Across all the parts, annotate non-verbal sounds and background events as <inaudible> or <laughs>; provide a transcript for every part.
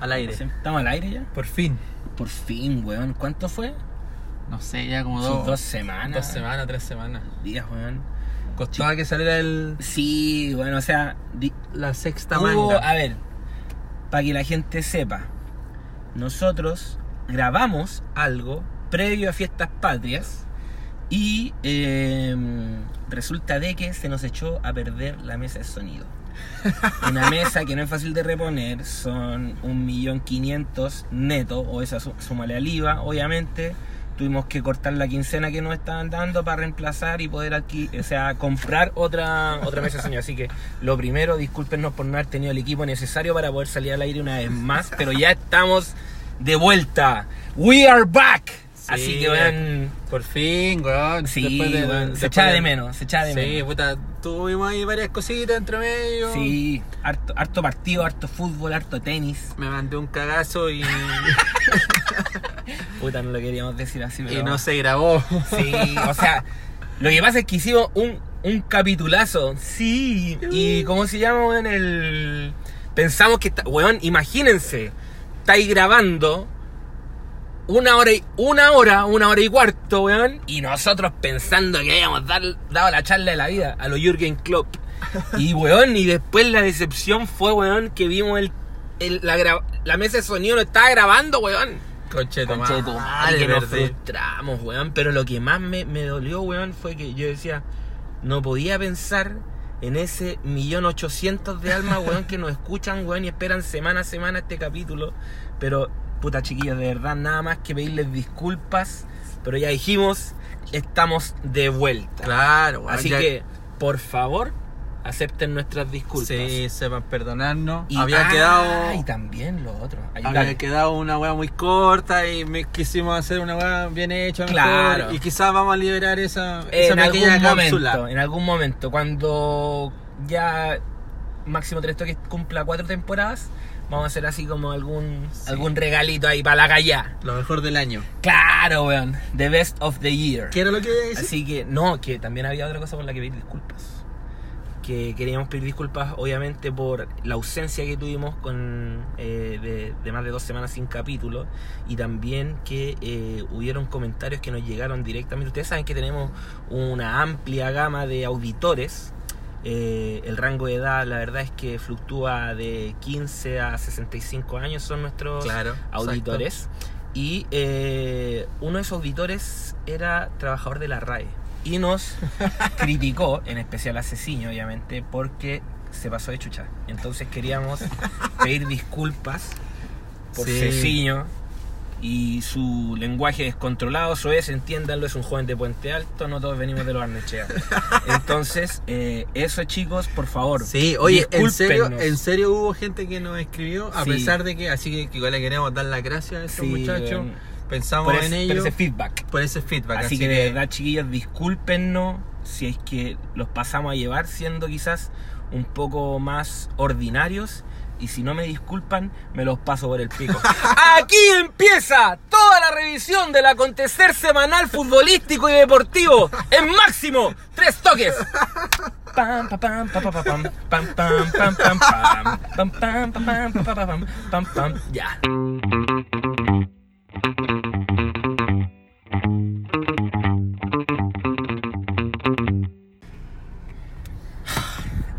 al aire. ¿Estamos al aire ya? Por fin. Por fin, weón. ¿Cuánto fue? No sé, ya como dos, dos semanas. dos semanas, tres semanas. Días, weón. Costaba que saliera el, Sí, bueno, o sea, la sexta hubo- manga. a ver, para que la gente sepa, nosotros grabamos algo previo a fiestas patrias y eh, resulta de que se nos echó a perder la mesa de sonido. Una mesa que no es fácil de reponer, son un millón quinientos neto, o esa súmale al IVA, obviamente. Tuvimos que cortar la quincena que nos estaban dando para reemplazar y poder aquí, o sea, comprar otra, otra mesa de. Así que lo primero, discúlpenos por no haber tenido el equipo necesario para poder salir al aire una vez más, pero ya estamos de vuelta. We are back. Así Sí, que vean, Por fin, weón. sí, Después de- weón, se echaba de menos, se echaba de Sí, menos. puta, tuvimos ahí varias cositas entre medio. Sí, harto, harto partido, harto fútbol, harto tenis. Me mandé un cagazo y, <laughs> Puta, no lo queríamos decir así, pero... y no se grabó. Sí, o sea, lo que pasa es que hicimos un, un capitulazo. Sí. Y ¿cómo se llama, weón? El... Pensamos que... está- Weón, imagínense. Estáis grabando una hora y... Una hora, una hora y cuarto, weón. Y nosotros pensando que habíamos dar- dado la charla de la vida a los Jürgen Klopp. Y, <laughs> weón, y después la decepción fue, weón, que vimos el... el- la, mesa de sonido no estaba grabando, weón. Concheto, Conche de tu madre, madre, que nos frustramos, weón. Pero lo que más me, me dolió, weón, fue que yo decía, no podía pensar en ese millón ochocientos de almas, weón, que nos escuchan, weón, y esperan semana a semana este capítulo. Pero, puta chiquillos, de verdad, nada más que pedirles disculpas. Pero ya dijimos, estamos de vuelta. Claro. Así ya- que, por favor, acepten nuestras disculpas. Sí, sepan perdonarnos. Y, había ah, quedado. Y también lo otro. Había quedado una weá muy corta y me quisimos hacer una weá bien hecha. mejor, Claro. Y quizás vamos a liberar esa, en algún cápsula. momento, en algún momento, cuando ya Máximo Tres Toques cumpla cuatro temporadas, vamos a hacer así como algún Sí. algún regalito ahí para la calla. Lo mejor del año. Claro, weón. The best of the year. ¿Qué era lo que decir? Así que, no, que también había otra cosa por la que pedir disculpas. Que queríamos pedir disculpas, obviamente, por la ausencia que tuvimos con eh, de, de más de dos semanas sin capítulo. Y también que eh, hubieron comentarios que nos llegaron directamente. Ustedes saben que tenemos una amplia gama de auditores. Eh, el rango de edad, la verdad es que fluctúa de 15 a 65 años, son nuestros Claro, auditores. Y eh, uno de esos auditores era trabajador de la RAE. Y nos <laughs> criticó, en especial a Ceciño, obviamente, porque se pasó de chucha. Entonces queríamos <laughs> pedir disculpas por Sí. Ceciño y su lenguaje descontrolado. Eso es, entiéndanlo, es un joven de Puente Alto, no todos venimos de los Arnechea. <laughs> Entonces, eh, eso chicos, por favor. Sí, oye, en serio, en serio hubo gente que nos escribió, a Sí. pesar de que, así que, que igual le queremos dar las gracias a estos Sí, muchachos. Pensamos por, en ese, por ellos ese feedback. por ese feedback. Así, que, de verdad, chiquillos, discúlpennos si es que los pasamos a llevar siendo quizás un poco más ordinarios. Y si no me disculpan, me los paso por el pico. <laughs> Aquí empieza toda la revisión del acontecer semanal futbolístico y deportivo en máximo tres toques. Pam, pa, pam, pa, pa, pa, pam, pam, pam, pam, pam, pam, pam, pam, pam, pam, pa, pa, pa, pam, pam, pam. Ya.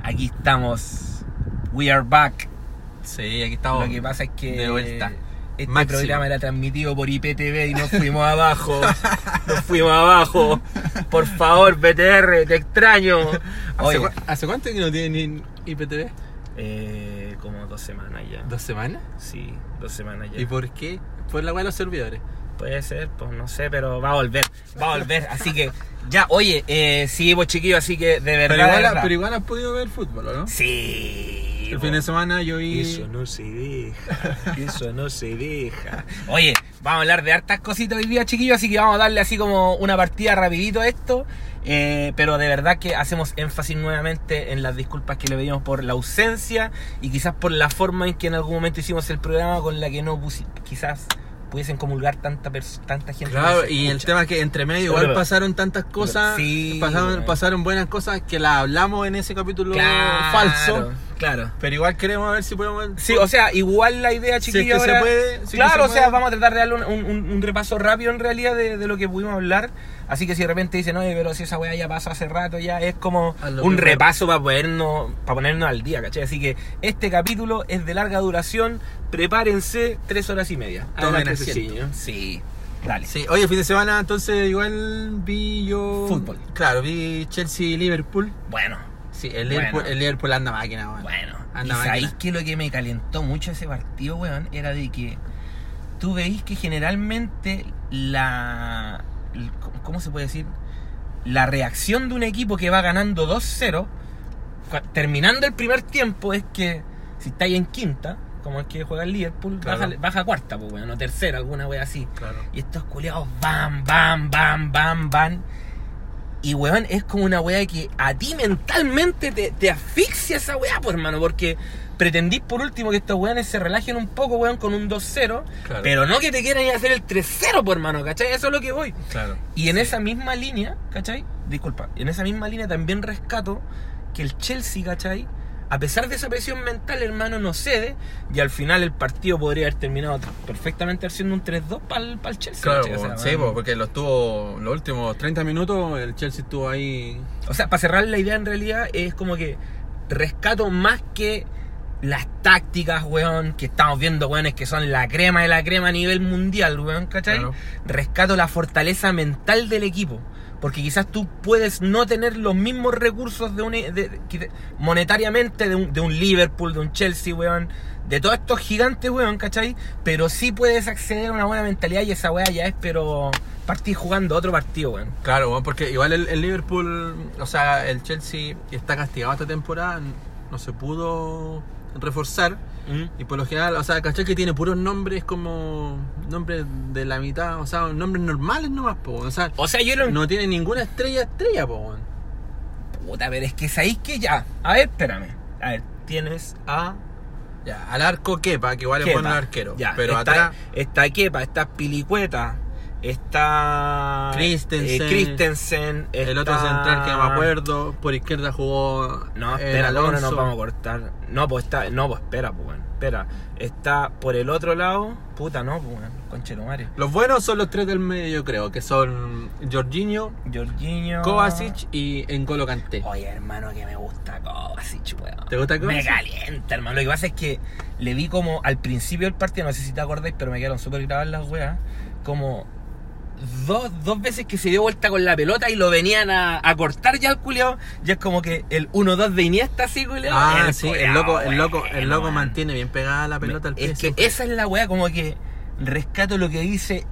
Aquí estamos. We are back. Sí, aquí estamos. Lo que pasa es que de vuelta. este Máximo. programa era transmitido por IPTV y nos fuimos abajo. <laughs> Nos fuimos abajo. Por favor, BTR, te extraño. ¿Hace, Oye, cu- ¿Hace cuánto que no tienen IPTV? eh, como dos semanas ya. ¿Dos semanas? Sí, dos semanas ya. ¿Y por qué? Por la weá de los servidores. Puede ser, pues no sé, pero va a volver. Va a volver. Así que, ya, oye, eh, sí, pues chiquillos, así que de verdad. Pero igual, pero igual has podido ver fútbol, ¿o ¿no? Sí. El fin de semana yo vi. Eso no se deja, eso no se deja. <laughs> Oye, vamos a hablar de hartas cositas hoy día, chiquillos, así que vamos a darle así como una partida rapidito a esto. Eh, pero de verdad que hacemos énfasis nuevamente en las disculpas que le pedimos por la ausencia y quizás por la forma en que en algún momento hicimos el programa con la que no quizás pudiesen comulgar tanta tanta gente. Claro, y el tema es que entre medio igual Pero- pasaron tantas cosas, Sí, pasaron, buenas cosas que las hablamos en ese capítulo Claro, falso, Claro. Pero igual queremos ver si podemos. Sí, o sea, igual la idea, Si es chiquillos. que se ahora- puede, si es que claro, se o sea, vamos a tratar de darle un, un- un repaso rápido en realidad de, de lo que pudimos hablar. Así que si de repente dicen, oye, pero si esa weá ya pasó hace rato, ya es como un repaso para ponernos, para ponernos al día, ¿cachai? Así que este capítulo es de larga duración. Prepárense tres horas y media. Tomen Adelante, asiento. Ceciño. Sí, dale. Sí, oye, fin de semana entonces igual vi yo. Fútbol. Claro, vi Chelsea y Liverpool. Bueno, Sí, el Bueno. Liverpool, el Liverpool anda máquina, weón. bueno. ¿Y Anda sabéis máquina. que lo que me calentó mucho ese partido, weón? Era de que tú veis que generalmente la. El- ¿Cómo se puede decir? La reacción de un equipo que va ganando 2-0, cua- terminando el primer tiempo, es que si estáis en quinta, como es que juega el Liverpool, Claro. baja, cuarta, pues, weón, o tercera, alguna wea así. Claro. Y estos culiados van, van, van, van, van. Y weón, es como una weá que a ti mentalmente te, te asfixia esa weá, pues hermano, porque pretendís por último que estos weones se relajen un poco, weón, con un 2-0, Claro. pero no que te quieran ir a hacer el 3-0, pues hermano, ¿cachai? Eso es lo que voy. Claro. Y en esa misma línea, ¿cachai? Disculpa, en esa misma línea también rescato que el Chelsea, ¿cachai? A pesar de esa presión mental, hermano, no cede. Y al final el partido podría haber terminado perfectamente siendo un 3-2 para el, Chelsea. Claro, ¿cachai? O sea, sí, porque los tuvo los últimos 30 minutos, el Chelsea estuvo ahí. O sea, para cerrar la idea en realidad es como que rescato más que las tácticas, weón, que estamos viendo, weones, que son la crema de la crema a nivel mundial, weón, ¿cachai? Claro. Rescato la fortaleza mental del equipo. Porque quizás tú puedes no tener los mismos recursos de un, de- que- monetariamente de un, de un Liverpool, de un Chelsea, weón, de todos estos gigantes, weón, ¿cachai? Pero sí puedes acceder a una buena mentalidad y esa weá ya es, pero partir jugando otro partido, weón. Claro, weón, porque igual el, el Liverpool, o sea, el Chelsea está castigado esta temporada, no se pudo reforzar. Y por lo general, o sea, caché que tiene puros nombres como nombres de la mitad, o sea, nombres normales nomás, po, o sea, O sea, yo no, no tiene ninguna estrella estrella, po. Puta, pero es que sabéis que ya. A ver, espérame. A ver, tienes a. Ya, al arco Kepa, que igual es Kepa. buen arquero, Ya, pero está, atrás Está Kepa, está Pilicueta, está. Christensen. eh, Christensen, el otro central que no me acuerdo, por izquierda jugó No, eh, espera, ¿cómo no Alonso. nos vamos a cortar? No, pues está. No, pues espera, pues bueno. Espera. Está por el otro lado. Puta, no, pues bueno. Conchetumare. Los buenos son los tres del medio, yo creo, que son Jorginho, Jorginho. Kovacic y N'Golo Kanté. Oye, hermano, que me gusta Kovacic, weón. ¿Te gusta Kovacic? Me calienta, hermano. Lo que pasa es que le vi como al principio del partido, no sé si te acordáis, pero me quedaron súper grabadas las weas. Como dos, dos veces que se dio vuelta con la pelota y lo venían a, a cortar ya el culiao. Ya es como que el 1-2 de Iniesta así, culiao. Ah, el sí, el loco, el loco, el loco mantiene bien pegada la pelota al pie. Es que siempre. esa es la wea, como que rescato lo que dice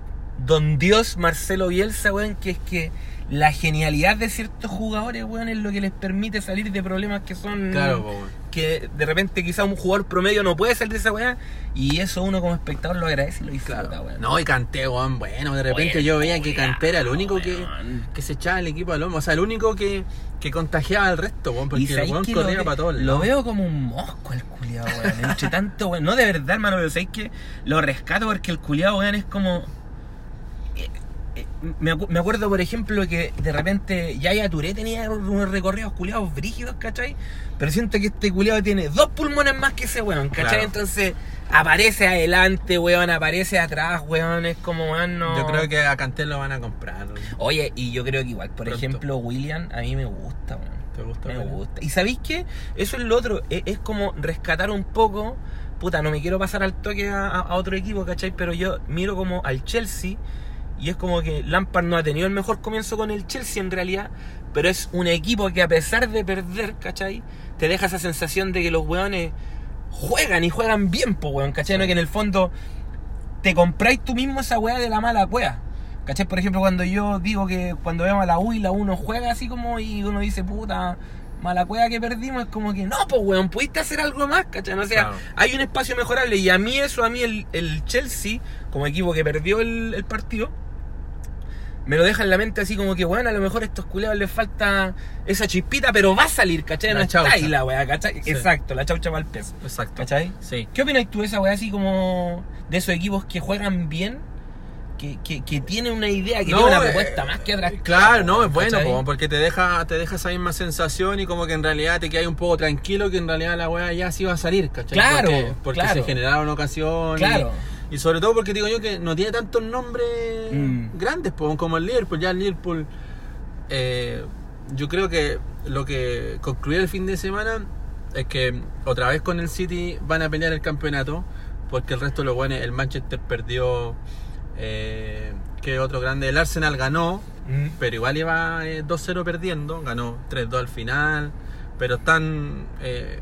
Don Dios Marcelo Bielsa, weón, que es que la genialidad de ciertos jugadores, weón, es lo que les permite salir de problemas que son. Claro, po, weón. que de repente quizá un jugador promedio no puede salir de esa weá y eso uno como espectador lo agradece y lo disfruta, Claro. weón. No, y Kanté, weón, bueno, de repente Oye, yo veía que Kanté era el único que, weón. que se echaba el equipo al hombro, o sea, el único que, que contagiaba al resto, weón, porque el weón corría para todos Lo veo como un mosco el culiado, weón. Entre tanto, weón. No de verdad, hermano, pero sabéis que lo rescato porque el culiado, weón, es como. Me, acu- me acuerdo, por ejemplo, que de repente Yaya Touré tenía unos recorridos culiados brígidos, ¿cachai? Pero siento que este culiado tiene dos pulmones más que ese weón, ¿cachai? Claro. Entonces aparece adelante, weón, aparece atrás, weón, es como, weón, no... Yo creo que a Kanté lo van a comprar. weón. Oye, y yo creo que igual, por Pronto. ejemplo, William, a mí me gusta, weón. ¿Te gusta? Me gusta. ¿Y sabéis qué? Eso es lo otro. Es, es como rescatar un poco. Puta, no me quiero pasar al toque a, a- a otro equipo, ¿cachai? Pero yo miro como al Chelsea. Y es como que Lampard no ha tenido el mejor comienzo con el Chelsea en realidad. Pero es un equipo que a pesar de perder, ¿cachai? Te deja esa sensación de que los weones juegan y juegan bien, po, weón, ¿cachai? No que en el fondo te compráis tú mismo esa weá de la mala weá. ¿Cachai? Por ejemplo, cuando yo digo que cuando vemos a la U y la U no juega así como y uno dice, puta, mala cueva que perdimos, es como que no, pues weón, pudiste hacer algo más, ¿cachai? O sea, Claro. hay un espacio mejorable y a mí eso, a mí el, el Chelsea, como equipo que perdió el, el partido, me lo deja en la mente así como que, bueno, a lo mejor a estos culeados les falta esa chispita, pero va a salir, ¿cachai? La no está chaucha. ahí la weá, ¿cachai? Sí. Exacto, la chaucha va al peso, Exacto. ¿cachai? Sí. ¿Qué opinas tú de esa weá así como de esos equipos que juegan bien, que, que, que tiene una idea, que No, tiene una eh, propuesta más que atractiva. Claro, no, es bueno, porque te deja, te deja esa misma sensación y como que en realidad te quedas un poco tranquilo que en realidad la weá ya sí va a salir, ¿cachai? Claro, porque, porque claro. se generaron ocasiones. Claro. Y, y sobre todo porque digo yo que no tiene tantos nombres Mm. grandes, po, como el Liverpool. Ya el Liverpool, eh, yo creo que lo que concluye el fin de semana es que otra vez con el City van a pelear el campeonato, porque el resto de los buenos, el Manchester perdió, eh, que otro grande, el Arsenal ganó, Mm. pero igual iba eh, 2-0 perdiendo, ganó 3-2 al final, pero están eh,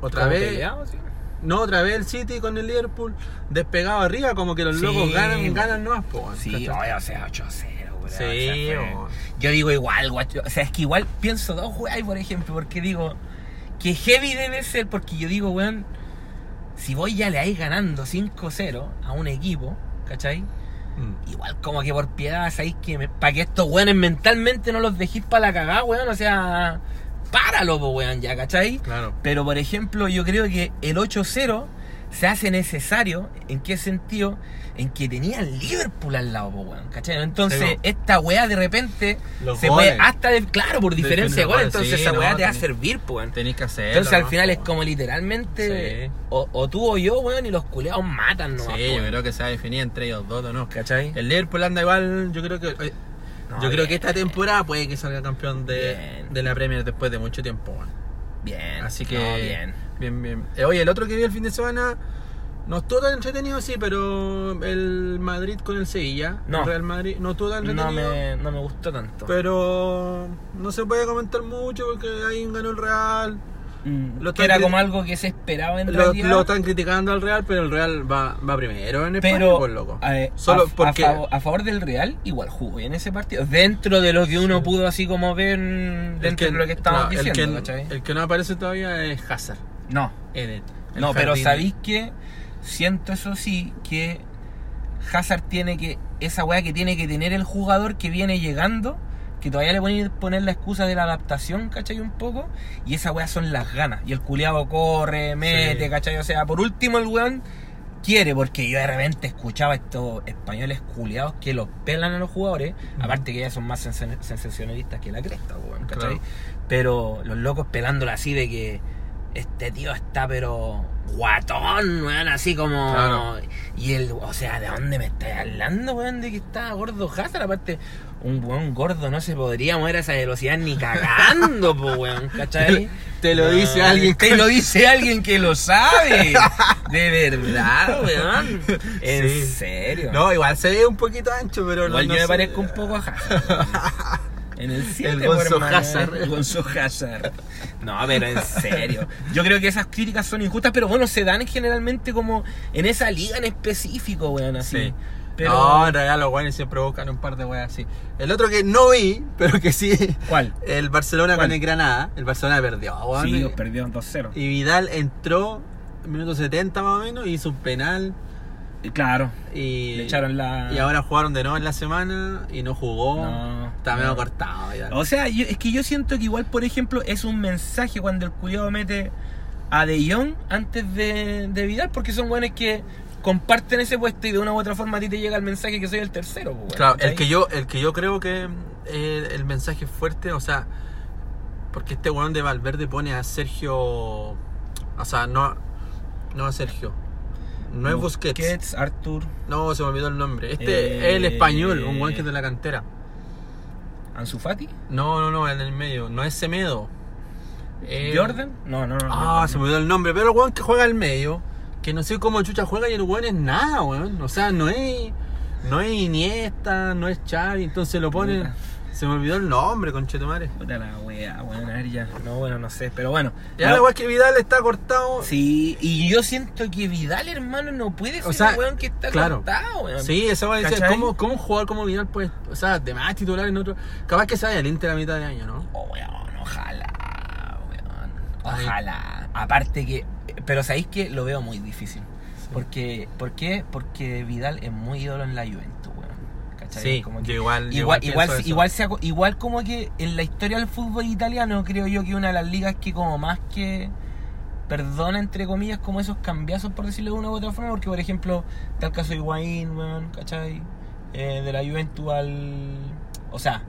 otra ¿Como vez, peleados, sí? No otra vez el City con el Liverpool despegado arriba, como que los Sí, locos ganan, ganan no po, Sí, oye, o sea, 8-0, weón, o sea, Sí, fue- o- Yo digo igual, guacho. O sea, es que igual pienso dos weas, por ejemplo, porque digo que heavy debe ser, porque yo digo, weón, si voy ya le vais ganando 5-0 a un equipo, ¿cachai? Mm. Igual como que por piedad, ¿sabéis que para que estos weones mentalmente no los dejéis para la cagada, weón? O sea, páralo, po, weón, ya, ¿cachai? Claro. Pero por ejemplo, yo creo que el 8-0 se hace necesario, ¿en qué sentido? En que tenía Liverpool al lado, po, weón, ¿cachai? Entonces, Sí, esta weá de repente Los se goles. puede, hasta de, claro, por diferencia de goles, entonces sí, esa weá no, te va a tenés- servir, po, weón. Tenéis que hacerlo. Entonces al ¿no? final es como literalmente Sí. o, o tú o yo, weón, y los culeados matan, ¿no? Sí, yo creo que se va a definir entre ellos dos, ¿o no? ¿Cachai? El Liverpool anda igual, yo creo que... No, yo creo que esta temporada puede que salga campeón de, de la Premier después de mucho tiempo. Bien. Así que... no, bien. Bien, bien. Eh, oye, el otro que vi el fin de semana... No estuvo tan entretenido, sí, pero el Madrid con el Sevilla, No. el Real Madrid, no estuvo tan No entretenido. me, no me gustó tanto. Pero no se puede comentar mucho porque ahí ganó el Real. Mm, lo que era como algo que se esperaba en Lo, realidad. lo están criticando al Real, pero el Real va, va primero en España, pero pues, loco. Solo a, a porque... favor, a favor del Real, igual jugó en ese partido. Dentro de lo que uno pudo así como ver el dentro de lo que estábamos el diciendo, el que no aparece todavía es Hazard. No, en el- el no, pero sabéis que siento eso sí, que Hazard tiene que, esa weá que tiene que tener el jugador que viene llegando, que todavía le ponen poner la excusa de la adaptación, ¿cachai? Un poco, y esa weá son las ganas. Y el culiado corre, mete, Sí. ¿cachai? O sea, por último el weón quiere, porque yo de repente escuchaba estos españoles culiados que los pelan a los jugadores, aparte que ya son más sensa- sensacionalistas que la cresta, weón, ¿cachai? Claro. Pero los locos pelándola así de que este tío está pero guatón, weón, así como... Claro. Y el, o sea, ¿de dónde me estás hablando, weón? De que está gordo Hazard, aparte, un weón gordo no se podría mover a esa velocidad ni cagando, <laughs> po, weón, ¿cachai? Te lo dice alguien Te lo dice alguien que lo sabe. De verdad, <laughs> weón. En Sí. serio. No, igual se ve un poquito ancho, pero Igual no, yo no me sé. parezco un poco a Hazard. <laughs> En el 7, El Gonzo Hazard. El Gonzo Hazard. No, pero en serio. Yo creo que esas críticas son injustas, pero bueno, se dan generalmente como en esa liga en específico, weón, así. Sí. Pero... No, en realidad los guanes se provocan un par de weas así. El otro que no vi, <laughs> pero que sí, ¿Cuál? el Barcelona ¿Cuál? con el Granada. El Barcelona perdió, weón. Sí, perdió 2-0. Y Vidal entró en minuto 70 más o menos, hizo un penal. Claro. Y, Le echaron la- y ahora jugaron de nuevo en la semana y no jugó. No, Está no. medio cortado. Vidal. O sea, yo- es que yo siento que igual, por ejemplo, es un mensaje cuando el culiado mete a De Jong antes de, de Vidal, porque son buenos que comparten ese puesto y de una u otra forma a ti te llega el mensaje que soy el tercero. pues, Claro, el que yo, el que yo creo que eh, el mensaje fuerte, o sea, porque este weón de Valverde pone a Sergio, o sea, no, no a Sergio, no es Busquets, Busquets, Arthur, no se me olvidó el nombre, este Eh, es el español, un weón que es de la cantera, Ansu Fati, no, no, no, en el medio, no es Semedo, Eh, Jordan. No, no, no. ah, no, se me olvidó el nombre, pero el weón que juega al medio, que no sé cómo chucha juega y el weón es nada, weón, o sea, no es, no es Iniesta, no es Xavi, entonces lo ponen. Se me olvidó el nombre, conchetumare. Puta la wea, weón, a ver ya. No, bueno, no sé, pero bueno. Ya la weá es que Vidal está cortado. Sí, y yo siento que Vidal, hermano, no puede ser O sea, weón que está claro. cortado, weón. Sí, esa va a decir, ¿Cachai? ¿cómo, ¿cómo un jugador como Vidal puede, o sea, de más titular en otro? Capaz que se vaya al Inter a mitad de año, ¿no? Oh, weón, ojalá, weón. Ojalá. Aparte que. Pero sabéis que lo veo muy difícil. Porque, ¿Por qué? Porque Vidal es muy ídolo en la Juventus. ¿Cachai? Sí, Como que- igual, Igual, igual, igual, se aco- igual como que en la historia del fútbol italiano creo yo que una de las ligas que como más que perdona entre comillas como esos cambiazos por decirlo de una u otra forma porque por ejemplo está el caso de Higuaín, weón, ¿cachai? eh, de la Juventus al. O sea,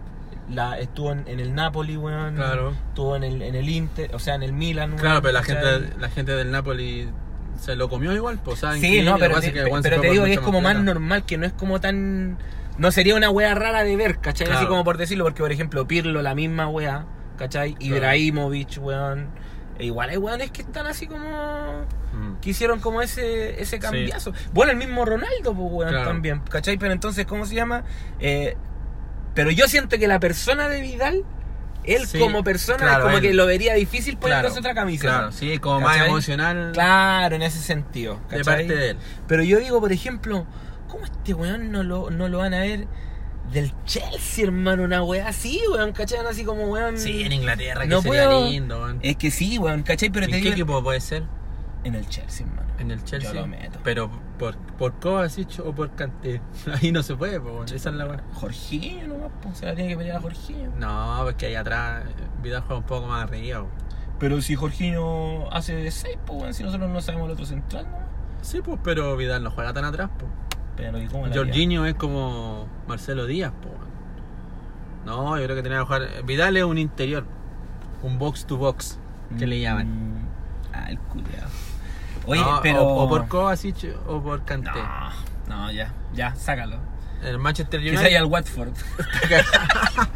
la, estuvo en, en el Napoli, weón. Claro. Estuvo en el, en el Inter, o sea, en el Milan. Claro, weón, pero la ¿cachai? gente, la gente del Napoli se lo comió igual, pues Sí, no, pero, te, que pero te digo que es como más normal, que no es como tan. No sería una wea rara de ver, ¿cachai? Así Claro. como por decirlo, porque por ejemplo, Pirlo, la misma wea, ¿cachai? Ibrahimovic, weón. E igual hay weones que están así como. Mm. que hicieron como ese, ese cambiazo. Bueno, el mismo Ronaldo, pues, weón, Claro. también, ¿cachai? Pero entonces, ¿cómo se llama? Eh, pero yo siento que la persona de Vidal, él Sí, como persona, claro, como él. que lo vería difícil Claro, ponerse otra camisa. Claro, sí, como más emocional Claro, en ese sentido. de ¿cachai? parte de él. Pero yo digo, por ejemplo, ¿cómo este weón no lo, no lo van a ver del Chelsea, hermano? Una weá así, weón, ¿cachai? Así como weón. Sí, en Inglaterra, que No sería puedo- lindo, weón. Es que sí, weón, ¿cachai? Pero ¿En te qué digo. equipo puede ser? En el Chelsea, hermano. En el Chelsea. Yo lo meto. Pero por, por Kovacic o por Kanté. <laughs> Ahí no se puede, pues, weón. esa es la weá. Jorginho nomás, pues, se la tiene que pelear a Jorginho. No, porque ahí atrás Vidal juega un poco más arriba. weón. Pero si Jorginho hace de 6, pues, weón, si nosotros no sabemos el otro central, ¿no? Sí, pues, pero Vidal no juega tan atrás, pues. Pero ¿y cómo Jorginho es como Marcelo Díaz, weón. No, yo creo que tenía que jugar. Vidal es un interior, un box to box, que le llaman. Mm, Ah, el culiado. Oye, No, pero. O, o por Kovacic o por Kanté. No, no, ya, ya, sácalo. El Manchester Que United. se haya el Watford. <laughs> <laughs>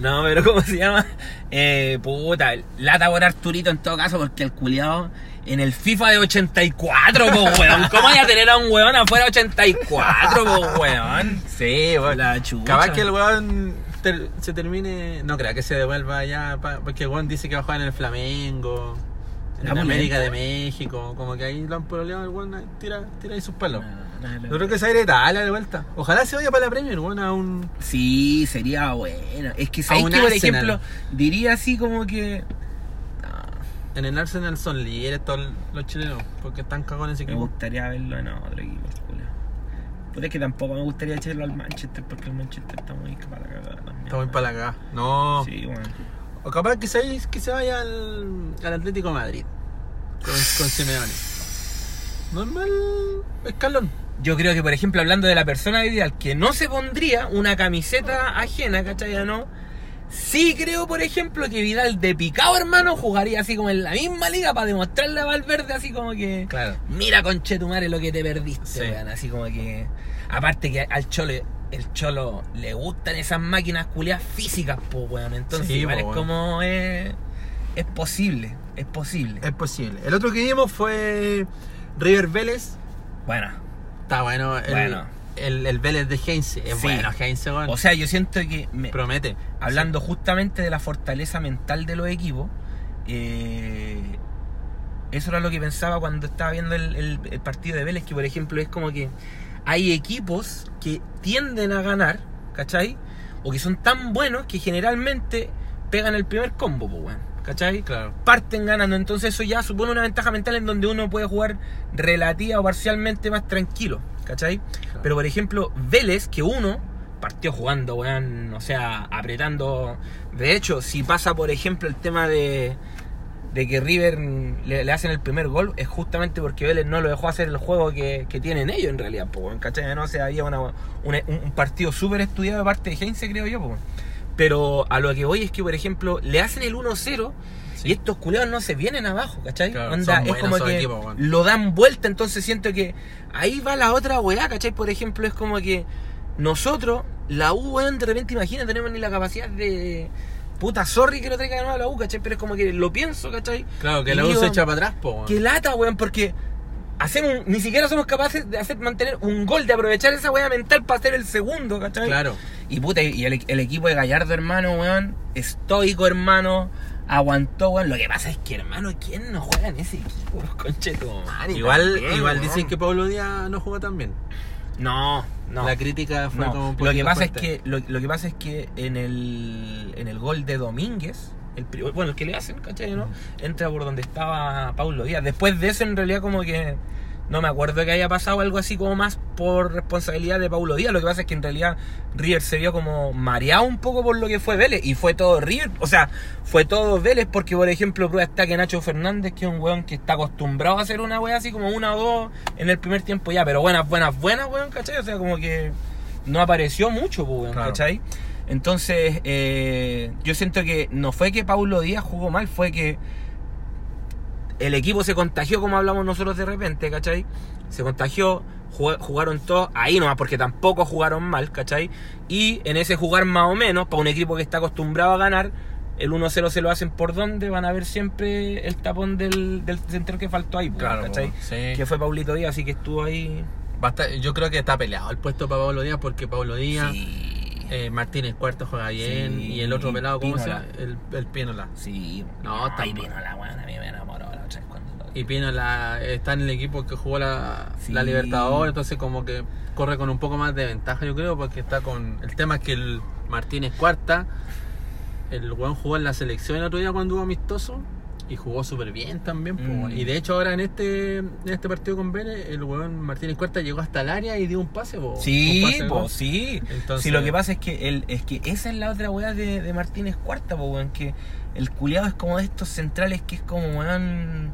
no, pero ¿cómo se llama? Eh, puta, lata por Arturito en todo caso, porque el culiado en el FIFA de 84, po, weón. ¿Cómo vaya a tener a un weón afuera de 84, po, weón? Sí, weón. La chucha. Capaz que el weón ter- se termine. No crea que se devuelva allá. pa- porque el weón dice que va a jugar en el Flamengo. En La América de México. Como que ahí lo han pololeado el weón. Tira, tira ahí sus palos. No, Yo creo que se va a ir a Italia de vuelta. Ojalá se vaya para la Premier, weón, a un. Sí, sería bueno. Es que, ¿sabes un que, por ejemplo, diría así como que. En el Arsenal son líderes todos los chilenos. Porque están cagados en ese Me equipo. gustaría verlo en otro equipo. Puta, es que tampoco me gustaría echarlo al Manchester, porque el Manchester está muy para cagar también. Está muy para la cagada. No. Sí, bueno. O capaz que se, que se vaya al, al Atlético de Madrid. Con, con Simeone. Normal escalón. Yo creo que, por ejemplo, hablando de la persona de Vidal, que no se pondría una camiseta ajena, ¿cachai? ¿O ¿No? Sí creo, por ejemplo, que Vidal de picado, hermano, jugaría así como en la misma liga para demostrarle a Valverde así como que... Claro. Mira, conchetumare, lo que te perdiste, Sí. weón. Así como que... Aparte que al Cholo, el Cholo le gustan esas máquinas culiadas físicas, pues, weón. Entonces, Sí, igual po, es como... eh, es posible, es posible. Es posible. El otro que vimos fue River Vélez. Bueno, Está bueno. El, Bueno. El, el Vélez de Heinze. Es Sí. bueno, Heinze, weón. o sea, yo siento que... me- Promete. Hablando justamente de la fortaleza mental de los equipos, eh, eso era lo que pensaba cuando estaba viendo el, el- el partido de Vélez, que por ejemplo es como que hay equipos que tienden a ganar, ¿cachai? O que son tan buenos que generalmente pegan el primer combo, pues, weón, ¿cachai? Claro. Parten ganando, entonces eso ya supone una ventaja mental en donde uno puede jugar relativa o parcialmente más tranquilo, ¿cachai? Pero por ejemplo, Vélez, que uno partió jugando, weón, o sea, apretando. De hecho, si pasa, por ejemplo, el tema de, de que River le, le hacen el primer gol, es justamente porque Vélez no lo dejó hacer el juego que, que tienen ellos en realidad, po, ¿cachai? No, o sea, había una- una- un, un partido súper estudiado de parte de Heinze, creo yo, po. Pero a lo que voy es que, por ejemplo, le hacen el 1-0 Sí. y estos culeados no se vienen abajo, ¿cachai? Claro, Onda, es como que lo dan vuelta, entonces siento que ahí va la otra weá, ¿cachai? Por ejemplo, es como que nosotros, la U, weón, de repente imagina, tenemos ni la capacidad de. Puta, sorry que lo traiga de nuevo a la U, ¿cachai? Pero es como que lo pienso, ¿cachai? Claro, que Y la U digo, se echa para atrás, po. weón. Que lata, weón, porque hacemos, ni siquiera somos capaces de hacer mantener un gol, de aprovechar esa weá mental para hacer el segundo, ¿cachai? Claro. Y puta, y el, el equipo de Gallardo, hermano, weón, estoico, hermano, aguantó, weón. Lo que pasa es que, hermano, ¿quién no juega en ese equipo? <laughs> Concheto, Igual, igual dicen que Pablo Díaz no jugó tan bien. No, no. La crítica fue No, como un lo que pasa fuerte. es que lo, lo que pasa es que en el en el gol de Domínguez el bueno el que le hacen ¿cachai? ¿no? entra por donde estaba Paulo Díaz después de eso en realidad como que no me acuerdo que haya pasado algo así como más por responsabilidad de Paulo Díaz lo que pasa es que en realidad River se vio como mareado un poco por lo que fue Vélez y fue todo River o sea fue todo Vélez porque por ejemplo prueba está que Nacho Fernández que es un weón que está acostumbrado a hacer una wea así como una o dos en el primer tiempo ya pero buenas buenas buenas weón ¿cachai? o sea como que no apareció mucho, pues, weón, Claro. ¿cachai? Entonces, eh, yo siento que no fue que Paulo Díaz jugó mal, fue que el equipo se contagió, como hablamos nosotros de repente, ¿cachai? Se contagió, jug- jugaron todos ahí nomás, porque tampoco jugaron mal, ¿cachai? Y en ese jugar más o menos, para un equipo que está acostumbrado a ganar, el 1-0 se lo hacen por donde, van a ver siempre el tapón del, del central que faltó ahí, Claro, ¿cachai? sí. Que fue Paulito Díaz, así que estuvo ahí. Basta- yo creo que está peleado el puesto para Pablo Díaz porque Pablo Díaz, Sí. Eh, Martínez Cuarto juega bien Sí, y el otro pelado, ¿cómo se llama? El, el Pinola. Sí. No, está Ay, mal. vino la buena, a mí me enamoró la otra cuando lo- Y Pinola está en el equipo que jugó la, Sí. la Libertadores, entonces como que corre con un poco más de ventaja, yo creo, porque está con... El tema es que el Martínez Cuarta, el weón jugó en la selección el otro día cuando hubo amistoso y jugó súper bien también. Mm. Y de hecho ahora en este en este partido con Vélez, el weón Martínez Cuarta llegó hasta el área y dio un pase. po, un Sí, pase po, sí. Entonces- Sí, lo que pasa es que el, es que esa es la otra weá de, de Martínez Cuarta, po, weón, que el culiado es como de estos centrales que es como weón.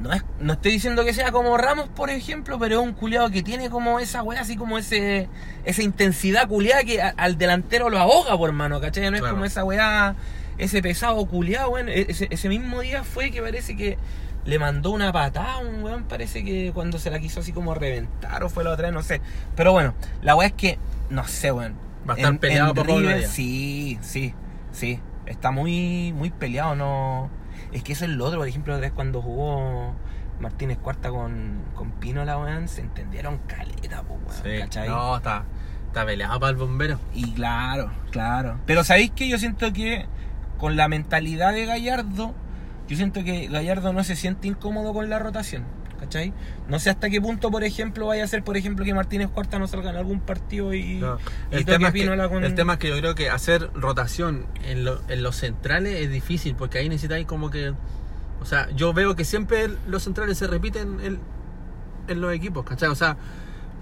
No, es, no estoy diciendo que sea como Ramos, por ejemplo, pero es un culiado que tiene como esa weá, así como ese esa intensidad culiada que a- al delantero lo ahoga, por hermano, ¿cachai? No es Claro. como esa weá, ese pesado culiado, weón. E- Ese, ese mismo día fue que parece que le mandó una patada a un weón, parece que cuando se la quiso así como reventar o fue la otra vez, no sé. Pero bueno, la weá es que, no sé, weón. Va a estar peleado por River. Sí, sí, sí. Está muy, muy peleado, no. Es que eso es lo otro, por ejemplo, otra vez cuando jugó Martínez Cuarta con, con Pino la weón, se entendieron caleta, pues weón. Sí. ¿cachai? No, está, está peleado para el bombero. Y claro, claro. Pero ¿sabéis que Yo siento que con la mentalidad de Gallardo, yo siento que Gallardo no se siente incómodo con la rotación. ¿Cachai? No sé hasta qué punto, por ejemplo, vaya a ser, por ejemplo, que Martínez Cuarta no salga en algún partido y, No. y El, toque tema es que, con- el tema es que yo creo que hacer rotación en, lo- en los centrales es difícil porque ahí necesitáis como que. O sea, yo veo que siempre los centrales se repiten en, en los equipos, ¿cachai? O sea,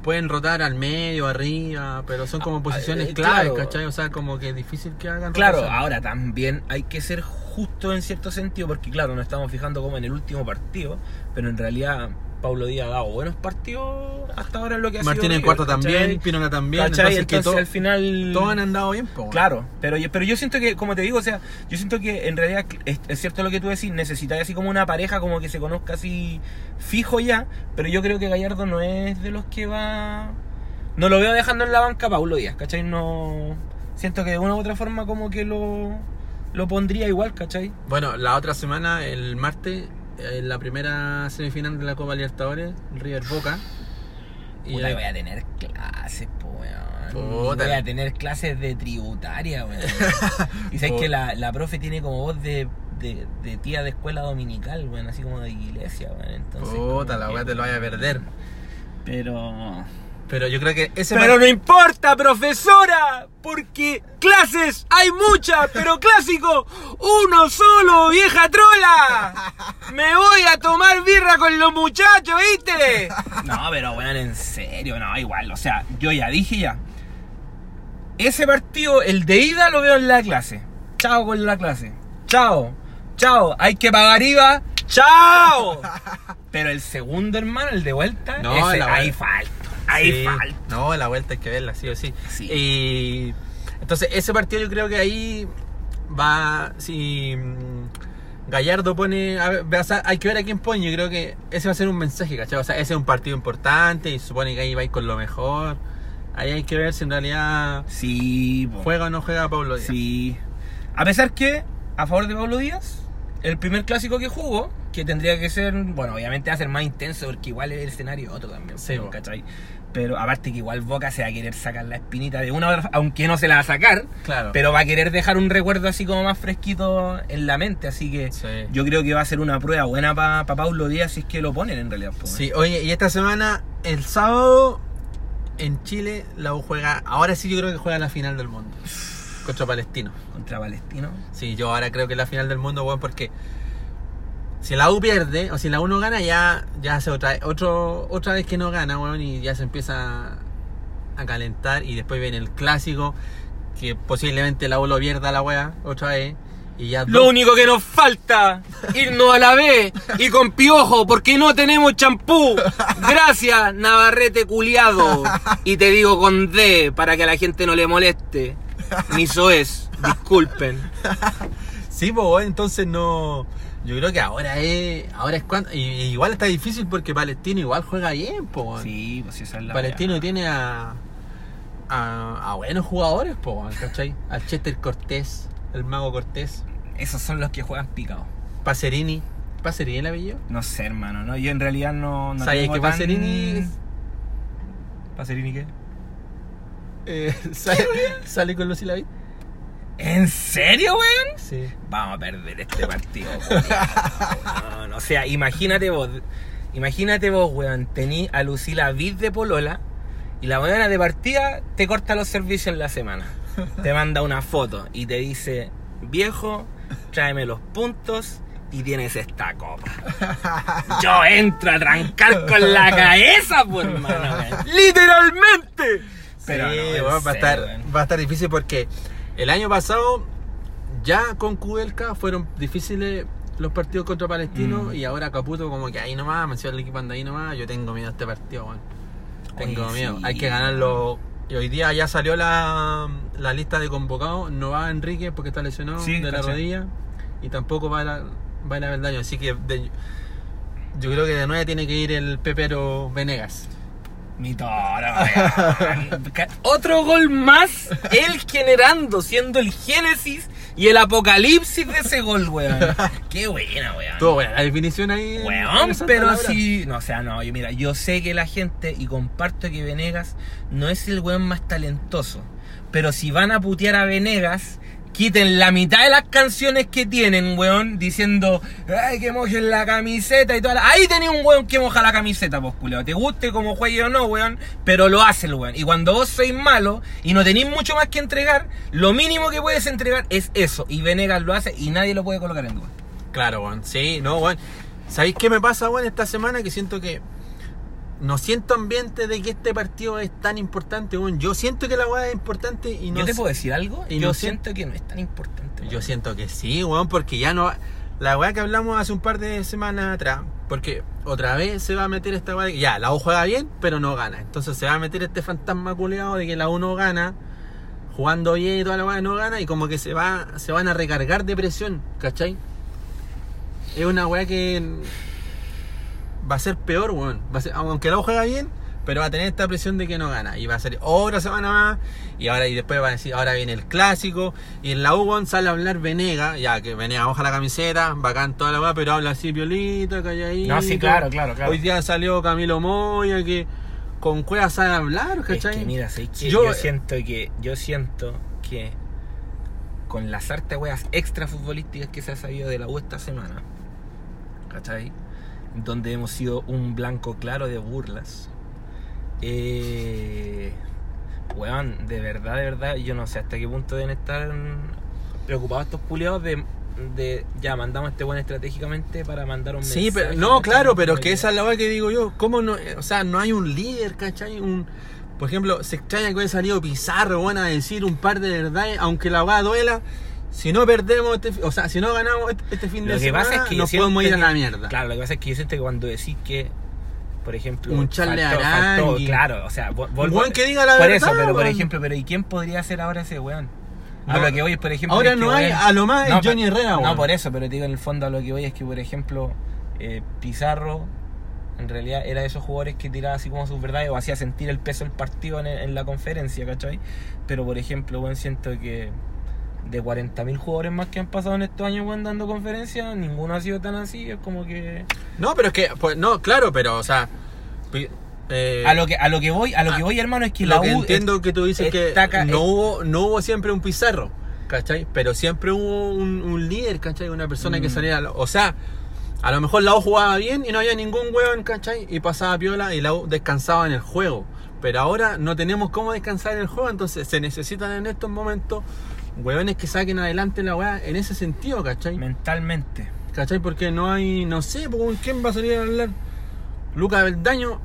pueden rotar al medio, arriba, pero son como Ah, posiciones eh, claves, claro. ¿cachai? O sea, como que es difícil que hagan Claro, rotación. ahora también hay que ser justo en cierto sentido, porque claro, nos estamos fijando como en el último partido, pero en realidad Paulo Díaz ha dado buenos partidos hasta ahora en lo que ha Martín sido en cuarto también, Pinola también. ¿Cachai? Entonces, que Entonces to- al final... todos han andado bien, po, Claro, pero yo, pero yo siento que, como te digo, o sea, yo siento que en realidad es, es cierto lo que tú decís, necesitáis así como una pareja como que se conozca así fijo ya, pero yo creo que Gallardo no es de los que va... No lo veo dejando en la banca Paulo Díaz, ¿cachai? No... Siento que de una u otra forma como que lo, lo pondría igual, ¿cachai? Bueno, la otra semana, el martes, en la primera semifinal de la Copa Libertadores, River Boca. Y Puta, el- voy a tener clases, po, weón. Puta. Voy a tener clases de tributaria, weón. <laughs> y sabes que la, la profe tiene como voz de, de, de tía de escuela dominical, weón, así como de iglesia, weón. Entonces, Puta, la weá te lo vaya a perder. Pero. Pero yo creo que ese Pero no importa, profesora, porque clases hay muchas, pero <laughs> clásico, uno solo, vieja trola. Me voy a tomar birra con los muchachos, ¿viste? No, pero weón, en serio, no, igual, o sea, yo ya dije ya. Ese partido, el de ida, lo veo en la clase. Chao con la clase. Chao. Chao. Hay que pagar IVA. Chao. Pero el segundo, hermano, el de vuelta, No, ese, la ahí falta. Ahí Sí. falta. No, la vuelta hay que verla, sí o sí. Sí. Y entonces ese partido yo creo que ahí va, si mm, Gallardo pone, a ver, o sea, hay que ver a quién pone, yo creo que ese va a ser un mensaje, ¿cachai? O sea, ese es un partido importante y supone que ahí va a ir con lo mejor. Ahí hay que ver si en realidad Sí, po. juega o no juega Pablo Díaz. Sí. A pesar que, a favor de Pablo Díaz, el primer clásico que jugó, que tendría que ser, bueno, obviamente va a ser más intenso porque igual el escenario es otro también, Sí, po. ¿cachai? Pero aparte que igual Boca se va a querer sacar la espinita de una hora, aunque no se la va a sacar, Claro. pero va a querer dejar un recuerdo así como más fresquito en la mente, así que Sí. yo creo que va a ser una prueba buena para Pablo Díaz si es que lo ponen en realidad. po, Sí, oye, y esta semana, el sábado, en Chile, la U juega, ahora sí yo creo que juega la final del mundo. <laughs> Contra Palestino. Contra Palestino. Sí, yo ahora creo que es la final del mundo, weón, porque si la U pierde, o si la U no gana, ya, ya hace otra, otro, otra vez que no gana, weón, y ya se empieza a calentar, y después viene el clásico, que posiblemente la U lo pierda la weá, otra vez, Y ya Lo único que nos falta, <laughs> irnos a la B y con piojo, porque no tenemos champú. Gracias, Navarrete culiado. Y te digo con D, para que a la gente no le moleste. Ni es, disculpen. <laughs> Sí, pues entonces no. Yo creo que ahora es. Ahora es cuando. Y, y igual está difícil porque Palestino igual juega bien, pues. Sí, pues esa es la Palestino tiene a, a. a buenos jugadores, pues, ¿cachai? Al Chester Cortés, el Mago Cortés, Esos son los que juegan picado. Pacerini. ¿Pacerini el apellido? No sé, hermano, ¿no? Yo en realidad no... no ¿Sabes que tan- Pacerini. ¿Pacerini qué? Eh, <laughs> sale, sale con Lucy David? ¿En serio, weón? Sí. Vamos a perder este partido. <laughs> weón. O sea, imagínate vos. Imagínate vos, weón. Tení a Lucila Vid de Polola y la weona de partida te corta los servicios en la semana. Te manda una foto y te dice, viejo, tráeme los puntos y tienes esta copa. <laughs> Yo entro a trancar con la cabeza, pues, hermano. Literalmente. Pero sí, no, va, a estar, va a estar difícil porque el año pasado ya con Kudelka fueron difíciles los partidos contra Palestino Mm. y ahora Caputo como que ahí nomás, me el equipo anda ahí nomás, yo tengo miedo a este partido. Tengo Oye, miedo, sí. hay que ganarlo. Y hoy día ya salió la, la lista de convocados, no va Enrique porque está lesionado Sí, de la caché. rodilla y tampoco va a la, va a la Beldaño, así que de- yo creo que de nueve tiene que ir el Pepero Venegas. Mi toro, Otro gol más, él generando, siendo el génesis y el apocalipsis de ese gol, weón. Qué buena, weón. Buena la definición ahí. Weón, pero si. No, o sea, no, yo mira, yo sé que la gente, y comparto que Venegas no es el weón más talentoso. Pero si van a putear a Venegas, quiten la mitad de las canciones que tienen, weón, diciendo, ay, que mojen la camiseta y toda la... Ahí tenía un weón que moja la camiseta, pues, culeo. Te guste como juegue o no, weón, pero lo hace el weón. Y cuando vos sois malo y no tenéis mucho más que entregar, lo mínimo que puedes entregar es eso. Y Venegas lo hace y nadie lo puede colocar en duda. Claro, weón. Sí, no, weón. ¿Sabéis qué me pasa, weón, esta semana? Que siento que. No siento ambiente de que este partido es tan importante, weón. Yo siento que la weá es importante y no. ¿Yo te puedo decir algo? y Yo no siento que no es tan importante. Yo siento que sí, weón, porque ya no. La weá que hablamos hace un par de semanas atrás, porque otra vez se va a meter esta weá de que ya, la U juega bien, pero no gana. Entonces se va a meter este fantasma culeado de que la U no gana, jugando bien y toda la weá no gana, y como que se va se van a recargar de presión, ¿cachai? Es una weá que va a ser peor, weón. Va a ser- aunque la U juega bien, pero va a tener esta presión de que no gana. Y va a ser otra semana más. Y ahora y después va a decir, ahora viene el clásico. Y en la U weón, sale a hablar Venega, ya que Venega moja la camiseta, bacán toda la weá, pero habla así violita, calladito. No, sí, claro, claro, claro. Hoy día salió Camilo Moya que con cueva sabe hablar, Es ¿cachai? que mira, yo, siento que yo siento que con las artes weas extra futbolísticas que se ha sabido de la U esta semana, ¿cachai? Donde hemos sido un blanco claro de burlas. Eh, weón, de verdad, de verdad, yo no sé hasta qué punto deben estar preocupados estos culiados de, de ya mandamos a este buen estratégicamente para mandar un Sí, mensaje. pero, no, claro, pero Como que esa es la weá que digo yo. ¿Cómo no? O sea, no hay un líder, ¿cachai? Un, por ejemplo, se extraña que haya salido Pizarro, bueno, a decir un par de verdades, aunque la weá duela. Si no perdemos, este, o sea, si no ganamos este, este fin Lo de que semana, pasa es que nos podemos ir a la mierda. Claro, lo que pasa es que yo siento que cuando decís que, por ejemplo, Un Charles faltó- faltó- Arangui. claro, o sea, vo- Un weón que diga la por verdad, eso, pero por ejemplo, pero ¿y quién podría ser ahora ese weón? A No, lo que voy es, por ejemplo, ahora es que, no hay, a lo más es No, Johnny pa- Herrera, No, weón. por eso, pero te digo en el fondo a lo que voy es que, por ejemplo, eh, Pizarro en realidad era de esos jugadores que tiraba así como sus verdades o hacía sentir el peso del partido en, en la conferencia, ¿cachai? Pero por ejemplo, weón, siento que de 40.000 jugadores más que han pasado en estos años, weón, dando conferencias, ninguno ha sido tan así, es como que... No, pero es que, pues, no, claro, pero, o sea, eh, A lo que, a lo que voy, a lo que voy, hermano, es que lo la que U entiendo es- que tú dices que no es- hubo, no hubo siempre un Pizarro, ¿cachai? Pero siempre hubo un, un líder, ¿cachai? Una persona que Mm. saliera, a lo- o sea, a lo mejor la U jugaba bien y no había ningún hueón, ¿cachai? Y pasaba piola y la U descansaba en el juego. Pero ahora no tenemos cómo descansar en el juego, entonces se necesitan en estos momentos hueones que saquen adelante la weá en ese sentido, ¿cachai? mentalmente. ¿Cachai? Porque no hay, no sé, ¿con quién va a salir a hablar? Lucas Beldaño no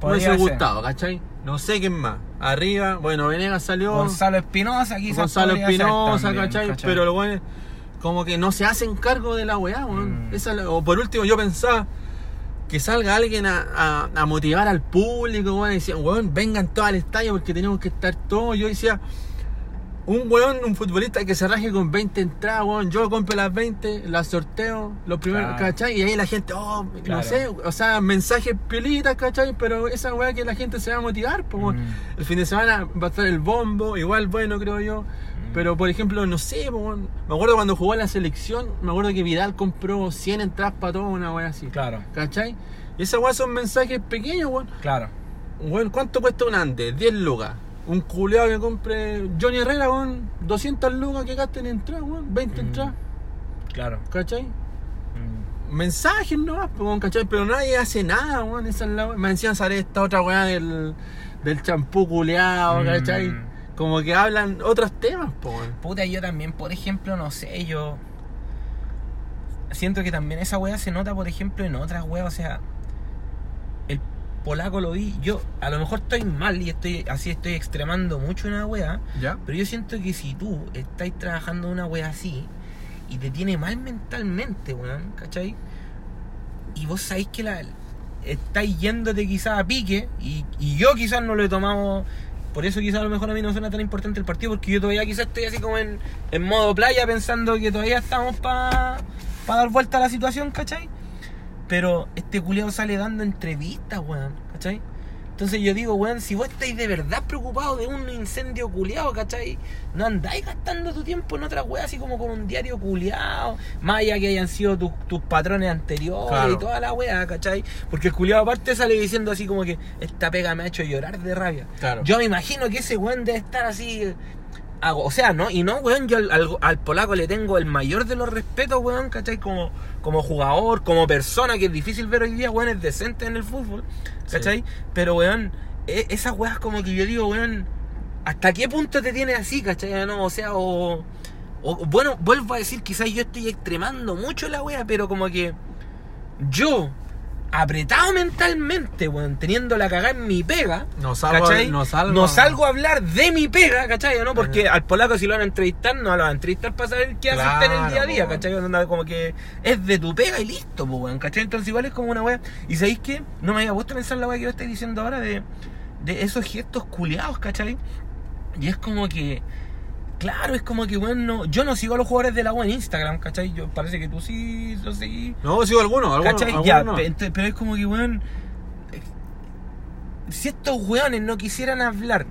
Podría ser. gustado, ¿cachai? No sé quién más. Arriba, bueno, Venegas salió. Gonzalo Espinosa, quizás. Gonzalo Espinosa, ¿cachai? Pero lo bueno, como que no se hacen cargo de la weá, weón. Mm. Esa o por último, yo pensaba que salga alguien a, a- a motivar al público, weón, y decían, weón, vengan todos al estadio porque tenemos que estar todos. Yo decía, un weón, un futbolista que se raje con 20 entradas, weón, yo compro las 20, las sorteo, los primeros, Claro. ¿cachai? Y ahí la gente, oh, Claro. no sé, o sea, mensajes piolitas, ¿cachai? Pero esa weá que la gente se va a motivar, pues. Mm. El fin de semana va a estar el bombo, igual bueno, creo yo. Pero, por ejemplo, no sé, po, weón. me acuerdo cuando jugó la selección, me acuerdo que Vidal compró 100 entradas para todo, una weá así. Claro, ¿Cachai? Y esas weas son mensajes pequeños, weón. claro. Weón, ¿cuánto cuesta un Andes? 10 lucas. Un culeado que compre Johnny Herrera, weón, 200 lucas que gasten en entradas, weón, 20 Mm. entradas, Claro. ¿cachai? Mm. Mensajes nomás, weón, ¿cachai? Pero nadie hace nada, weón. Esa es la. Me decían sale esta otra weá del, del champú culeado, Mm. ¿cachai? Como que hablan otros temas, po, weón. Puta, yo también, por ejemplo, no sé, yo. Siento que también esa weá se nota, por ejemplo, en otras weas. O sea, polaco lo vi. Yo, a lo mejor estoy mal y estoy así, estoy extremando mucho una weá. ¿Ya? Pero yo siento que si tú estás trabajando una wea así y te tiene mal mentalmente, weón, ¿cachai? Y vos sabéis que la estáis yéndote quizás a pique y, y yo quizás no lo he tomado. Por eso quizás a lo mejor a mí no suena tan importante el partido porque yo todavía quizás estoy así como en, en modo playa pensando que todavía estamos para dar vuelta a la situación, ¿cachai? Pero este culiado sale dando entrevistas, weón, ¿cachai? Entonces yo digo, weón, si vos estáis de verdad preocupados de un incendio culiado, ¿cachai? No andáis gastando tu tiempo en otras weas así como con un diario culiado, más allá que hayan sido tus, tus patrones anteriores Claro. y toda la wea, ¿cachai? Porque el culiado aparte sale diciendo así como que esta pega me ha hecho llorar de rabia. Claro. Yo me imagino que ese weón debe estar así. Hago- O sea, ¿no? Y no, weón, yo al, al- al polaco le tengo el mayor de los respetos, weón, ¿cachai? Como, como jugador, como persona, que es difícil ver hoy día, weón, es decente en el fútbol, ¿cachai? Pero, weón, e- esas weas como que yo digo, weón, ¿hasta qué punto te tiene así, ¿cachai? No, o sea, o, o- bueno, vuelvo a decir, quizás yo estoy extremando mucho la wea, pero como que yo, apretado mentalmente, weón, teniendo la cagada en mi pega, No salgo, no salgo, No salgo a hablar de mi pega, ¿cachai? ¿no? Porque Ajá. al polaco si lo van a entrevistar, no lo van a entrevistar para saber qué hace usted en el día a día, Claro. ¿cachai? Como que es de tu pega y listo, pues, weón, ¿cachai? Entonces igual es como una wea. ¿Y sabéis qué? No me había puesto a pensar la wea que yo estoy diciendo ahora de, de esos gestos culiados, ¿cachai? Y es como que... Claro, es como que, weón, no, yo no sigo a los jugadores de la wea en Instagram, ¿cachai? Yo, parece que tú sí lo seguís. No, sigo algunos, algunos. ¿Cachai? algunos Ya, no. pe- pero es como que, weón. eh, Si estos weones no quisieran hablar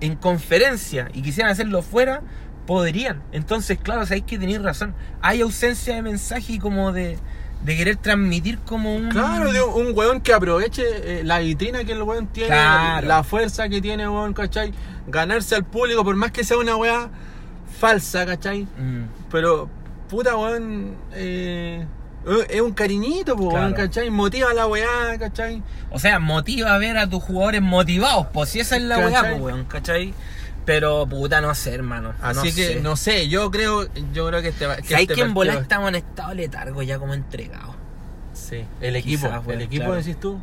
en conferencia y quisieran hacerlo fuera, podrían. Entonces, claro, sabéis que tenéis razón. Hay ausencia de mensaje y como de, de querer transmitir como un. Claro, de un, un weón que aproveche eh, la vitrina que el weón tiene, Claro. la fuerza que tiene, weón, ¿cachai? Ganarse al público, por más que sea una weá falsa, ¿cachai? Mm, Pero, puta, weón, eh, es un cariñito, po, weón, Claro. ¿cachai? Motiva la weá, ¿cachai? O sea, motiva a ver a tus jugadores motivados, pues si esa es la weá, ¿Cachai? pues, weón, ¿cachai? Pero puta, no sé, hermano. Así no que, sé. no sé, yo creo, yo creo que este va- que ¿Sabéis este que en volar estamos en estado letargo ya como entregados? Sí, el equipo, Quizás, el equipo claro. decís tú.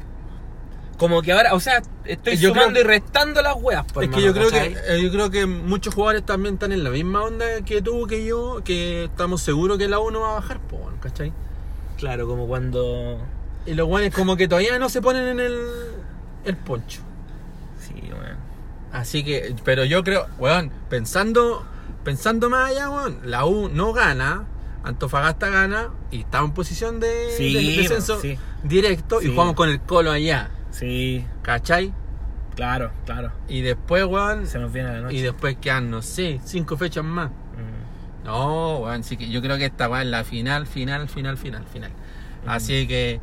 Como que ahora, o sea, estoy Yo sumando creo- y restando las weas, pues, es que yo creo que ¿cachai? eh, yo creo que muchos jugadores también están en la misma onda que tú, que yo, que estamos seguros que la 1 va a bajar, weón, ¿cachai? Claro, como cuando. Y los guanes como que todavía no se ponen en el, el poncho. Sí, weón. Así que, pero yo creo, weón, pensando, pensando más allá, weón, la U no gana, Antofagasta gana y está en posición de, Sí, de descenso sí. directo Sí. y jugamos con el colo allá, Sí, ¿cachai? claro, claro. Y después, weón, Se nos viene la noche. y después quedan, no sé, cinco fechas más. Mm. No, weón, sí que yo creo que esta va en la final, final, final, final, final. Mm. Así que,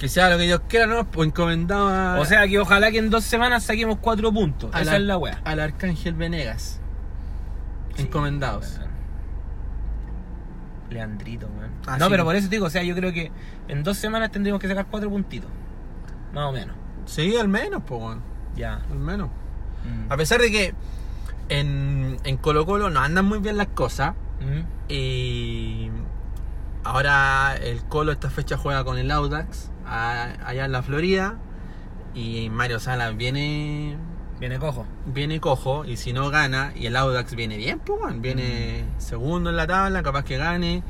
que sea lo que Dios quiera, ¿no? Pues encomendado a, O sea que ojalá que en dos semanas saquemos cuatro puntos. Esa es la wea. al Arcángel Venegas. encomendados. Leandrito, weón. Ah, no, sí. pero por eso te digo, o sea, yo creo que en dos semanas tendríamos que sacar cuatro puntitos. Más o menos. Sí, al menos, pues, weón, Ya. al menos. Mm. A pesar de que en, en Colo Colo no andan muy bien las cosas. Mm. Y ahora el Colo esta fecha juega con el Audax a- allá en la Florida. Y Mario Salas viene Viene cojo. viene cojo y si no gana y el Audax viene bien, pues viene Mm. segundo en la tabla, capaz que gane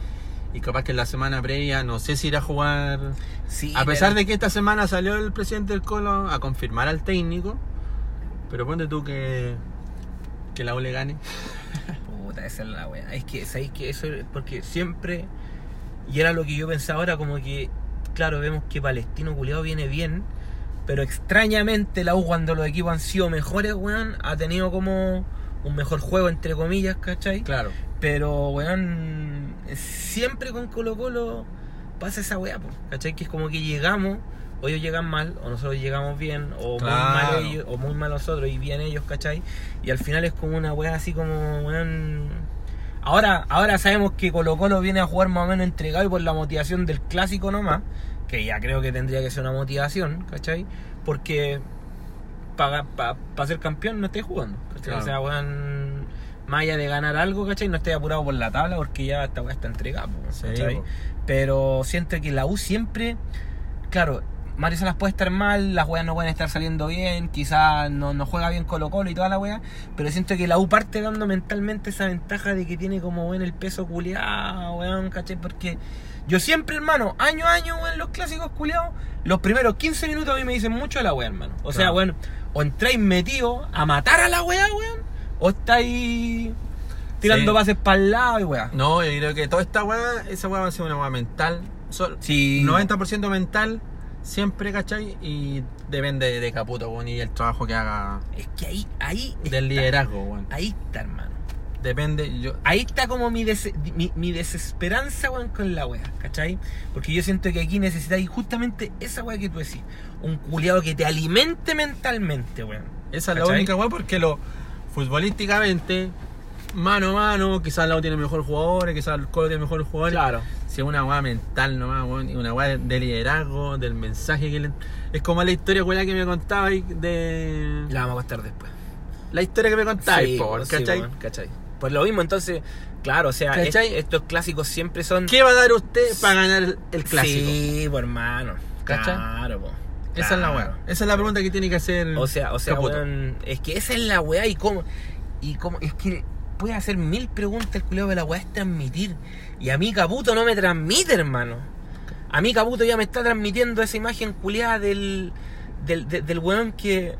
y capaz que en la semana previa no sé si irá a jugar. Sí, a pesar pero- de que esta semana salió el presidente del Colo a confirmar al técnico, pero ponte tú que que la U le gane. <laughs> Puta, esa es la weá. Es que, ¿sabéis que eso es porque siempre. Y era lo que yo pensaba ahora, como que, claro, vemos que Palestino culiado viene bien, pero extrañamente la U, cuando los equipos han sido mejores, weón, ha tenido como un mejor juego, entre comillas, ¿cachai? Claro. Pero, weón, siempre con Colo Colo pasa esa weá, ¿cachai? Que es como que llegamos, o ellos llegan mal, o nosotros llegamos bien, o muy mal ellos, o muy mal nosotros y bien ellos, ¿cachai? Y al final es como una weá así como, weón... Ahora, ahora sabemos que Colo Colo viene a jugar más o menos entregado y por la motivación del clásico nomás, que ya creo que tendría que ser una motivación, ¿cachai? Porque para ser campeón no estés jugando, ¿cachai? Claro. O sea, weón, más allá de ganar algo, ¿cachai? No estés apurado por la tabla porque ya esta weá está entregada, Sí, ¿cachai? po. Pero siento que la U siempre, claro, Mario Salas puede estar mal, las weas no pueden estar saliendo bien, quizás no, no juega bien Colo Colo y toda la wea, pero siento que la U parte dando mentalmente esa ventaja de que tiene como weón el peso culiado, weón, ¿cachai? Porque yo siempre, hermano, año a año, weón, los clásicos culiados, los primeros 15 minutos a mí me dicen mucho de la wea, hermano. O sea, Claro. weón, o entráis metidos a matar a la wea, weón, o estáis tirando Sí. pases para el lado y wea. No, yo creo que toda esta weá, esa weá va a ser una weá mental. Sol- Sí. 90% mental, siempre, ¿cachai? Y depende de Caputo, weón, y el trabajo que haga Es que ahí, ahí del está. liderazgo, weón. Ahí está, hermano. Depende, yo. Ahí está como mi, des- mi, mi desesperanza, weón, con la wea, ¿cachai? Porque yo siento que aquí necesitáis justamente esa wea que tú decís. Un culiado que te alimente mentalmente, weón. Esa es la única weá porque lo futbolísticamente, mano a mano, quizás lado tiene mejores jugadores, quizás el Colo tiene mejores jugadores. Claro. Si es una weá mental nomás, weón, y una weá de liderazgo, del mensaje que le... Es como la historia weá que me contabais de... La vamos a contar después. La historia que me weón, sí, ¿cachai? weón, ¿cachai? Pues lo mismo, entonces, claro, o sea, ¿Cachai? est- estos clásicos siempre son. ¿Qué va a dar usted para ganar el, el clásico? Sí, pues hermano. ¿Cachai? Claro, po. Esa es la weá. Esa es la pregunta que tiene que hacer. O sea, o sea, weón, es que esa es la weá y cómo, y cómo, es que puede hacer mil preguntas el culiao, pero la weá es transmitir. Y a mí Caputo no me transmite, hermano. A mí Caputo ya me está transmitiendo esa imagen culiada del, del, de- del weón que,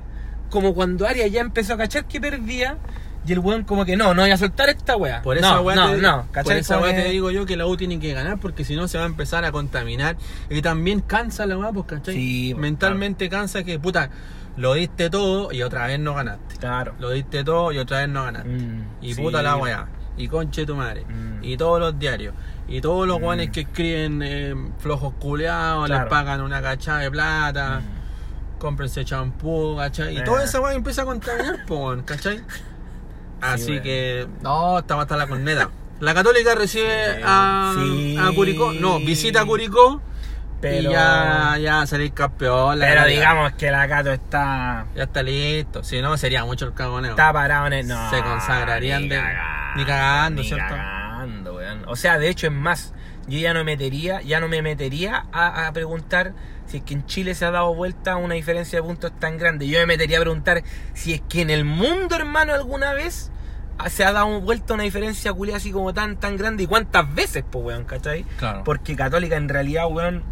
como cuando Arias ya empezó a cachar que perdía, y el weón como que no, no voy a soltar esta weá. Por esa no, weá no, te, no, por esa weá que- te digo yo que la U tiene que ganar porque si no se va a empezar a contaminar. Y también cansa la weá, pues, ¿cachai? Sí, pues, Mentalmente cansa que, puta, lo diste todo y otra vez no ganaste. Claro. Lo diste todo y otra vez no ganaste. Mm, Y sí. puta la weá. Y conche tu madre. Mm. Y todos los diarios. Y todos los Mm. guanes que escriben eh, flojos culeados, les pagan una cachada de plata, cómprense champú, ¿cachai? Y Eh. toda esa weá empieza a contaminar, po, weón, ¿cachai? Así que, no, estamos hasta la corneta. La Católica recibe a, Sí. a Curicó, no, visita a Curicó Pero, y ya, ya salir campeón. la pero digamos que la Cato está Ya está listo, si no sería mucho el cagoneo. Está parado en el... No, Se consagrarían ni de- cagando, ni cagando, ni ¿cierto? cagando, weón. O sea, de hecho es más, yo ya no metería, ya no me metería a, a preguntar si es que en Chile se ha dado vuelta una diferencia de puntos tan grande. Yo me metería a preguntar si es que en el mundo, hermano, alguna vez se ha dado vuelta una diferencia culia así como tan tan grande y cuántas veces, pues, weón, ¿cachai? Claro. Porque Católica en realidad, weón,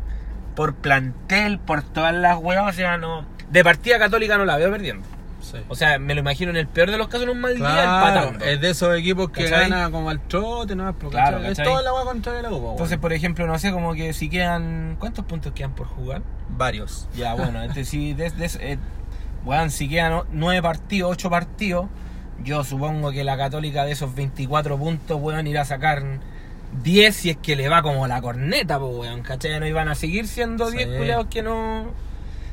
por plantel, por todas las weas, o sea, no... De partida Católica no la veo perdiendo. Sí. O sea, me lo imagino en el peor de los casos en un mal día Claro, empatando. es de esos equipos que ¿Cachai? gana como al trote, ¿no? Es toda la agua contra la U, Entonces, por ejemplo, no sé, como que si quedan... ¿Cuántos puntos quedan por jugar? varios. Ya, bueno, este, si des- des- eh, si quedan nueve partidos, ocho partidos, yo supongo que la Católica de esos 24 puntos, weón, irá a sacar 10 si es que le va como la corneta, pues, weón, ¿cachai? No iban a seguir siendo 10 Sí. culeados que no...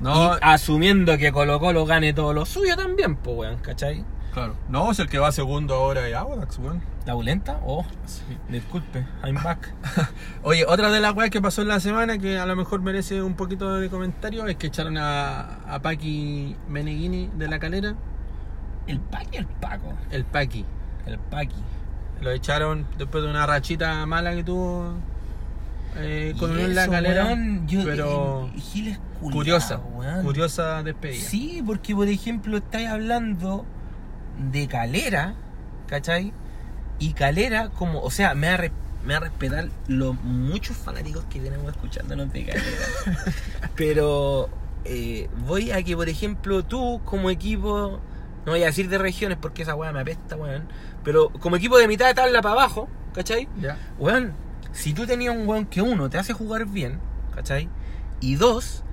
No, Y asumiendo que Colo Colo gane todo lo suyo también, pues, weón, ¿cachai? claro. No, es el que va segundo ahora y Audax, weón. ¿La bulenta? Oh, disculpe, I'm back. <laughs> Oye, otra de las weas que pasó en la semana que a lo mejor merece un poquito de comentario es que echaron a, a Paqui Meneghini de la calera. ¿El Paqui el Paco? El Paqui. El Paqui. Lo echaron después de una rachita mala que tuvo eh, con Unión La eso, Calera. weón, yo- pero eh, Giles culiao, curiosa, weón. curiosa despedida. Sí, porque por ejemplo estáis hablando de Calera, ¿cachai? Y Calera, como, o sea, me va a, me va a respetar los muchos fanáticos que tenemos escuchándonos de Calera. <laughs> Pero eh, voy a que, por ejemplo, tú como equipo, no voy a decir de regiones porque esa weá me apesta, weón. Pero como equipo de mitad de tabla para abajo, ¿cachai? Ya. Weón, si tú tenías un weón que uno te hace jugar bien, ¿cachai? Y dos,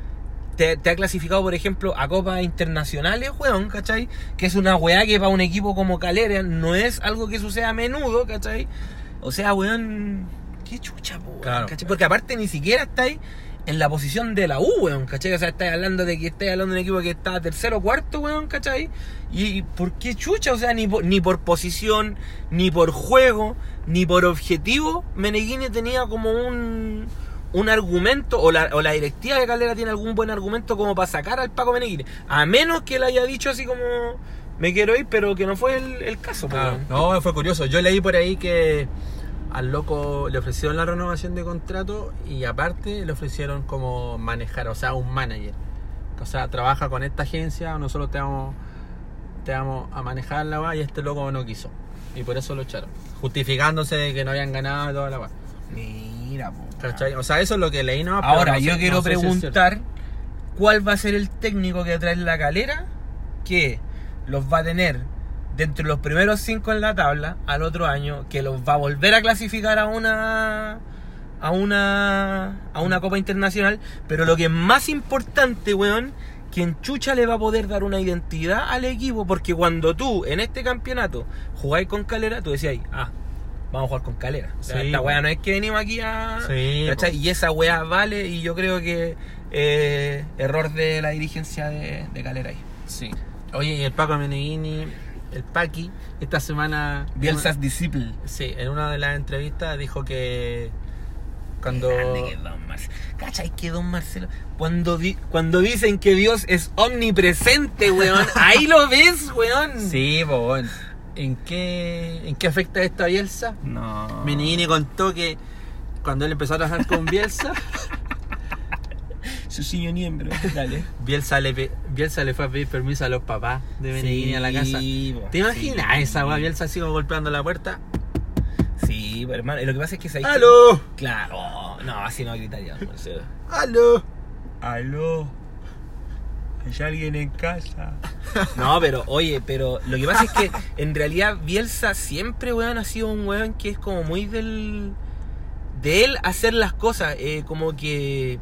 te, te ha clasificado, por ejemplo, a copas internacionales, weón, ¿cachai? Que es una weá que para un equipo como Calera no es algo que suceda a menudo, ¿cachai? O sea, weón, qué chucha, weón, Claro. ¿cachai? Porque aparte ni siquiera estáis en la posición de la U, weón, ¿cachai? O sea, estáis hablando de que estáis hablando de un equipo que está tercero o cuarto, weón, ¿cachai? Y ¿por qué chucha? O sea, ni por, ni por posición, ni por juego, ni por objetivo, Meneghini tenía como un, un argumento, o la, o la directiva de Calera tiene algún buen argumento como para sacar al Paco Meneghini. A menos que él haya dicho así como, me quiero ir, pero que no fue el, el caso, weón. No, fue curioso. Yo leí por ahí que al loco le ofrecieron la renovación de contrato y aparte le ofrecieron como manejar, o sea, un manager. O sea, trabaja con esta agencia, nosotros te vamos, te vamos a manejar la va y este loco no quiso. Y por eso lo echaron. Justificándose de que no habían ganado y toda la va. Mira, po. O sea, eso es lo que leí, ¿no? Ahora, no sé- yo quiero no si preguntar cuál va a ser el técnico que trae la calera que los va a tener dentro de los primeros cinco en la tabla al otro año, que los va a volver a clasificar a una a una a una copa internacional, pero lo que es más importante, weón, que en Chucha le va a poder dar una identidad al equipo, porque cuando tú en este campeonato jugáis con Calera, tú decías, ah, vamos a jugar con Calera. O sea, Sí, esta weá no es que venimos aquí a... Sí, ¿cachai? Y esa weá vale y yo creo que eh, error de la dirigencia de, de Calera ahí. Sí. Oye, y el Paco Meneghini, el Paqui, esta semana. Bielsa's disciple. Sí, en una de las entrevistas dijo que cuando Grande que Don Marcelo. ¿Cachai que Don Marcelo? Cuando, di- cuando dicen que Dios es omnipresente, weón, <laughs> ahí lo ves, weón. Sí, bueno. ¿En qué, ¿En qué afecta esto a Bielsa? No. Menini contó que cuando él empezó a trabajar con Bielsa, <laughs> Su niño miembro. <laughs> Dale. Bielsa le, Bielsa le fue a pedir permiso a los papás de Menini a la casa. ¿Te imaginas sí. esa weá? Bielsa así como golpeando la puerta. Sí, pero hermano, lo que pasa es que ¿sabes qué? ¡Aló! Claro, no, así no gritaría. ¡Aló! Aló. ¿Hay alguien en casa? <laughs> No, pero oye, pero lo que pasa es que en realidad Bielsa siempre, weón, ha sido un weón que es como muy del. de él hacer las cosas. eh, como que.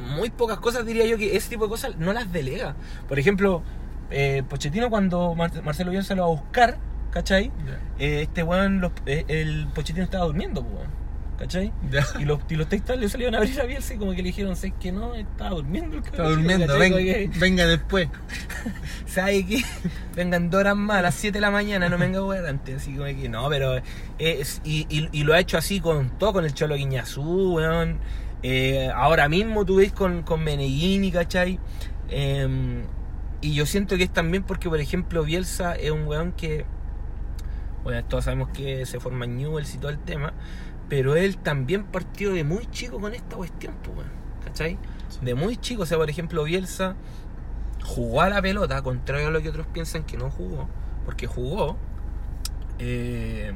Muy pocas cosas diría yo que ese tipo de cosas no las delega. Por ejemplo, eh, Pochettino cuando Mar- Marcelo Bielsa lo va a buscar, ¿cachai? Eh, este weón, los- eh, el Pochettino estaba durmiendo, pues, weón, ¿cachai? Ya. Y los, y los textos le salieron a abrir a Bielsa y como que le dijeron, sé que no, estaba durmiendo el Está cabrón, durmiendo, ¿cachai? ven- Como que, venga después. <laughs> ¿Sabe qué? Vengan dos horas más a las 7 de la mañana, no venga weón antes. Así como que no, pero. Es, y, y- y lo ha hecho así con todo, con el Cholo Guiñazú, weón. Eh, ahora mismo tú ves con, con Meneghini, ¿cachai? Eh, y yo siento que es también porque, por ejemplo, Bielsa es un weón que. Bueno, todos sabemos que se forma en Newells y todo el tema. Pero él también partió de muy chico con esta cuestión, pues, weón. ¿Cachai? De muy chico, o sea, por ejemplo, Bielsa jugó a la pelota, contrario a lo que otros piensan que no jugó, porque jugó. eh,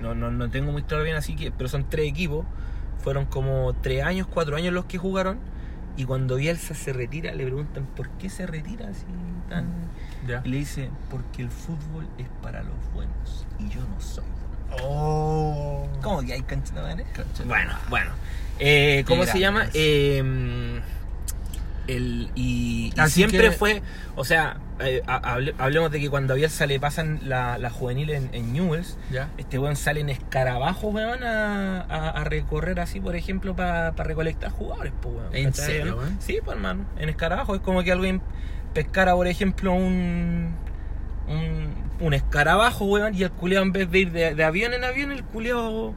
no, no, no tengo muy claro bien, así que, pero son tres equipos. Fueron como tres años, cuatro años los que jugaron. Y cuando Bielsa se retira, le preguntan por qué se retira así tan. Ya. Y le dice, porque el fútbol es para los buenos y yo no soy bueno. Oh. ¿Cómo que hay cancha de madre? Concha de Bueno, bueno. Eh, ¿Cómo Qué se llama? Eh, el, y, y Así siempre que- fue, o sea, eh, ha- hable- hablemos de que cuando a Bielsa le pasan la, la juvenil en, en Newells, Ya. este weón sale en escarabajo, weón, a, a- a recorrer así, por ejemplo, para recolectar jugadores, pues, weón. ¿En ¿cachai, serio, weón? Sí, pues, hermano. En escarabajo es como que alguien pescara, por ejemplo, un. Un, un escarabajo, weón, y el culeado en vez de ir de, de avión en avión, el culeado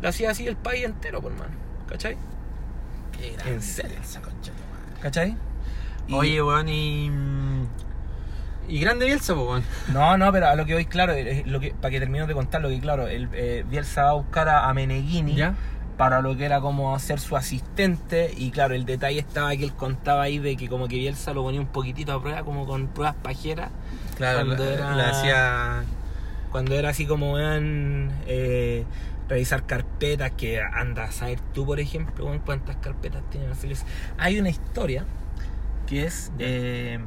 lo hacía así el país entero, pues, hermano. ¿Cachai? Qué grande En serio. Bielsa, concha. ¿Cachai? Y- Oye, weón, y. mm, Y grande Bielsa, po, weón. No, no, pero a lo que voy, claro, lo que, para que terminemos de contar lo que, claro, el, eh, Bielsa va a buscar a, Meneghini ¿Ya? para lo que era como ser su asistente y claro, el detalle estaba que él contaba ahí de que como que Bielsa lo ponía un poquitito a prueba como con pruebas pajeras. Claro, Cuando era- hacía. Cuando era así como vean revisar carpetas que anda a saber tú por ejemplo cuántas carpetas tiene. Hay una historia que es eh,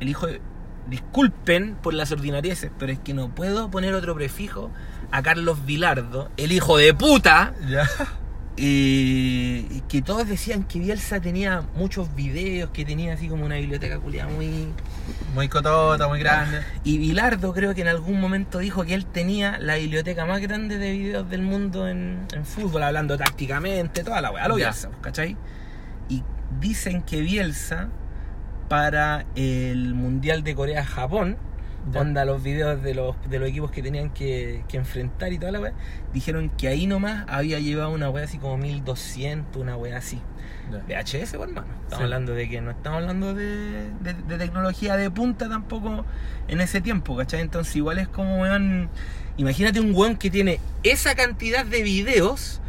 el hijo de, disculpen por las ordinarieces, pero es que no puedo poner otro prefijo a Carlos Vilardo, el hijo de puta, Ya. Y que todos decían que Bielsa tenía muchos videos, que tenía así como una biblioteca culiada muy... Muy cotota, muy grande. Y Bilardo creo que en algún momento dijo que él tenía la biblioteca más grande de videos del mundo en, en fútbol, hablando tácticamente, toda la weá, lo. Bielsa, ¿cachai? Y dicen que Bielsa para el Mundial de Corea-Japón, Ya. onda los videos de los, de los equipos que tenían que, que enfrentar y toda la weá, dijeron que ahí nomás había llevado una weá así como 1200, una weá así. Ya. VHS, pues, hermano. Estamos Sí. hablando de que no estamos hablando de, de- de tecnología de punta tampoco en ese tiempo, ¿cachai? Entonces, igual es como, weón. Imagínate un weón que tiene esa cantidad de videos.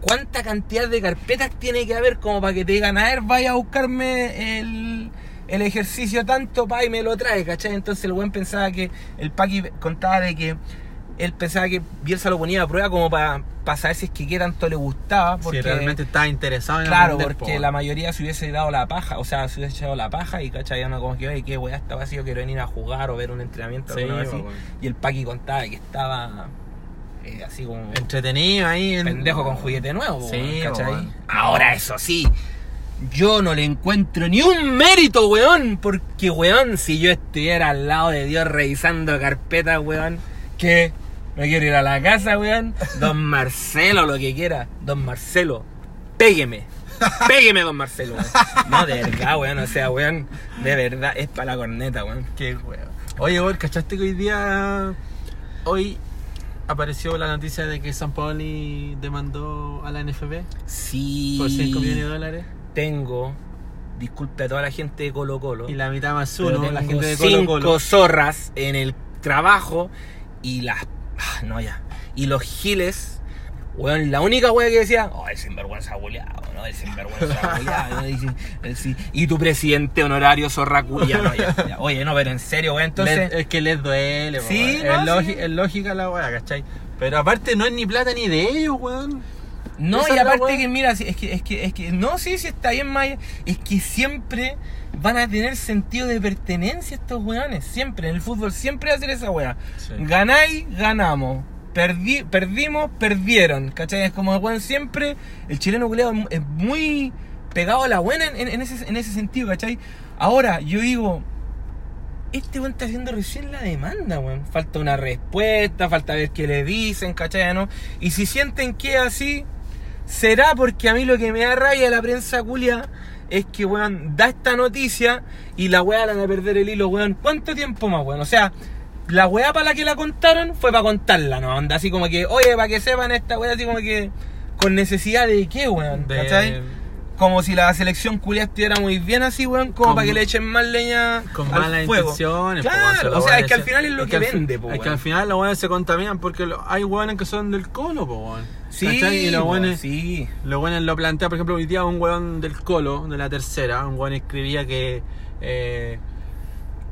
¿Cuánta cantidad de carpetas tiene que haber como para que te digan, a ver, vaya a buscarme el, el ejercicio tanto, pa, y me lo trae, ¿cachai? Entonces el weón pensaba que, el Paqui contaba de que él pensaba que Bielsa lo ponía a prueba como para, para saber si es que qué tanto le gustaba. Porque, si realmente estaba interesado en Claro, porque po. la mayoría se hubiese dado la paja, o sea, se hubiese echado la paja y cachai, uno como que, oye, qué weá estaba así, yo quiero venir a jugar o ver un entrenamiento Sí, alguna vez así. Y el Paqui contaba que estaba eh, así como Entretenido ahí. en- pendejo con juguete nuevo, Sí, ¿cachai? Ahora, eso sí, yo no le encuentro ni un mérito, weón, porque, weón, si yo estuviera al lado de Dios revisando carpetas, weón, que me quiero ir a la casa, weón, don Marcelo, lo que quiera, don Marcelo, pégueme. Pégueme, don Marcelo, weón. No, de verdad, weón, o sea, weón, de verdad, es para la corneta, weón. Qué weón. Oye, weón, ¿cachaste que hoy día. Hoy apareció la noticia de que San Paoli demandó a la NFB Sí. por 5 millones de dólares? Tengo, disculpe a toda la gente de Colo Colo. Y la mitad más uno, la gente de Colo cinco zorras en el trabajo y las. ah, No, ya. Y los giles, weón, la única wea que decía, oh, el sinvergüenza culiado, ¿no? El sinvergüenza <laughs> culiado. ¿no? Y, tu presidente honorario zorra culiao, no, ya, ya. Oye, no, pero en serio, weón, entonces. Es que les duele, Sí, weón. no, es, sí. es lógica la weá, ¿cachai? Pero aparte no es ni plata ni de ellos, weón. No, y aparte que mira, es que, es que, es que, no, sí, sí está bien Maya, es que siempre van a tener sentido de pertenencia estos weones, siempre, en el fútbol siempre va a ser esa wea. Sí. Ganáis, ganamos. Perdi- perdimos, perdieron. ¿Cachai? Es como weón siempre, el chileno culeado es muy pegado a la buena en, en- en ese, en ese sentido, ¿cachai? Ahora, yo digo, este weón está haciendo recién la demanda, weón. Falta una respuesta, falta ver qué le dicen, ¿cachai? ¿no? Y si sienten que es así, será porque a mí lo que me da rabia de la prensa culia es que, weón, da esta noticia y la weá la van a perder el hilo, weón. ¿Cuánto tiempo más, weón? O sea, la weá para la que la contaron fue para contarla, ¿no? Onda así como que, oye, para que sepan esta weá, así como que, con necesidad de qué, weón, De- ¿cachai? Como si la selección culia estuviera muy bien así, weón, como Con- para que le echen más leña Con al malas fuego. intenciones. Claro, o sea, es que al final es lo que vende, po, Es que al final los weones se contaminan porque lo- hay weones que son del colo, po, weón. Sí, ¿Cachai? Y los weones, sí. los weones lo plantea, por ejemplo, hoy día un weón del colo, de la tercera, un weón escribía que. eh,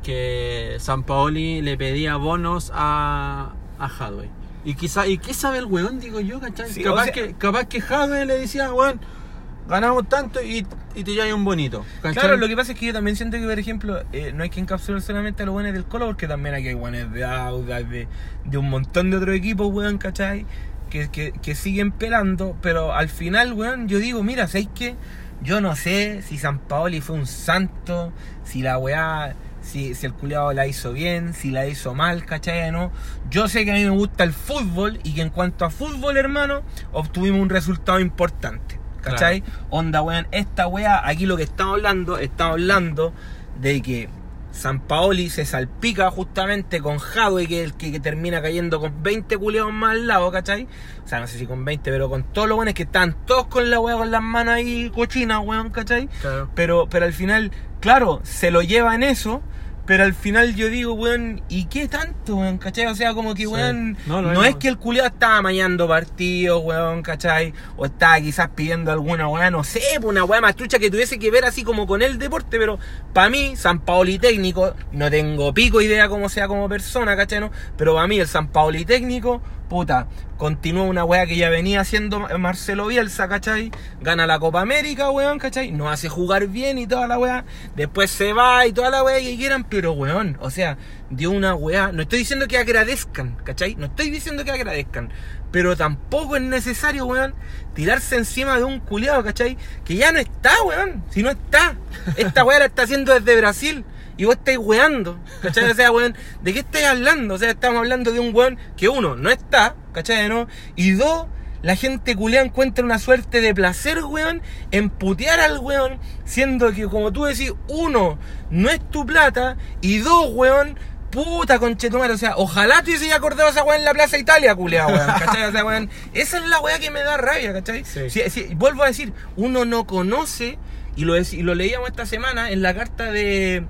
que San Paoli le pedía bonos a, a Hadway. Y quizá, ¿y qué sabe el weón? Digo yo, ¿cachai? Sí, capaz, o sea- que, capaz que Hadway le decía, weón, ganamos tanto y, y te llevas un bonito. Claro, lo que pasa es que yo también siento que, por ejemplo, eh, no hay que encapsular solamente a los buenos del Colo, porque también aquí hay buenos de Audax, de, de un montón de otros equipos, weón, ¿cachai? Que, que, que siguen pelando, pero al final, weón, yo digo, mira, ¿sabes qué? Yo no sé si San Paoli fue un santo, si la weá, si, si el culiado la hizo bien, si la hizo mal, ¿cachai? ¿No? Yo sé que a mí me gusta el fútbol y que en cuanto a fútbol, hermano, obtuvimos un resultado importante. ¿Cachai? Onda, weón, esta weá, aquí lo que estamos hablando, estamos hablando de que San Paoli se salpica justamente con Jadwe, que es el que, que termina cayendo con 20 culeados más al lado, ¿cachai? O sea, no sé si con 20, pero con todos los buenos que están todos con la weá con las manos ahí cochinas, weón, ¿cachai? Claro. Pero, pero al final, claro, se lo lleva en eso, pero al final yo digo, weón, ¿y qué tanto, weón? ¿Cachai? O sea, como que, Sí. weón, No, es que el culiado estaba mañando partidos, weón, ¿cachai? O estaba quizás pidiendo alguna weá, no sé, pues, una weá más trucha que tuviese que ver así como con el deporte, pero para mí, San Paoli técnico, no tengo pico idea cómo sea como persona, ¿cachai? no? Pero para mí, el San Paoli técnico, puta, continúa una weá que ya venía haciendo Marcelo Bielsa, ¿cachai? Gana la Copa América, weón, ¿cachai? Nos hace jugar bien y toda la weá. Después se va y toda la weá que quieran, pero weón, o sea, dio una weá. No estoy diciendo que agradezcan, ¿cachai? No estoy diciendo que agradezcan. Pero tampoco es necesario, weón, tirarse encima de un culiado, ¿cachai? Que ya no está, weón. Si no está. Esta weá la está haciendo desde Brasil. Y vos estáis weando, ¿cachai? O sea, weón, ¿de qué estáis hablando? O sea, estamos hablando de un weón que uno, no está, ¿cachai? ¿No? Y dos, la gente culea encuentra una suerte de placer, weón, en putear al weón, siendo que, como tú decís, uno, no es tu plata, y dos, weón, puta conchetumare, o sea, ojalá te hubiese acordado esa weón en la Plaza Italia, culea, weón, <laughs> ¿cachai? O sea, weón, esa es la weá que me da rabia, ¿cachai? Sí. Si- si- vuelvo a decir, uno no conoce, y lo, y lo leíamos esta semana en la carta de,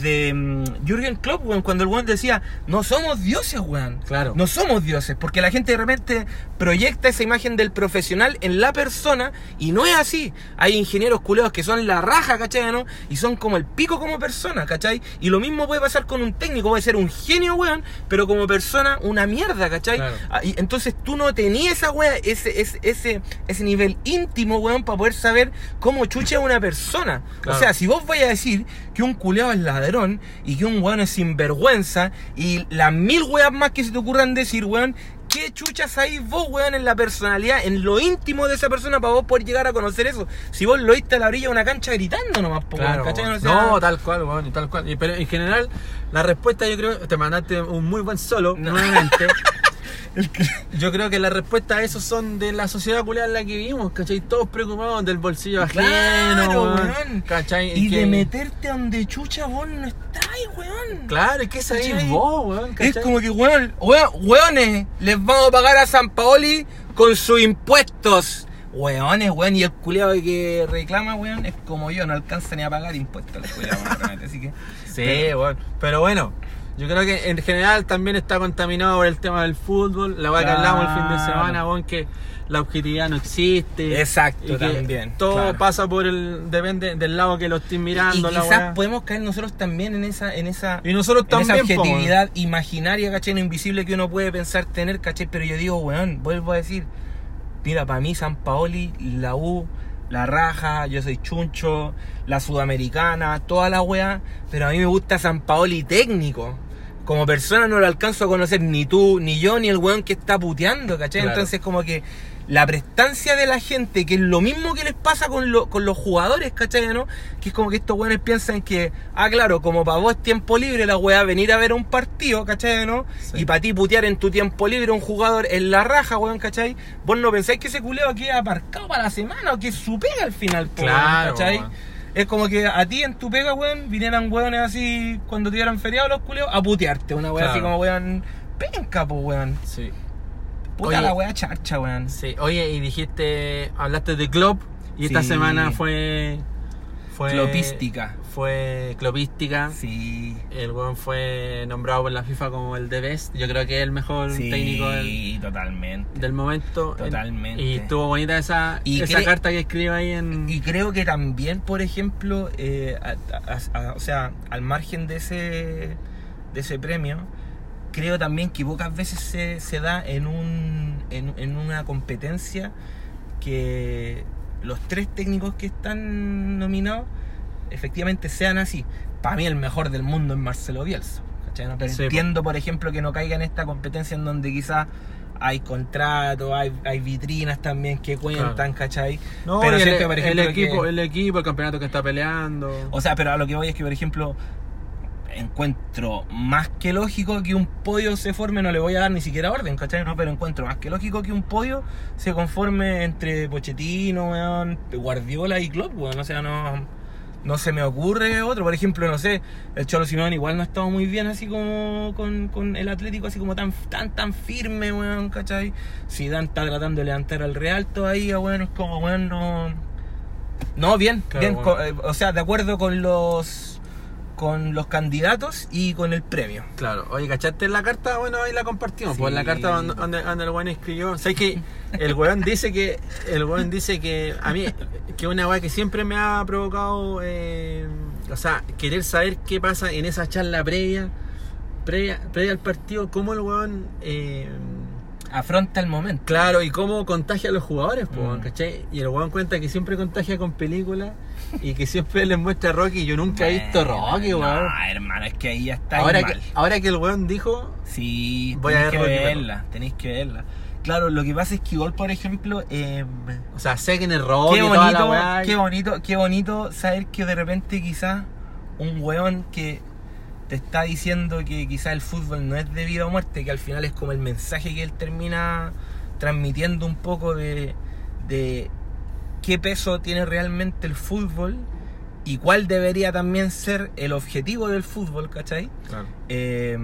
de mm, Jürgen Klopp, weón, cuando el weón decía, no somos dioses, weón. Claro. No somos dioses, porque la gente de repente proyecta esa imagen del profesional en la persona y no es así. Hay ingenieros culeados que son la raja, ¿cachai? ¿no? Y son como el pico como persona, ¿cachai? Y lo mismo puede pasar con un técnico, puede ser un genio, weón, pero como persona una mierda, ¿cachai? Claro. Ah, y entonces tú no tenías esa weá, ese, ese, ese, ese nivel íntimo, weón, para poder saber cómo chucha una persona. Claro. O sea, si vos vais a decir que un culeado es ladrón y que un weón es sinvergüenza y las mil weas más que se te ocurran decir, weón, ¿qué chuchas hay vos, weón, en la personalidad, en lo íntimo de esa persona para vos poder llegar a conocer eso? Si vos lo viste a la orilla de una cancha gritando nomás, po, Claro, weón, ¿cachai? weón. O sea, no, tal cual, weón, y tal cual. Y, pero en general, la respuesta yo creo, te mandaste un muy buen solo, No. nuevamente. <laughs> <laughs> Yo creo que la respuesta a eso son de la sociedad culiada en la que vivimos, ¿cachai? Todos preocupados del bolsillo ajeno, Claro, weón, weón. ¿cachai? Y que- de meterte donde chucha vos no estáis, weón. Claro, es que esa es vos, weón, Es como que, weón, weón, weones, les vamos a pagar a San Paoli con sus impuestos. Weones, weón, y el culiado que reclama, weón, es como yo, no alcanza ni a pagar impuestos el realmente, <laughs> así que... Sí, weón. Pero bueno, yo creo que en general también está contaminado por el tema del fútbol. La weá que hablamos el fin de Claro. semana, weón, que la objetividad no existe. Exacto, y también, Todo claro. pasa por el. depende del lado que lo estés Y mirando, la quizás weá. podemos caer nosotros también en esa, en esa, Y nosotros en esa po, objetividad imaginaria, ¿cachai? No invisible que uno puede pensar tener, ¿cachai? Pero yo digo, weón, vuelvo a decir, mira, para mí San Paoli, la U, la raja, yo soy chuncho, la sudamericana, toda la weá, pero a mí me gusta San Paoli técnico. Como persona no lo alcanzo a conocer ni tú, ni yo, ni el weón que está puteando, ¿cachai? Claro. Entonces como que la prestancia de la gente, que es lo mismo que les pasa con, lo- con los jugadores, ¿cachai? ¿no? Que es como que estos weones piensan que, ah, claro, como para vos es tiempo libre, la weá venir a ver un partido, ¿cachai? ¿no? Sí. Y para ti putear en tu tiempo libre un jugador en la raja, weón, ¿cachai? Vos no pensáis que ese culeo queda aparcado para la semana o que es su pega al final, Claro, ¿cachai? weón. Es como que a ti en tu pega, weón, vinieran weones así cuando tuvieran feriado los culeos a putearte, una weá así como weón, penca, pues weón. Sí. Puta Oye. la weá charcha, weón. Sí. Oye, y dijiste. Hablaste de Klopp. Y esta semana fue. Fue. Clopística. Fue clopística. Sí. El weón fue nombrado por la FIFA como el The Best. Yo creo que es el mejor Sí, técnico del, totalmente. del momento. Totalmente. Y estuvo bonita esa, Y esa carta que escribe ahí en. Y creo que también, por ejemplo, eh, a- a- a- o sea, al margen de ese, de ese premio, creo también que pocas veces se, se da en, un, en, en una competencia que los tres técnicos que están nominados efectivamente sean así. Para mí el mejor del mundo es Marcelo Bielsa. No, entiendo, por ejemplo, que no caiga en esta competencia en donde quizás hay contratos, hay, hay vitrinas también que cuentan, Claro. ¿cachai? no, pero el, siento, por el ejemplo, equipo, que- el equipo, el campeonato que está peleando. O sea, pero a lo que voy es que, por ejemplo, encuentro más que lógico que un podio se forme, no le voy a dar ni siquiera orden, ¿cachai? No, pero encuentro más que lógico que un podio se conforme entre Pochettino, Guardiola y Klopp, weón. O sea, no, no se me ocurre otro. Por ejemplo, no sé, el Cholo Simón igual no ha estado muy bien así como con, con el Atlético, así como tan, tan, tan firme, weón, ¿cachai? Zidane está tratando de levantar al Real todavía, weón, es como, weón, no... No, bien, Claro, bien, bueno. eh, o sea, de acuerdo con los con los candidatos y con el premio. Claro, oye, ¿cachaste la carta? Bueno, ahí la compartimos. Pues la Sí. carta donde, donde- donde el weón escribió. ¿Sabes que El weón dice que. El weón dice que. A mí, que una weá que siempre me ha provocado. eh, o sea, querer saber qué pasa en esa charla previa. Previa, previa al partido, cómo el weón. eh, Afronta el momento. Claro, y cómo contagia a los jugadores, po, Mm. ¿cachai? Y el weón cuenta que siempre contagia con películas y que siempre les muestra a Rocky. Yo nunca he visto Rocky, No, weón. hermano, es que ahí ya está Ahora mal. que, ahora que el weón dijo, Sí, Voy a tenéis que Rocky, verla, tenéis que verla. Claro, lo que pasa es que igual, por ejemplo, eh, o sea, sé que en el Rocky qué y toda la bonito, weá. qué bonito, qué bonito saber que de repente quizás un weón que te está diciendo que quizás el fútbol no es de vida o muerte, que al final es como el mensaje que él termina transmitiendo un poco de, de qué peso tiene realmente el fútbol y cuál debería también ser el objetivo del fútbol, ¿cachai? Claro. Eh,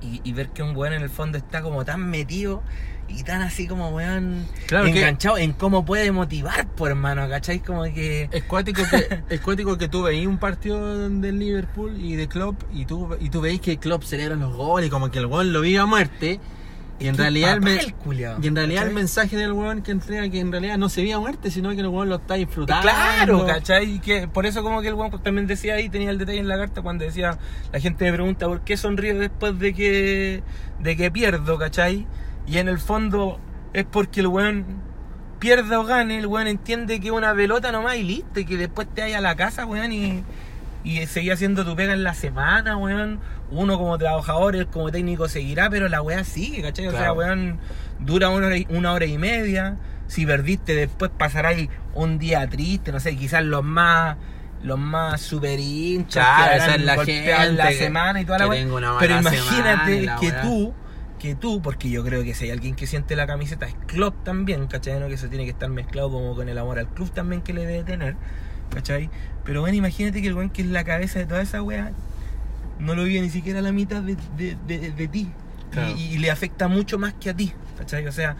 y, y ver que un weón en el fondo está como tan metido y tan así como weón Claro que- enganchado en cómo puede motivar, por hermano, ¿cachai? Como que. Es cuático que, <laughs> es cuático que tú veís un partido del Liverpool y de Klopp y tú, y tú veis que Klopp celebra los goles y como que el weón lo vive a muerte. Y en realidad, el, me- papá el culiao, y en realidad el ¿cachai? mensaje del weón que entrega que en realidad no se vive a muerte, sino que el weón lo está disfrutando. Claro, ¿cachai? Y que por eso como que el weón también decía ahí, tenía el detalle en la carta cuando decía, la gente me pregunta por qué sonrío después de que, de que pierdo, ¿cachai? Y en el fondo es porque el weón pierda o gane, el weón entiende que una pelota nomás y listo, y que después te vayas a la casa, weón, y, y seguir haciendo tu pega en la semana, weón. Uno como trabajador, él como técnico seguirá, pero la weá sigue, ¿cachai? O sea, weón, dura una hora, y, una hora y media. Si perdiste, después pasará ahí un día triste, no sé, quizás los más los más super hinchas Claro, que esa es la gente la semana y toda la weá. Pero imagínate semana que tú, que tú, porque yo creo que si hay alguien que siente la camiseta es Klopp también, ¿cachai? ¿No? Que eso tiene que estar mezclado como con el amor al club también que le debe tener, ¿cachai? Pero bueno, imagínate que el buen que es la cabeza de toda esa weá no lo vive ni siquiera a la mitad de, de- de- de ti. Claro. Y, y le afecta mucho más que a ti, ¿cachai? O sea,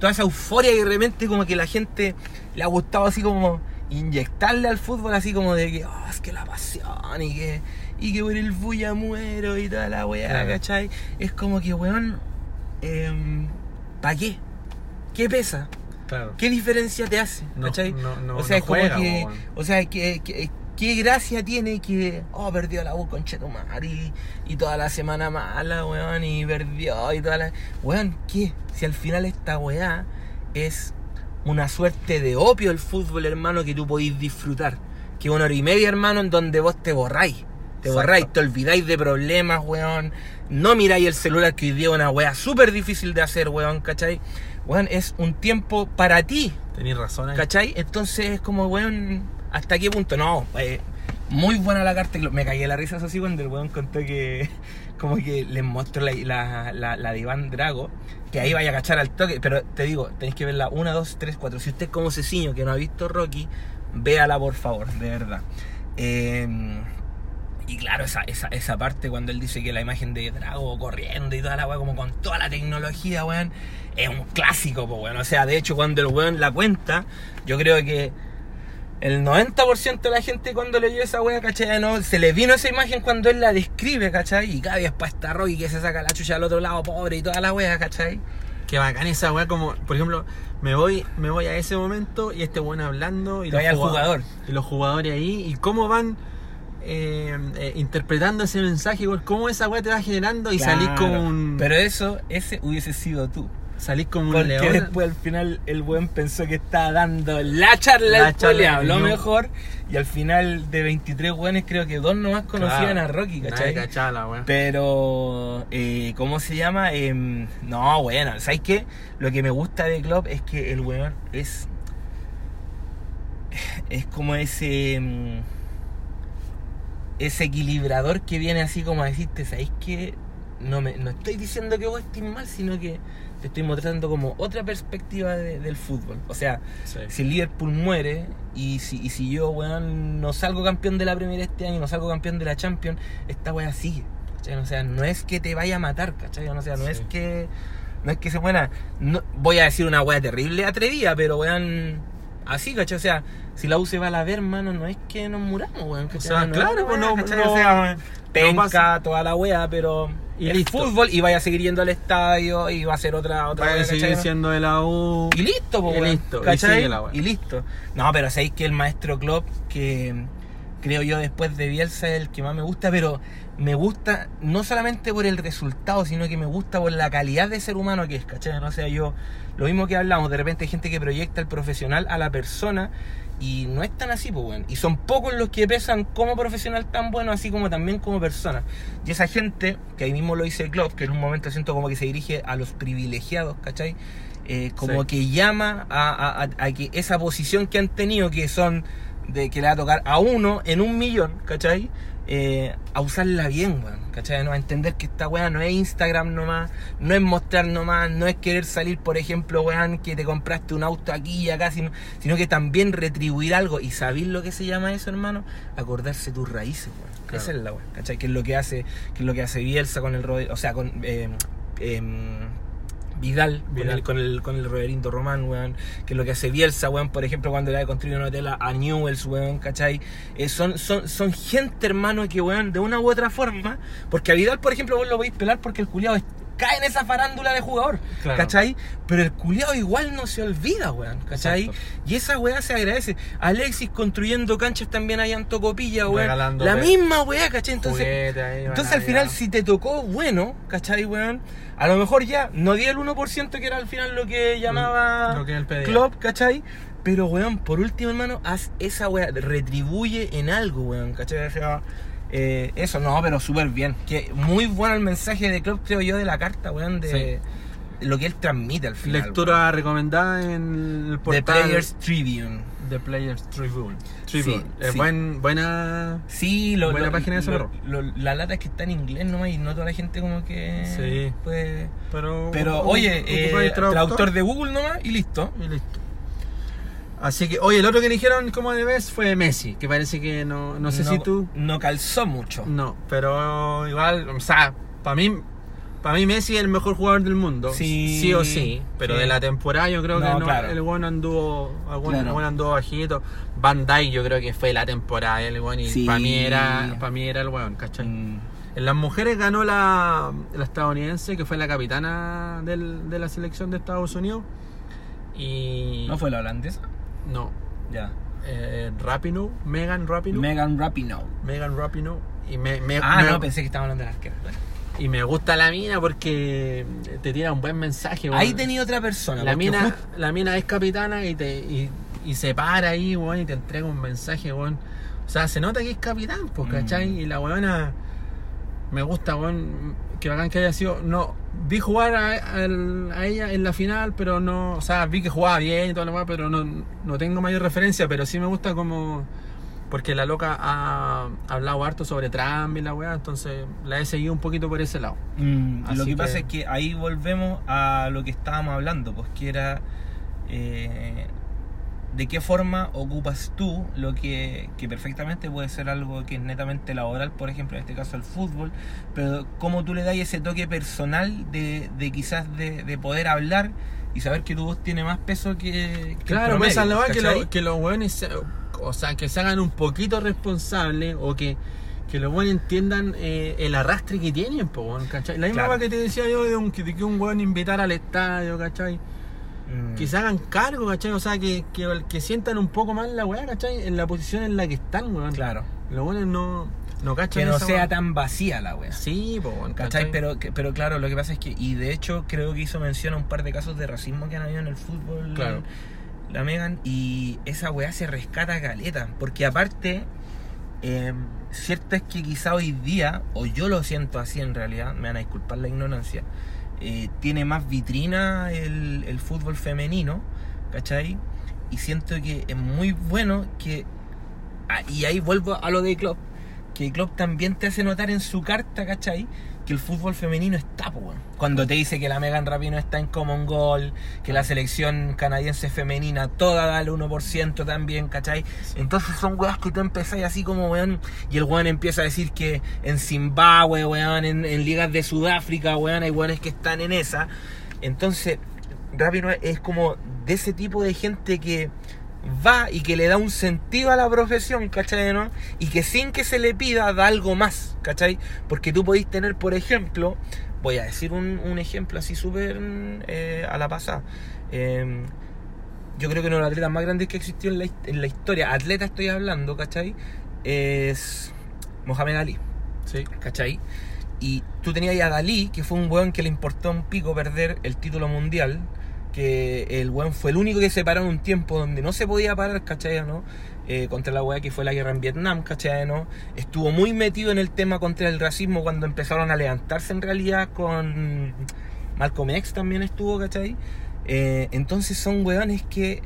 toda esa euforia que de repente como que la gente le ha gustado así como inyectarle al fútbol así como de que, oh, es que la pasión y que, y que por el bulla muero y toda la weá, Claro. ¿cachai? Es como que, weón, ¿para qué? ¿Qué pesa? Claro. ¿Qué diferencia te hace? No, ¿Cachai? no, no, o sea, es como juega, que. po, weón. O sea, que, que- ¿qué gracia tiene que. Oh, perdió la U con Chetumar y, y toda la semana mala, weón, y perdió y toda la. Weón, ¿qué? Si al final esta weá es una suerte de opio el fútbol, hermano, que tú podéis disfrutar. Que una hora y media, hermano, en donde vos te borráis. Te Exacto. borráis, te olvidáis de problemas, weón. No miráis el celular, que hoy día es una weá súper difícil de hacer, weón, ¿cachai? Weón, es un tiempo para ti, Tenéis razón ahí. ¿cachai? Entonces es como, weón, ¿hasta qué punto? No, eh, muy buena la carta. Me cagué la risa eso sí cuando el weón contó que, <laughs> como que les mostró la, la, la, la de Iván Drago, que ahí vaya a cachar al toque. Pero te digo, tenéis que verla 1, 2, 3, 4. Si usted es como Ceciño que no ha visto Rocky, véala por favor, de verdad. Eh, y claro, esa, esa, esa parte cuando él dice que la imagen de Drago corriendo y toda la weá, como con toda la tecnología, weón, es un clásico, pues, weón. O sea, de hecho, cuando el weón la cuenta, yo creo que el 90% de la gente cuando leyó esa weá, ¿cachai? No, se le vino esa imagen cuando él la describe, ¿cachai? Y cada día para esta Rocky que se saca la chucha al otro lado, pobre, y toda la weá, ¿cachai? Qué bacán esa weá, como, por ejemplo, me voy, me voy a ese momento y este weón hablando y vaya al jugador. y los jugadores ahí y cómo van eh, eh, interpretando ese mensaje, igual, cómo esa weá te va generando y salís Claro. como un Pero eso, ese hubiese sido tú. salís como un Porque león. después al final el buen pensó que estaba dando la charla La al charla, lo no. mejor. Y al final de 23 buenos creo que dos nomás conocían Claro, a Rocky, ¿cachai? Pero, eh, ¿cómo se llama? Em, no, bueno, ¿sabes qué? Lo que me gusta de Klopp es que el weón es. Es como ese. Ese equilibrador que viene así como a decirte, ¿sabéis qué? No, me, no estoy diciendo que vos estés mal, sino que te estoy mostrando como otra perspectiva de- del fútbol. O sea, Sí. si Liverpool muere y si, y si yo, weón, no salgo campeón de la Premier este año, no salgo campeón de la Champions, esta weá sigue. ¿cachai? O sea, no es que te vaya a matar, ¿cachai? O sea, no Sí. es que. No es que se muera. No, voy a decir una weá terrible, atrevida, pero weón. Así, ¿cachai? O sea, si la U se va a la ver, hermano, no es que nos muramos, weón. O sea, No claro, es pues no- weá, no- o sea, pasa. toda la wea, pero Y listo. fútbol y vaya a seguir yendo al estadio y va a ser otra, otra Vaya a seguir siendo de la U. Y listo, po, Y weón, listo, y ¿cachai? la wea. Y listo. No, pero sabéis que el maestro Klopp, que creo yo después de Bielsa es el que más me gusta, pero me gusta no solamente por el resultado, sino que me gusta por la calidad de ser humano que es, ¿cachai? No sé, yo, lo mismo que hablamos, de repente hay gente que proyecta al profesional a la persona y no es tan así, pues, weón. Y son pocos los que pesan como profesional tan bueno, así como también como persona. Y esa gente, que ahí mismo lo dice Klopp, que en un momento siento como que se dirige a los privilegiados, ¿cachai? Eh, como Sí. que llama a, a- a- a que esa posición que han tenido, que son de que le va a tocar a uno en un millón, ¿cachai? Eh, a usarla bien, weón, ¿cachai? No, a entender que esta weá no es Instagram nomás, no es mostrar nomás, no es querer salir, por ejemplo, weón, que te compraste un auto aquí y acá, sino, sino que también retribuir algo. ¿Y sabéis lo que se llama eso, hermano? Acordarse tus raíces, weón. Claro. Esa es la weá, ¿cachai? Que es lo que hace, que es lo que hace Bielsa con el Rode- o sea, con eh, em, Vidal, Con, el, con, el, con el Reverendo Román, weón, que es lo que hace Bielsa, weón, por ejemplo, cuando le ha construido un hotel a, Newells, weón, ¿cachai? Eh, son, son, son gente, hermano, que, weón, de una u otra forma, porque a Vidal, por ejemplo, vos lo podéis pelar porque el culiado cae en esa farándula de jugador, Claro. ¿cachai? Pero el culiado igual no se olvida, weón, ¿cachai? Exacto. Y esa weá se agradece. Alexis construyendo canchas también allá en Tocopilla, weón. Regalando La misma weá, ¿cachai? Entonces, ahí, entonces al final, si te tocó bueno, ¿cachai, weón? A lo mejor ya no di el 1% que era al final lo que llamaba lo que. Klopp, ¿cachai? Pero, weón, por último, hermano, haz esa weá, retribuye en algo, weón, ¿cachai? O sea, eh, eso, no, pero súper bien. Que muy bueno el mensaje de Klopp, creo yo, de la carta, weón, de lo que él transmite al final. Lectura recomendada en el portal The Players Tribune. The Players Tribune. Sí, Tribune. Sí. buen, buena. Sí, lo, Buena lo- página de lo- La lata es que está en inglés nomás y no toda la gente como que... Sí. Pero, Pero oye, eh, traductor. de Google nomás y listo. Y listo. Así que, oye, el otro que eligieron como de vez fue Messi, que parece que no, no sé si tú. No calzó mucho. No, pero igual, o sea, para mí, para mí Messi es el mejor jugador del mundo. Sí, o sí. Pero sí. de la temporada yo creo No, que no, claro. el bueno anduvo, el bueno, Claro. el bueno anduvo bajito. Van Dyke yo creo que fue la temporada el bueno y Sí. para mí era, para mí era el weón, ¿cachai? Mm, En las mujeres ganó la, la estadounidense, que fue la capitana del- de la selección de Estados Unidos. Y. ¿No fue la holandesa? No. Ya. Eh, Rapinoe, Megan Rapinoe. Megan Rapinoe. Megan Rapinoe. Y me, me- Ah, me- no, pensé que estaban hablando de la arquera. y me gusta la mina porque te tira un buen mensaje. weón. Ahí tenía otra persona. la mina, la mina es capitana y te y, y se para ahí, weón, y te entrega un mensaje, weón. O sea, se nota que es capitán, pues, Mm. ¿cachai? Y la weona me gusta, weón, que bacán que haya sido. No, vi jugar a, a- a ella en la final, pero no. O sea, vi que jugaba bien y todo lo demás, pero no, no tengo mayor referencia, pero sí me gusta como. Porque la loca ha hablado harto sobre Trump y la weá, entonces la he seguido un poquito por ese lado. Mm, lo que, que- pasa es que ahí volvemos a lo que estábamos hablando, pues que era eh, de qué forma ocupas tú lo que, que perfectamente puede ser algo que es netamente laboral, por ejemplo, en este caso el fútbol, pero cómo tú le das ese toque personal de, de quizás de, de poder hablar y saber que tu voz tiene más peso que, que el Claro, promedio, pues esa es la weá, que, lo- que los weones, se- o sea, que se hagan un poquito responsables o que, que los weones entiendan eh, el arrastre que tienen, po. La misma Claro. que te decía yo de, un, de que un weón invitar al estadio, ¿cachai? Mm. Que se hagan cargo, ¿cachai? O sea, que, que, que sientan un poco más la weá, ¿cachai? En la posición en la que están, weón. Claro. Los weones no, no cachan Que no sea tan vacía la wea. Sí, po, ¿Cachai? Pero, pero claro, lo que pasa es que, y de hecho creo que hizo mención a un par de casos de racismo que han habido en el fútbol, Claro. la Megan, y esa weá se rescata caleta, porque aparte, eh, cierto es que quizá hoy día, o yo lo siento así en realidad, me van a disculpar la ignorancia, eh, tiene más vitrina el, fútbol femenino, ¿cachai? Y siento que es muy bueno que, ah, y ahí vuelvo a lo de Klopp, que Klopp también te hace notar en su carta, ¿cachai? Que el fútbol femenino está, weón. Cuando te dice que la Megan Rapinoe está en Common Goal, que la selección canadiense femenina toda da el 1% también, ¿cachai? Entonces son weas que tú empezás así como, weón, y el weón empieza a decir que en Zimbabue, weón, en, en ligas de Sudáfrica, weón, hay weones que están en esa. Entonces, Rapinoe es como de ese tipo de gente que va y que le da un sentido a la profesión, ¿cachai? ¿no? Y que sin que se le pida da algo más, ¿cachai? Porque tú podéis tener, por ejemplo, voy a decir un, un ejemplo así súper eh, a la pasada. Eh, yo creo que uno de los atletas más grandes que existió en la, en la historia, atleta estoy hablando, ¿cachai? Es Mohamed Ali, Sí. ¿cachai? Y tú tenías a Dalí, que fue un weón que le importó un pico perder el título mundial, que el weón fue el único que se paró en un tiempo donde no se podía parar, ¿cachai? ¿no? Eh, contra la weá que fue la guerra en Vietnam, ¿cachai? ¿no? Estuvo muy metido en el tema contra el racismo cuando empezaron a levantarse en realidad con Malcolm X también estuvo, ¿cachai? Eh, entonces son weones que,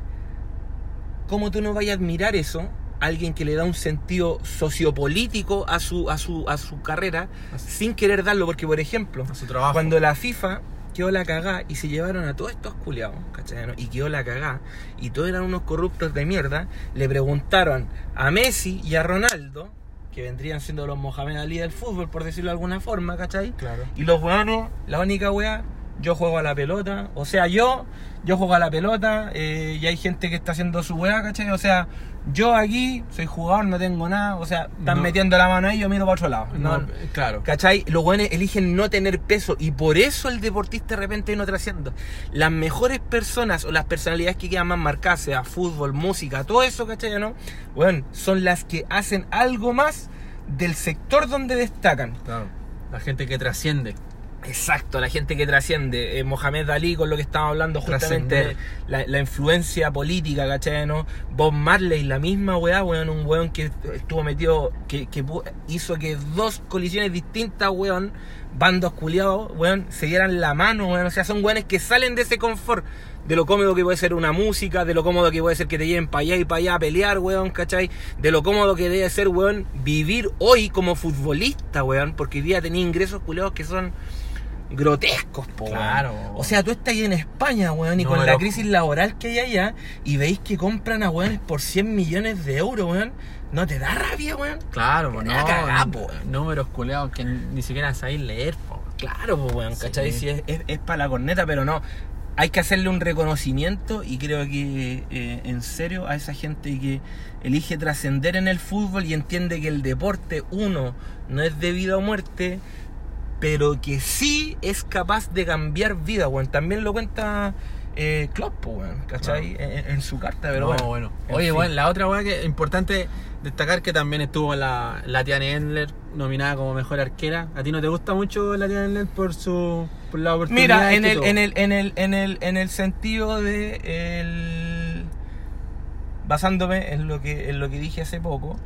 ¿cómo tú no vayas a admirar eso? Alguien que le da un sentido sociopolítico a su, a su, a su carrera sin querer darlo, porque por ejemplo, A su trabajo. cuando la FIFA quedó la cagá y se llevaron a todos estos culiados, ¿cachai? no? Y quedó la cagá y todos eran unos corruptos de mierda, le preguntaron a Messi y a Ronaldo, que vendrían siendo los Mohamed Ali del fútbol, por decirlo de alguna forma, ¿cachai? Claro. Y los weones, la única weá, yo juego a la pelota. O sea, yo, yo juego a la pelota eh, y hay gente que está haciendo su weá, ¿cachai? O sea, yo aquí soy jugador, no tengo nada. O sea, están No. metiendo la mano ahí, yo miro para otro lado. No, No, claro. ¿Cachai? Los weones eligen no tener peso y por eso el deportista de repente no trasciende. Las mejores personas o las personalidades que quedan más marcadas, sea fútbol, música, todo eso, ¿cachai? ¿No? Bueno, son las que hacen algo más del sector donde destacan. Claro. La gente que trasciende. Exacto, la gente que trasciende. Eh, Mohamed Ali, con lo que estábamos hablando justamente, la, la influencia política, ¿cachai? ¿no? Bob Marley, la misma weá, weón, un weón que estuvo metido, que, que hizo que dos colisiones distintas, weón, bandos culiados, weón, se dieran la mano, weón. O sea, son weones que salen de ese confort, de lo cómodo que puede ser una música, de lo cómodo que puede ser que te lleven para allá y para allá a pelear, weón, ¿cachai? De lo cómodo que debe ser, weón, vivir hoy como futbolista, weón, porque hoy día tenía ingresos culiados que son grotescos, po, weón. Claro. O sea, tú estás ahí en España, weón, y No, con la loco. crisis laboral que hay allá, y veis que compran a weones por 100 millones de euros, weón. ¿No te da rabia, weón? Claro, Me no. cagá, po. Números culeados que ni siquiera sabéis leer, po. Claro, pues, weón, Sí. ¿cachai? Sí, es, es, es para la corneta, pero no. Hay que hacerle un reconocimiento y creo que eh, en serio a esa gente que elige trascender en el fútbol y entiende que el deporte, uno, no es de vida o muerte, pero que sí es capaz de cambiar vida, weón. También lo cuenta eh, Klopp, weón, ¿cachai? En, en su carta, pero No, bueno. bueno. en Oye, bueno, la otra weá que es importante destacar que también estuvo la, la Tiana Endler nominada como mejor arquera. ¿A ti no te gusta mucho la Tiana Endler por su por la oportunidad? Mira, en el, en el, en el, en el, en el sentido de el basándome en lo que en lo que dije hace poco,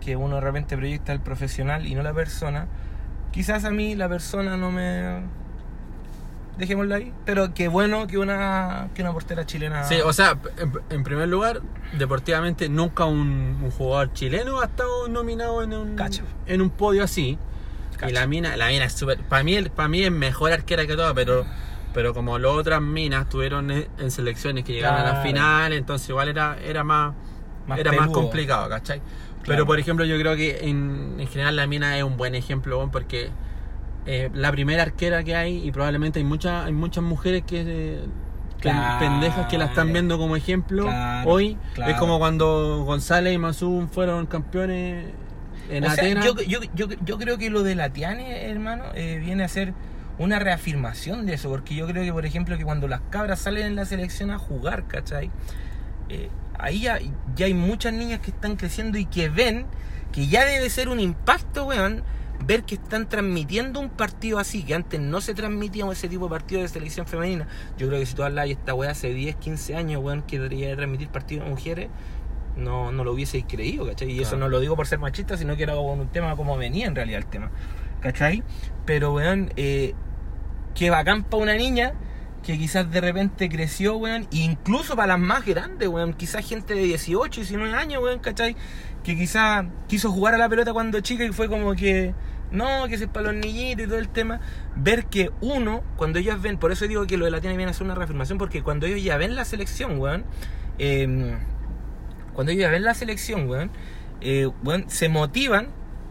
que uno de repente proyecta el profesional y no la persona, quizás a mí la persona no me dejémoslo ahí, pero qué bueno que una que una portera chilena Sí, o sea, en, en primer lugar, deportivamente nunca un, un jugador chileno ha estado nominado en un, Cacho. en un podio así. Cacho. Y la mina, la mina es súper. Para mí, para mí es mejor arquera que todas, pero, pero como las otras minas tuvieron en, selecciones que llegaron a la final, entonces igual era, era más, Más era más complicado, ¿cachai? Claro. Pero por ejemplo, yo creo que en, en general la mina es un buen ejemplo, porque eh, la primera arquera que hay, y probablemente hay muchas, hay muchas mujeres que eh, Claro. pendejas que la están viendo como ejemplo Claro, hoy. Es como cuando González y Mazú fueron campeones en O sea, Atenas. yo, yo, yo, yo creo que lo de la Tiane, hermano, eh, viene a ser una reafirmación de eso, porque yo creo que, por ejemplo, que cuando las cabras salen en la selección a jugar, ¿cachai? Eh, ahí ya, ya hay muchas niñas que están creciendo y que ven que ya debe ser un impacto, weón, ver que están transmitiendo un partido así, que antes no se transmitía ese tipo de partido de selección femenina. Yo creo que si tú hablas de esta weá hace 10, 15 años, weón, que debería de transmitir partidos de mujeres, no, no lo hubieseis creído, ¿cachai? Y eso no lo digo por ser machista, sino que era con un tema como venía en realidad el tema, ¿cachai? Pero, weón, eh, que bacán para una niña que quizás de repente creció, weón, e incluso para las más grandes, weón, quizás gente de 18, 19 años, weón, ¿cachai? Que quizás quiso jugar a la pelota cuando chica y fue como que, no, que ese es para los niñitos y todo el tema. Ver que uno, cuando ellos ven, por eso digo que lo de la tiene viene a ser una reafirmación, porque cuando ellos ya ven la selección, weón, eh, cuando ellos ya ven la selección, weón, eh, weón, se motivan,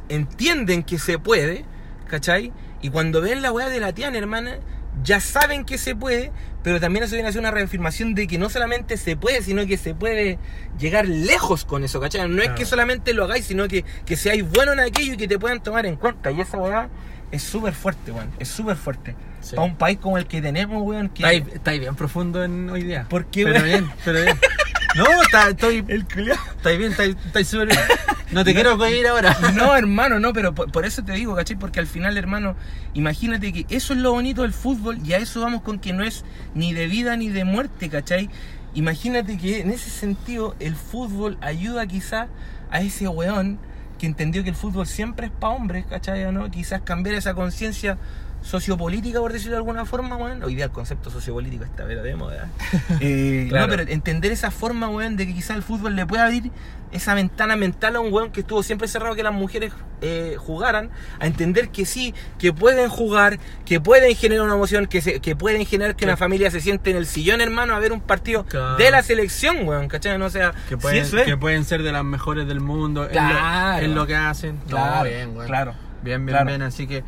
entienden que se puede, ¿cachai? Y cuando ven la weá de la Tiana, hermana, ya saben que se puede, pero también eso viene a ser una reafirmación de que no solamente se puede, sino que se puede llegar lejos con eso, ¿cachai? No es que solamente lo hagáis, sino que, que seáis bueno en aquello y que te puedan tomar en cuenta. Y esa weá es súper fuerte, weón. Es súper fuerte. Sí. Para un país como el que tenemos, weón, que... Estáis estáis bien profundo en hoy día. ¿Por qué, Pero bien, pero bien. <laughs> No, está- estoy. El culiao. Bien, estáis estáis súper bien. No te quiero coger ahora. No, hermano, no, pero por, por eso te digo, ¿cachai? Porque al final, hermano, imagínate que eso es lo bonito del fútbol y a eso vamos con que no es ni de vida ni de muerte, ¿cachai? Imagínate que en ese sentido el fútbol ayuda quizás a ese weón que entendió que el fútbol siempre es para hombres, ¿cachai? ¿O ¿no? Quizás cambiar esa conciencia sociopolítica, por decirlo de alguna forma, weón. Hoy día el concepto sociopolítico está pero de moda. Eh, <laughs> Claro. No, pero entender esa forma, weón, de que quizás el fútbol le pueda abrir esa ventana mental a un weón que estuvo siempre cerrado que las mujeres eh, jugaran, a entender que sí, que pueden jugar, que pueden generar una emoción, que, se- que pueden generar que una familia se siente en el sillón, hermano, a ver un partido Claro. de la selección, weón, ¿cachai? No, o sea, Que sí, pueden, eso es. que pueden ser de las mejores del mundo. en lo- Claro. En lo, que hacen. No, Claro, bien, güey. claro. Bien, bien, Claro. bien. Así que,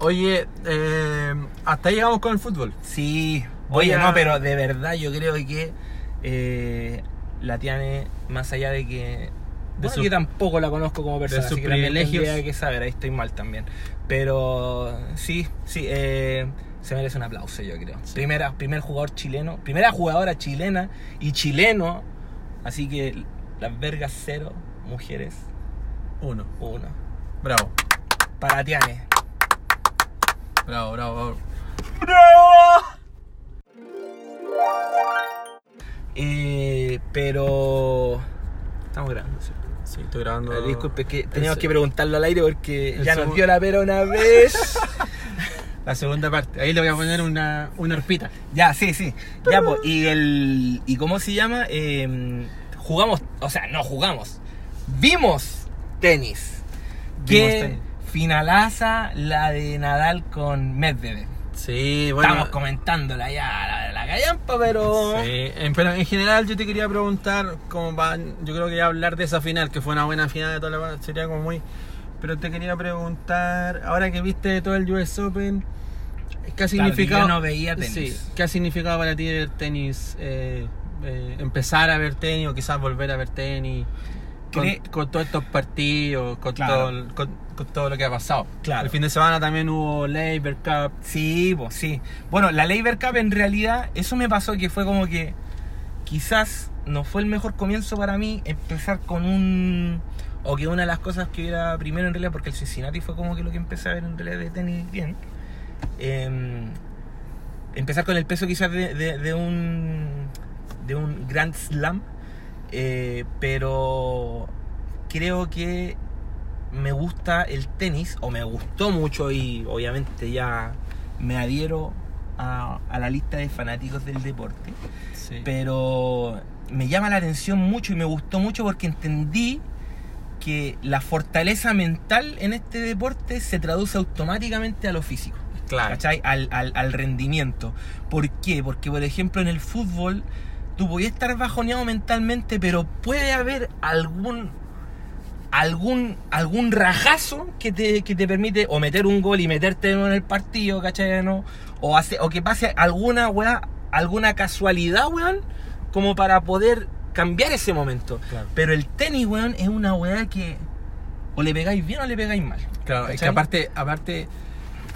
oye, eh, hasta ahí llegamos con el fútbol. Sí, Voy oye, a- no, pero de verdad yo creo que eh, la Tiane, más allá de que. De Bueno, yo tampoco la conozco como persona, sus así que privilegios. que saber, ahí estoy mal también. Pero sí, sí, eh, se merece un aplauso, yo creo. Sí. Primera, primer jugador chileno, primera jugadora chilena y chileno, así que las vergas cero, mujeres Uno. uno. Bravo. Para Tiane. Bravo, bravo, bravo. Eh, pero. Estamos grabando, ¿cierto? Sí, estoy grabando. Ah, Disculpe, que teníamos que preguntarlo al aire porque el ya nos segundo- dio la pera una vez. <laughs> La segunda parte. Ahí le voy a poner una, una arpita. ya, sí, sí. Ya, pues, y el. ¿Y cómo se llama? Eh, jugamos, o sea, no jugamos. Vimos tenis. Vimos tenis. Finalaza la de Nadal con Medvedev. Sí, bueno. Estamos comentándola ya, la, la callampa, pero. Sí, en- pero en general yo te quería preguntar, como va, yo creo que ya hablar de esa final, que fue una buena final de toda la sería como muy... Pero te quería preguntar, ahora que viste todo el US Open, ¿qué ha Claro, significado? yo no veía tenis. Sí, ¿qué ha significado para ti ver tenis? eh, eh, empezar a ver tenis o quizás volver a ver tenis con, con todos estos partidos, con, Claro. todo, el- con, con todo lo que ha pasado. Claro. El fin de semana también hubo Labor Cup. Sí, pues sí. Bueno, la Labor Cup en realidad, eso me pasó que fue como que quizás no fue el mejor comienzo para mí empezar con un... O que una de las cosas que era primero en realidad, porque el Cincinnati fue como que lo que empecé a ver en realidad de tenis bien. em, empezar con el peso quizás de, de- de un de un Grand Slam, eh, pero creo que me gusta el tenis, o me gustó mucho y obviamente ya me adhiero a, a la lista de fanáticos del deporte, Sí. pero me llama la atención mucho y me gustó mucho porque entendí que la fortaleza mental en este deporte se traduce automáticamente a lo físico. claro. ¿cachai? Al, al- al rendimiento. ¿Por qué? Porque, por ejemplo, en el fútbol tú podías estar bajoneado mentalmente, pero puede haber algún algún algún rajazo que te, que te permite o meter un gol y meterte en el partido, ¿cachai? ¿No? O, hace, o que pase alguna weá, alguna casualidad, weón, como para poder cambiar ese momento. Claro. Pero el tenis, weón, es una weá que o le pegáis bien o le pegáis mal. Claro, es que aparte, aparte,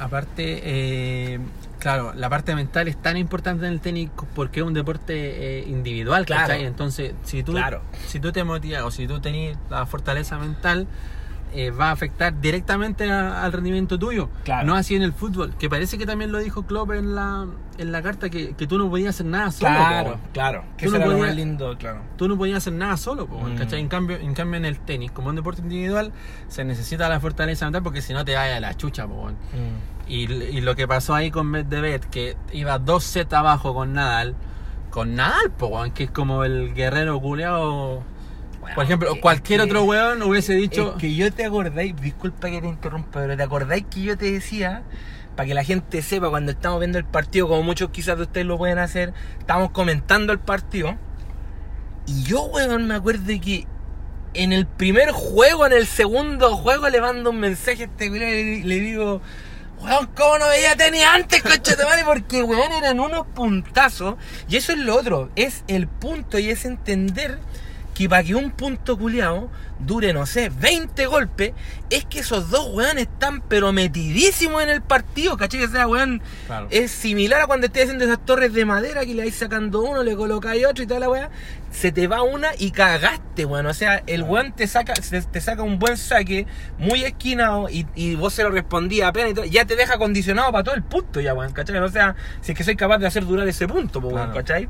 aparte, eh, claro, la parte mental es tan importante en el tenis porque es un deporte eh, individual, Claro. ¿cachai? Entonces, si tú, Claro. si tú te motivas o si tú tenés la fortaleza mental, eh, va a afectar directamente a- al rendimiento tuyo. Claro. No así en el fútbol, que parece que también lo dijo Klopp en la, en la carta, que, que tú no podías hacer nada solo. Claro, po. claro. Que Tú eso no podías- más lindo, claro. Tú no podías hacer nada solo, po, Mm. ¿cachai? En cambio, en cambio en el tenis, como un deporte individual, se necesita la fortaleza mental porque si no te vaya a la chucha, po. Y, y lo que pasó ahí con Medvedev, que iba dos sets abajo con Nadal, con Nadal, po, weón, que es como el guerrero culeado. Por ejemplo, que- cualquier que- otro weón hubiese dicho. Es que yo te acordáis, disculpa que te interrumpa, pero te acordáis que yo te decía, para que la gente sepa cuando estamos viendo el partido, como muchos quizás de ustedes lo pueden hacer, estamos comentando el partido. Y yo, weón, me acuerdo de que en el primer juego, en el segundo juego, le mando un mensaje a este weón y le, le digo, Weón, ¿cómo no veía tenis antes, coche de madre? Porque, weón, eran unos puntazos. Y eso es lo otro, es el punto y es entender que para que un punto culiado dure, no sé, 20 golpes, es que esos dos weones están pero metidísimos en el partido, ¿cachai? O sea, weón, Claro. es similar a cuando estés haciendo esas torres de madera que le vais sacando uno, le colocáis otro y toda la weá, se te va una y cagaste, weón. O sea, el weón te saca, te saca un buen saque, muy esquinado, y, y vos se lo respondías apenas y todo, ya te deja condicionado para todo el punto ya, weón, ¿cachai? O sea, si es que soy capaz de hacer durar ese punto, weón, Claro. ¿cachai?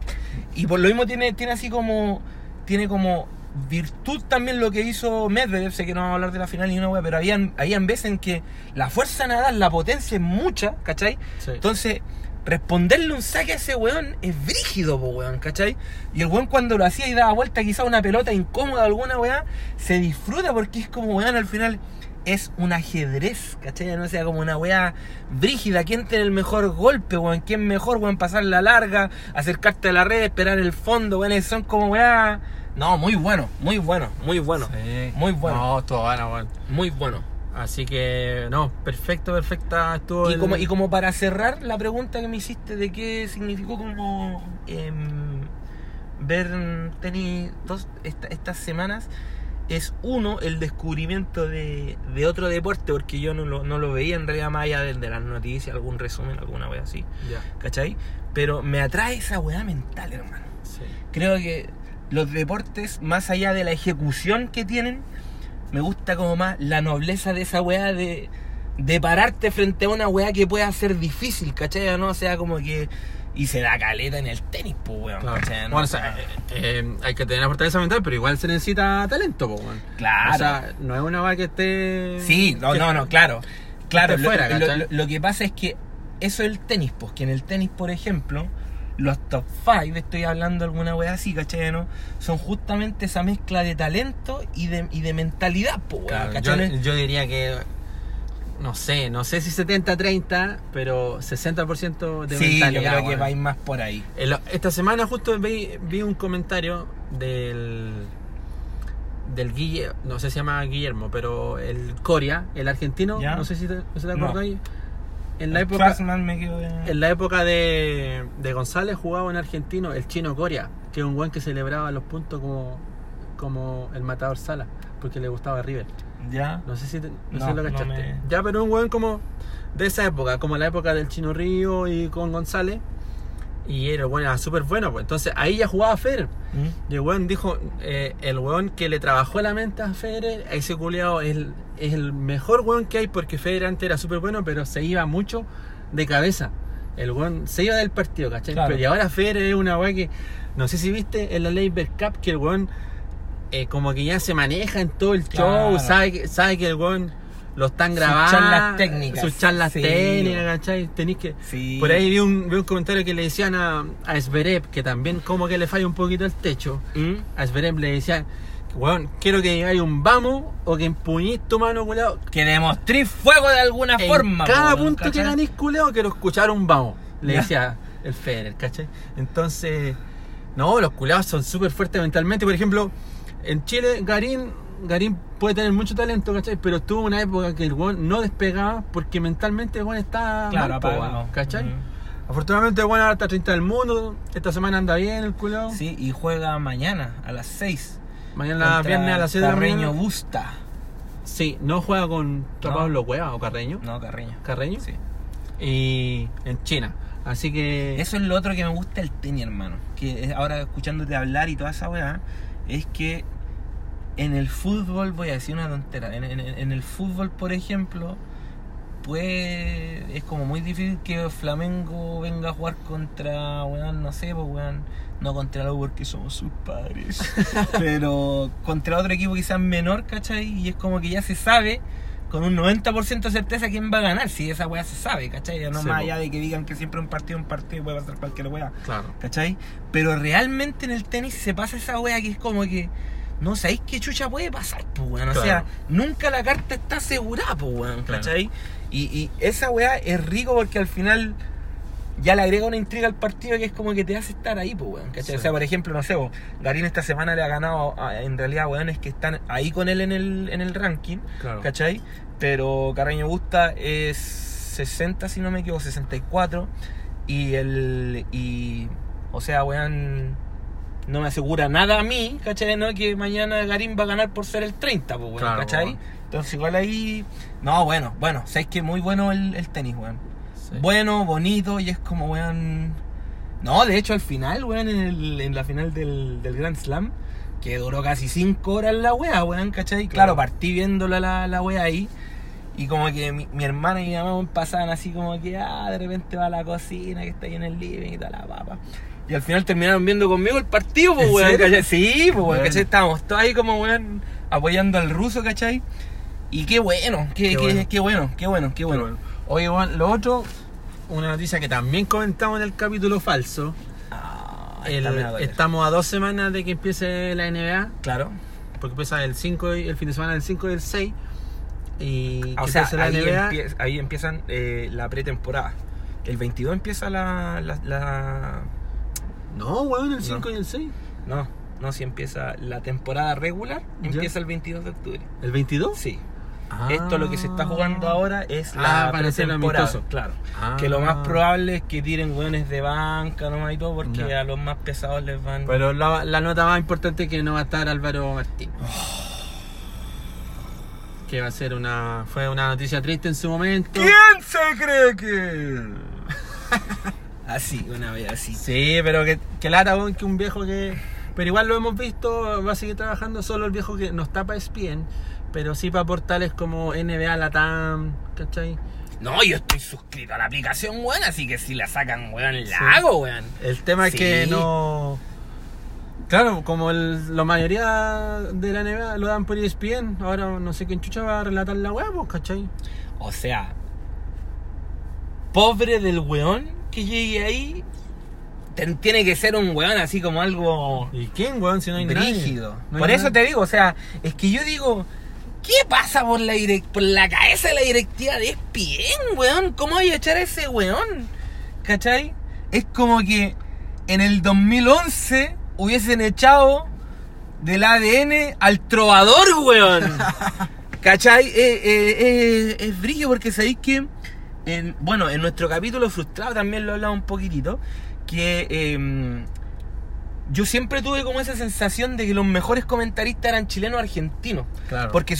Y por lo mismo tiene, tiene así como, tiene como virtud también lo que hizo Medvedev, sé que no vamos a hablar de la final ni una weá, pero habían, habían veces en que la fuerza nadar, la potencia es mucha, ¿cachai? Sí. Entonces, responderle un saque a ese weón es brígido, po, weón, ¿cachai? Y el weón cuando lo hacía y daba vuelta quizá una pelota incómoda alguna weá, se disfruta porque es como, weón, al final es un ajedrez, ¿cachai? No sea como una weá brígida, ¿quién tiene el mejor golpe, weón? ¿Quién mejor, weón, pasar la larga, acercarte a la red, esperar el fondo, weón? Son como weá... No, muy bueno, muy bueno, muy bueno, Sí. muy bueno, No, estuvo bueno, weón. muy bueno. Así que, no, perfecto, perfecta estuvo. Y el- como, y como para cerrar la pregunta que me hiciste de qué significó como em, ver tenis dos, esta- estas semanas, es uno, el descubrimiento de, de otro deporte, porque yo no lo, no lo veía en realidad más allá de, de las noticias, algún resumen, alguna wea así, Ya, ¿cachai? Pero me atrae esa weá mental, hermano. sí. Creo que los deportes, más allá de la ejecución que tienen, me gusta como más la nobleza de esa weá de, de pararte frente a una weá que pueda ser difícil, ¿cachai? ¿O ¿No? O sea, como que. Y se da caleta en el tenis, pues, weón, Claro. ¿cachai? ¿No? Bueno, o sea, eh, eh, hay que tener fortaleza mental, pero igual se necesita talento, po, weón. claro. O sea, no es una va que esté. sí, no, que- no, no, claro. Claro, lo, fuera, lo- ¿cachai? lo- lo que pasa es que eso es el tenis, pues, que en el tenis, por ejemplo, los top 5, estoy hablando de alguna weá así, ¿cachai? ¿No? Son justamente esa mezcla de talento y de, y de mentalidad, pues, weón, Claro, yo, yo diría que. No sé, no sé si 70-30, pero 60% de Sí, yo mentalidad. creo que weón. va a ir más por ahí. Esta semana justo vi, vi un comentario del del Guille, no sé si se llama Guillermo, pero el Coria, el argentino, ¿Ya? no sé si te, si te No. En la época quedo en- la época de, de González jugaba un argentino, el chino Coria, que es un buen que celebraba los puntos como como el matador Sala, porque le gustaba River. ¿Ya? No sé si, te- no No, sé si lo no cachaste. me- Ya, pero un buen como de esa época, como la época del Chino Río y con González. Y era bueno, era súper bueno, pues. Entonces ahí ya jugaba Federer. ¿Mm? Y el weón dijo, eh, el weón que le trabajó la mente a Federer, ese culiado es el, es el mejor weón que hay porque Federer antes era súper bueno, pero se iba mucho de cabeza. El weón se iba del partido, ¿cachai? Claro. Pero y ahora Federer es una weá que, no sé si viste en la Labor Cup que el weón eh, como que ya se maneja en todo el Claro. show, sabe, sabe que el weón lo están Sus grabando. charlas técnicas. Sus charlas Sí, técnicas. ¿cachai? Tenéis que... Sí. Por ahí vi un, vi un comentario que le decían a, a Zverev que también como que le falla un poquito el techo. ¿Mm? A Zverev le decían, weón, quiero que digáis un vamos o que empuñís tu mano, culeado. Que demostréis fuego de alguna En forma. cada punto que ganéis, culeado, quiero escuchar un vamos. Le Ya. decía el Federer, ¿cachai? Entonces, no, los culeados son súper fuertes mentalmente. Por ejemplo, en Chile, Garín, Garín puede tener mucho talento, ¿cachai? Pero tuvo una época que el weón no despegaba porque mentalmente el weón está Claro, mal, ¿cachai? Mm. Afortunadamente el weón ahora está 30 del mundo, esta semana anda bien el culeado. Sí, y juega mañana a las 6. Mañana contra viernes a las 7 de la Carreño mañana. Busta. Sí, no juega con No. Pablo Cueva o Carreño. No, Carreño. Carreño. Sí. Y en China. Así que. Eso es lo otro que me gusta el tenis, hermano. Que ahora escuchándote hablar y toda esa weá, es que en el fútbol, voy a decir una tontera, en, en- en el fútbol, por ejemplo, pues es como muy difícil que Flamengo venga a jugar contra, weón, no sé, pues weón, no contra algo porque somos sus padres, <laughs> pero contra otro equipo quizás menor, ¿cachai? Y es como que ya se sabe con un 90% de certeza quién va a ganar, si esa weá se sabe, ¿cachai? Ya no Sí, más allá de que digan que siempre un partido un partido puede pasar cualquier weá. Claro. ¿Cachai? Pero realmente en el tenis se pasa esa wea que es como que no sabéis qué chucha puede pasar, pues weón. O Claro. sea, nunca la carta está asegurada, pues weón, Claro. ¿cachai? Y, y esa wea es rico porque al final ya le agrega una intriga al partido que es como que te hace estar ahí, pues weón, ¿cachai? Sí. O sea, por ejemplo, no sé, vos, Garín esta semana le ha ganado a- en realidad weones que están ahí con él en el, en el ranking, Claro. ¿cachai? Pero Carreño Busta es 60, si no me equivoco, 64. Y el. Y. O sea, weón. No me asegura nada a mí, ¿cachai? No, que mañana Garín va a ganar por ser el 30, pues, weón, Claro, ¿cachai? weón. Entonces, igual ahí. No, bueno, bueno, sabes que muy bueno el, el tenis, weón. Sí. Bueno, bonito, y es como, weón. No, de hecho, al final, weón, en, el- en la final del, del Grand Slam, que duró casi 5 horas la wea, weón, ¿cachai? Claro, Claro. partí viéndola la, la wea ahí. Y como que mi, mi hermana y mi mamá pasaban así como que, ah, de repente va a la cocina, que está ahí en el living y toda la papa. Y al final terminaron viendo conmigo el partido, pues, ¿En weón. Sí, pues, weón. ¿cachai? Estábamos todos ahí como, weón, apoyando al ruso, ¿cachai? Y qué bueno, qué, Qué qué- bueno. qué bueno, qué bueno, qué bueno. Oye, Juan, lo otro, una noticia que también comentamos en el capítulo falso. Ah, El- a estamos a dos semanas de que empiece la NBA, Claro. porque empieza el 5 y el fin de semana del 5 y el 6. Y Ah, O sea, la ahí, NBA. empie- ahí empiezan eh, la pretemporada. El 22 empieza la, la, la- No, weón, el No. 5 y el 6. No, no, si empieza la temporada regular, Ya. empieza el 22 de octubre. ¿El 22? Sí. Ah. Esto lo que se está jugando ahora es Ah, la para ser pretemporada. amistoso. Claro. Ah. Que lo más probable es que tiren hueones de banca nomás y todo, porque Ya. a los más pesados les van. Pero la, la nota más importante es que no va a estar Álvaro Martín. Que va a ser una. Fue una noticia triste en su momento. se cree que.? <laughs> así, una vez así. Sí, pero que, que lata, weón, que un viejo que. Pero igual lo hemos visto, va a seguir trabajando solo el viejo que no está para ESPN, pero sí para portales como NBA Latam, ¿cachai? No, yo estoy suscrito a la aplicación, weón, así que si la sacan, weón, la hago, weón. El tema Sí. es que no. Claro, como el- la mayoría de la NBA lo dan por ESPN, ahora no sé quién chucha va a relatar la weá, pues, ¿cachai? O sea, pobre del weón que llegue ahí, ten- tiene que ser un weón así como algo ¿Y quién, weón, si no hay nadie? brígido. No por eso nadie. te digo, o sea, es que yo digo, ¿qué pasa por la, por la cabeza de la directiva de ESPN, weón? ¿Cómo voy a echar a ese weón? ¿Cachai? Es como que en el 2011 hubiesen echado del ADN al trovador, weón. <laughs> ¿Cachai? Eh, eh, eh, es brillo porque sabéis que, en, bueno, en nuestro capítulo frustrado también lo hablaba un poquitito, que em, yo siempre tuve como esa sensación de que los mejores comentaristas eran chilenos o argentinos. Claro. Porque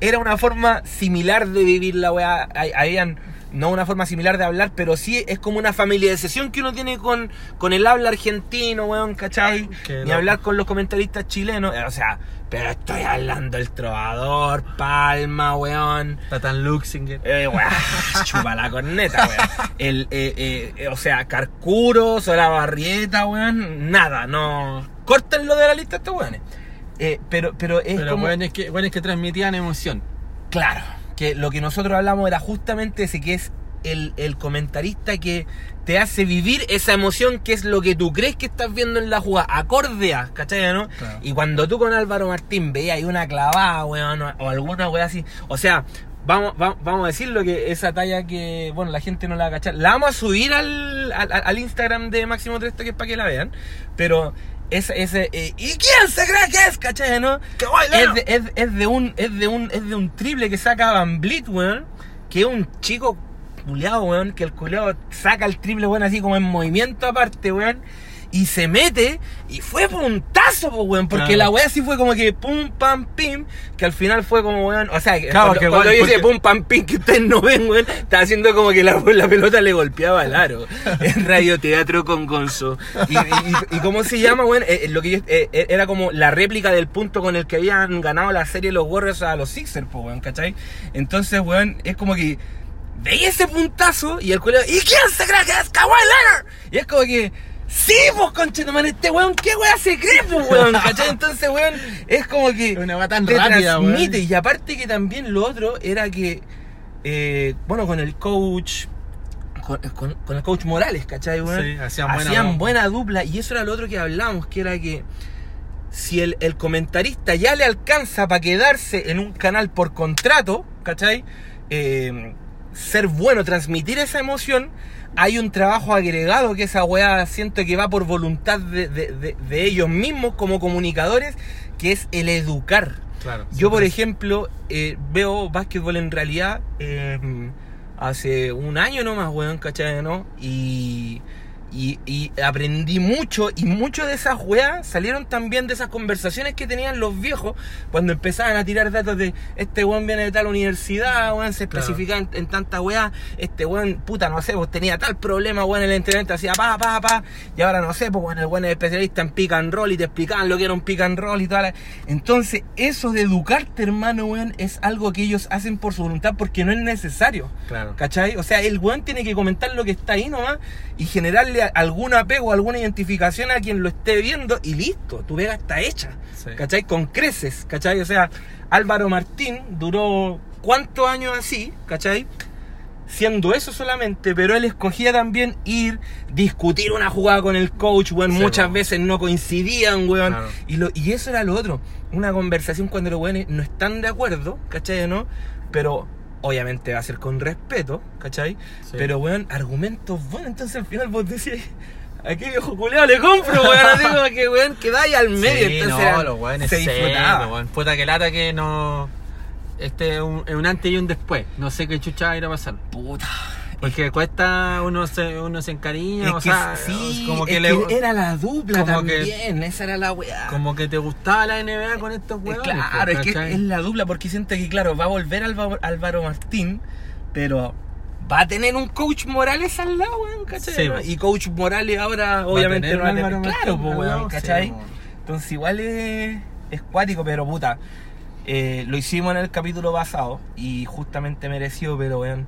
era una forma similar de vivir la weá. Habían, no una forma similar de hablar, pero sí es como una familiarización que uno tiene con, con el habla argentino, weón, ¿cachai? Que Ni no. hablar con los comentaristas chilenos. eh, O sea, pero estoy hablando del trovador, Palma, weón. Tatán Luxinger. Eh, weón, <laughs> chupa la corneta, weón. El, eh, eh, eh, o sea, Carcuro, Sola Barrieta, weón. Nada, no. Córtenlo de la lista estos weones. Eh, pero, pero es Pero como. es que, weón es que transmitían emoción. Claro, que lo que nosotros hablamos era justamente ese que es el, el comentarista que te hace vivir esa emoción que es lo que tú crees que estás viendo en la jugada, acorde a, ¿cachai? ¿no? Claro. Y cuando tú con Álvaro Martín veías ahí una clavada, weón, o, alguna weá así, o sea, vamos, va- vamos a decirlo que esa talla que, bueno, la gente no la va a cachar, la vamos a subir al, al, al Instagram de Máximo Tresto que es para que la vean, pero ese, ese, eh, ¿y quién se cree que es, cachai? ¿no? ¡Qué es de, es, es de un es de un es de un triple que saca Van Blit, weón, que es un chico culeado, weón, que el culeado saca el triple, weón, así como en movimiento aparte, weón, y se mete y fue puntazo, pues, weón, porque Claro. la weá sí fue como que pum pam pim, que al final fue como weón, o sea, Claro, cuando, que cuando igual, yo dice porque- pum pam pim que ustedes no ven, weón, estaba haciendo como que la, la pelota le golpeaba al aro en radioteatro con Gonzo. Y, y, y- y cómo se llama, weón, Eh, eh, lo que yo- eh, era como la réplica del punto con el que habían ganado la serie los Warriors a los Sixers, pues, weón, ¿cachai? Entonces, weón, es como que veía ese puntazo y el culo, ¿y quién se cree que es Kawhi Leonard? Y es como que, sí, pues, conchetumare, este weón, ¿qué weón se cree, pues, weón? ¿Cachai? Entonces, weón, es como que Una weá tan te rápida, weón. transmite. Y aparte que también lo otro era que, eh, bueno, con el coach, con, con- con el coach Morales, ¿cachai, weón? Sí, hacían buena hacían dupla. buena dupla. Y eso era lo otro que hablamos, que era que si el, el comentarista ya le alcanza para quedarse en un canal por contrato, ¿cachai? Eh, ser bueno, transmitir esa emoción, hay un trabajo agregado que esa weá siento que va por voluntad de, de- de- de ellos mismos como comunicadores, que es el educar. Claro. Yo, por ejemplo, eh, veo básquetbol en realidad eh, hace un año nomás, weón, ¿cachai? ¿no? Y, y, y aprendí mucho y mucho de esas weas salieron también de esas conversaciones que tenían los viejos cuando empezaban a tirar datos de este weón viene de tal universidad, weón, se Claro. especifica en, en tanta wea, este weón, puta, no sé, pues tenía tal problema, weón, en el entrenamiento hacía pa, pa, pa, y ahora no sé, pues weón, el weón es especialista en pick and roll y te explicaban lo que era un pick and roll y toda la... Entonces, eso de educarte, hermano, weón, es algo que ellos hacen por su voluntad porque no es necesario. Claro. ¿Cachai? O sea, el weón tiene que comentar lo que está ahí nomás y generarle a- algún apego, alguna identificación a quien lo esté viendo y listo, tu vega está hecha. Sí. ¿Cachai? Con creces, ¿cachai? O sea, Álvaro Martín duró cuántos años así, ¿cachai? Siendo eso solamente, pero él escogía también ir, discutir una jugada con el coach, weón. Sí, Muchas veces no coincidían, weón. Claro. Y, lo, y eso era lo otro. Una conversación cuando los weones no están de acuerdo, ¿cachai? ¿No? Pero obviamente va a ser con respeto, ¿cachai? Sí. Pero, weón, argumentos buenos. Entonces al final vos decís, ¿a qué viejo culeado le compro, weón? Así como que, weón, quedáis al medio. Sí, entonces no, los weones se disfrutaba. secos, weón. Puta que lata que no. Este es un, es un antes y un después. No sé qué chucha va a ir a pasar. Puta. Porque cuesta, uno se, uno se encariña, Es o que sea, sí, como que, es le, que era la dupla como que- también, esa era la weá. como que te gustaba la NBA con estos weones. claro, es que es la dupla porque siento que, claro, va a volver Álvaro, Álvaro Martín, pero va a tener un coach Morales al lado, weón, ¿cachai? Sí, no? Y coach Morales ahora, Va obviamente, no va a tener- claro, pues, weón, sí, ¿cachai? Entonces, igual es, es cuático, pero puta. eh, lo hicimos en el capítulo pasado y justamente merecido, pero weón,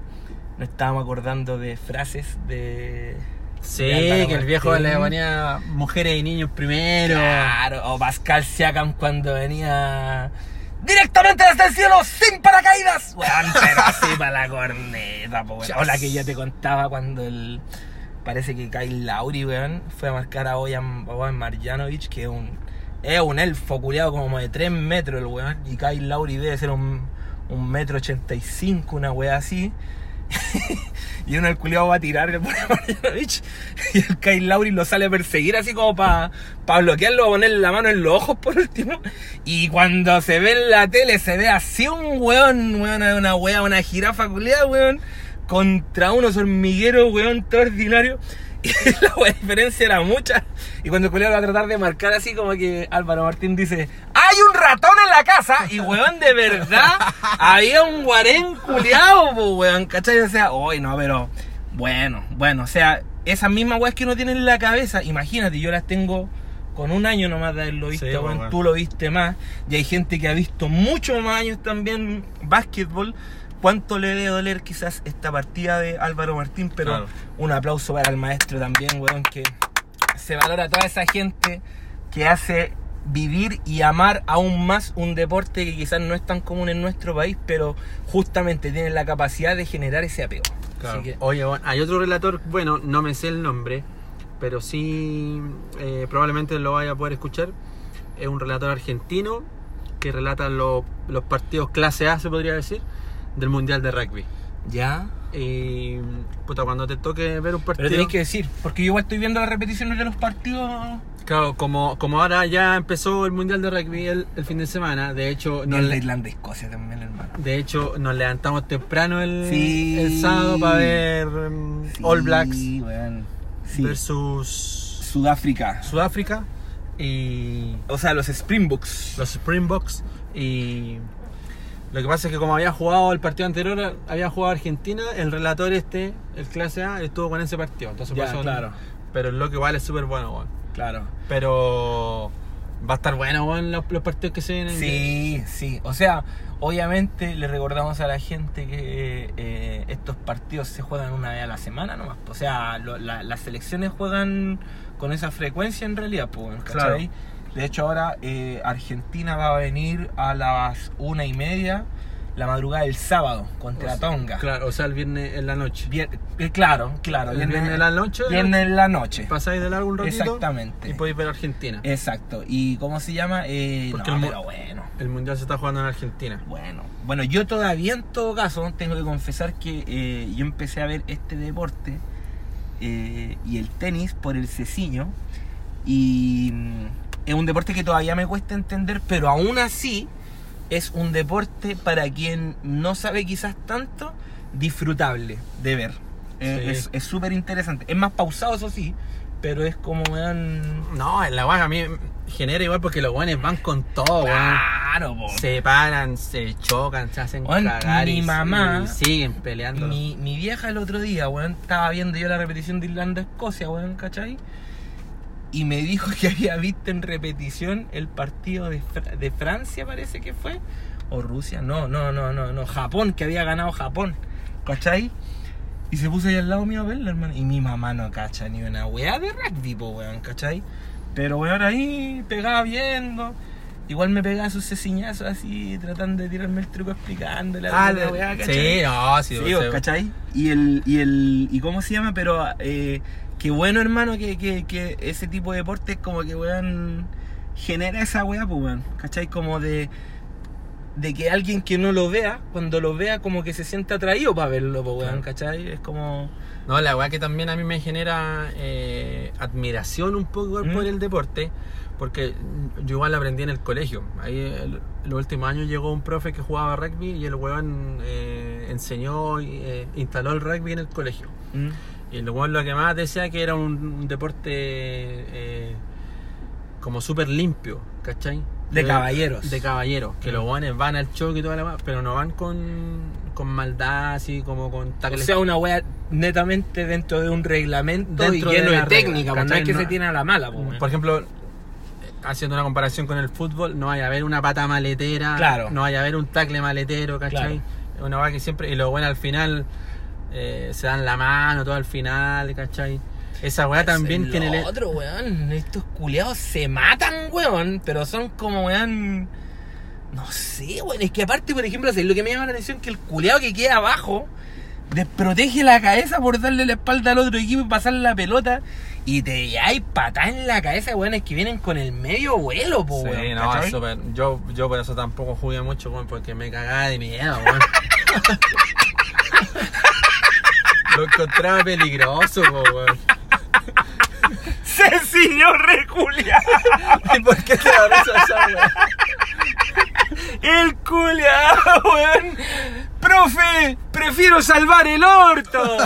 nos estábamos acordando de frases de. Sí, de que el viejo le ponía mujeres y niños primero. Claro, o Pascal Siakam cuando venía directamente desde el cielo sin paracaídas. Weón, pero así para la corneta, po, weón. O la que ya te contaba cuando el. Parece que Kyle Lauri, weón, fue a marcar a Bojan, Bojan Marjanovic, que es un. Es un elfo culiado como de 3 metros el weón. Y Kyle Lauri debe ser un, un metro 85, una wea así. <laughs> y uno el culiado va a tirar el <laughs> y el Kyle Lauri lo sale a perseguir así como para bloquearlo, a ponerle la mano en los ojos <laughs> por último. Y cuando se ve en la tele se ve así un weón, weón, una wea, una jirafa culiada, weón, contra unos hormigueros, weón, todo ordinario. Y <laughs> la diferencia era mucha. Y cuando el culiado va a tratar de marcar así como que Álvaro Martín dice, ¡Hay un ratón en la casa! Y weón, de verdad, había un guarén culiado, weón, ¿cachai? O sea, hoy no, pero bueno, bueno, o sea, esas mismas weas que uno tiene en la cabeza, imagínate, yo las tengo con un año nomás de haberlo visto, Sí, weón, weón. tú lo viste más, y hay gente que ha visto muchos más años también básquetbol. ¿Cuánto le debe doler quizás esta partida de Álvaro Martín? Pero Claro. un aplauso para el maestro también, weón, que se valora a toda esa gente que hace vivir y amar aún más un deporte que quizás no es tan común en nuestro país, pero justamente tiene la capacidad de generar ese apego. Claro. Así que, Oye, bueno, hay otro relator, bueno, no me sé el nombre, pero sí eh, probablemente lo vaya a poder escuchar. Es un relator argentino que relata lo- los partidos clase A, se podría decir, del Mundial de Rugby. ya. Y puta, cuando te toque ver un partido. Pero tenéis que decir, porque yo igual estoy viendo las repeticiones de los partidos. Claro, como, como ahora ya empezó el Mundial de Rugby el, el fin de semana, de hecho, No nos, el de Irlanda Escocia también, hermano. de hecho nos levantamos temprano el, Sí. el sábado para ver mm, All Blacks weón. Sí. versus Sudáfrica. Sudáfrica y O sea, los Springboks. los Springboks y lo que pasa es que como había jugado el partido anterior había jugado Argentina el relator este el clase A estuvo con ese partido entonces por Ya, eso- claro. pero lo que igual es súper bueno weón. Claro. pero va a estar bueno weón, los, los partidos que se vienen Sí, sí. O sea, obviamente le recordamos a la gente que eh, estos partidos se juegan una vez a la semana nomás. O sea, lo- la- las selecciones juegan con esa frecuencia en realidad, pues, ¿cachai? De hecho, ahora eh, Argentina va a venir a las una y media la madrugada del sábado contra O sea, Tonga. claro o sea el viernes en la noche Vier- eh, claro, claro. el viernes en la noche Viernes en la noche. pasáis de largo un ratito Exactamente. y podéis ver Argentina Exacto. ¿Y cómo se llama? Eh, Porque no, el pero bueno. el mundial se está jugando en Argentina Bueno, bueno, yo todavía en todo caso tengo que confesar que eh, yo empecé a ver este deporte y el tenis por el ceciño y mm, es un deporte que todavía me cuesta entender, pero aún así es un deporte para quien no sabe quizás tanto, disfrutable de ver. Eh, Sí. Es es súper interesante. Es más pausado, eso sí, pero es como weón. No, la weá a mí genera igual porque los weones van con todo, weón. Claro, po. Se paran, se chocan, se hacen Weón, cagar mi y, mamá- y siguen peleando. Mi, mi vieja el otro día, weón, estaba viendo yo la repetición de Irlanda-Escocia, weón, ¿cachai? Y me dijo que había visto en repetición el partido de, Fra- de Francia, parece que fue. O Rusia, no, no, no, no, no, Japón, que había ganado Japón, ¿cachai? Y se puso ahí al lado mío a verla, hermano. Y mi mamá no cacha ni una weá de rugby, po, weón, ¿cachai? Pero weón ahí, pegaba viendo. Igual me pegaba sus ceciñazos así, tratando de tirarme el truco explicándole Ah, le- weá, ¿cachai? sí, no, sí, Sí, vos, sea, ¿cachai? Y el, y el, y cómo se llama, pero eh, qué bueno hermano que, que, que ese tipo de deportes como que weón genera esa weá, pues weón, ¿cachai? Como de, de que alguien que no lo vea, cuando lo vea como que se siente atraído para verlo, pues weón. ¿cachai? Es como... No, la weá que también a mí me genera eh, admiración un poco por ¿Mm? el deporte, porque yo igual aprendí en el colegio. Ahí el- últimos años llegó un profe que jugaba rugby y el weón eh, enseñó, eh, instaló el rugby en el colegio. ¿Mm? Y el weón lo que más decía que era un, un deporte eh, como súper limpio, ¿cachai? De caballeros. De caballeros, que Mm. los weones van al choque y toda la weá, pero no van con, con maldad, así como con O tackles. sea, una weá netamente dentro de un reglamento Dentro y lleno de de, técnica, regla, pues, no es que No- se tiene a la mala, pues, weón. Por ejemplo, haciendo una comparación con el fútbol, no vaya a haber una pata maletera, Claro. no vaya a haber un tackle maletero, ¿cachai? Claro. Una weá que siempre, y lo bueno al final eh, se dan la mano todo al final, ¿cachai? Esa weá también Es lo otro, weón. Estos culiados se matan, weón. Pero son como, weón. No sé, weón. Es que aparte, por ejemplo, ¿sabes lo que me llama la atención? Que el culiado que queda abajo desprotege la cabeza por darle la espalda al otro equipo y pasar la pelota. Y te hay patada en la cabeza, weón. Es que vienen con el medio vuelo, po, Sí, weón. no, es súper- yo, yo por eso tampoco jugué mucho, weón, porque me cagaba de miedo, weón. <laughs> Lo encontraba peligroso, po, weón. Se ciñó re culiao. <laughs> ¿Y por qué te da risa esa? El culiao, weón. Profe, prefiero salvar el orto.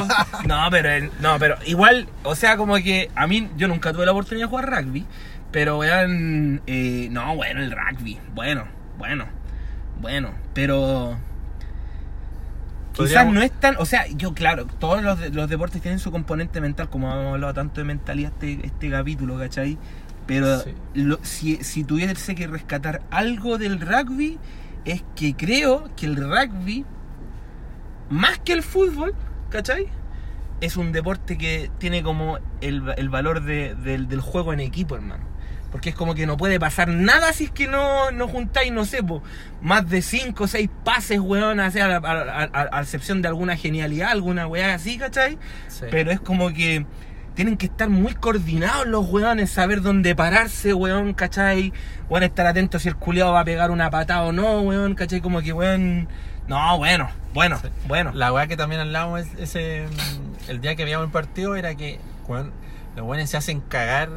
No, pero el- no, pero igual, o sea, como que a mí yo nunca tuve la oportunidad de jugar rugby, pero weón, eh, no, bueno, el rugby, bueno, bueno, bueno, pero quizás no es tan, o sea, yo claro, todos los, los deportes tienen su componente mental, como hemos hablado tanto de mentalidad este, este capítulo, ¿cachai? Pero Sí. lo- si, si tuviese que rescatar algo del rugby, es que creo que el rugby, más que el fútbol, ¿cachai? Es un deporte que tiene como el, el valor de- del, del juego en equipo, hermano. Porque es como que no puede pasar nada si es que no, no juntáis, no sé, po, más de 5 o 6 pases, weón, a, a, a- excepción de alguna genialidad, alguna weá así, ¿cachai? Sí. Pero es como que tienen que estar muy coordinados los weones, saber dónde pararse, weón, ¿cachai? Weón, estar atento si el culiado va a pegar una patada o no, weón, ¿cachai? Como que, weón... No, bueno, bueno, Sí. bueno. La weá que también hablamos es- ese, el día que veíamos el partido era que weón, los buenos se hacen cagar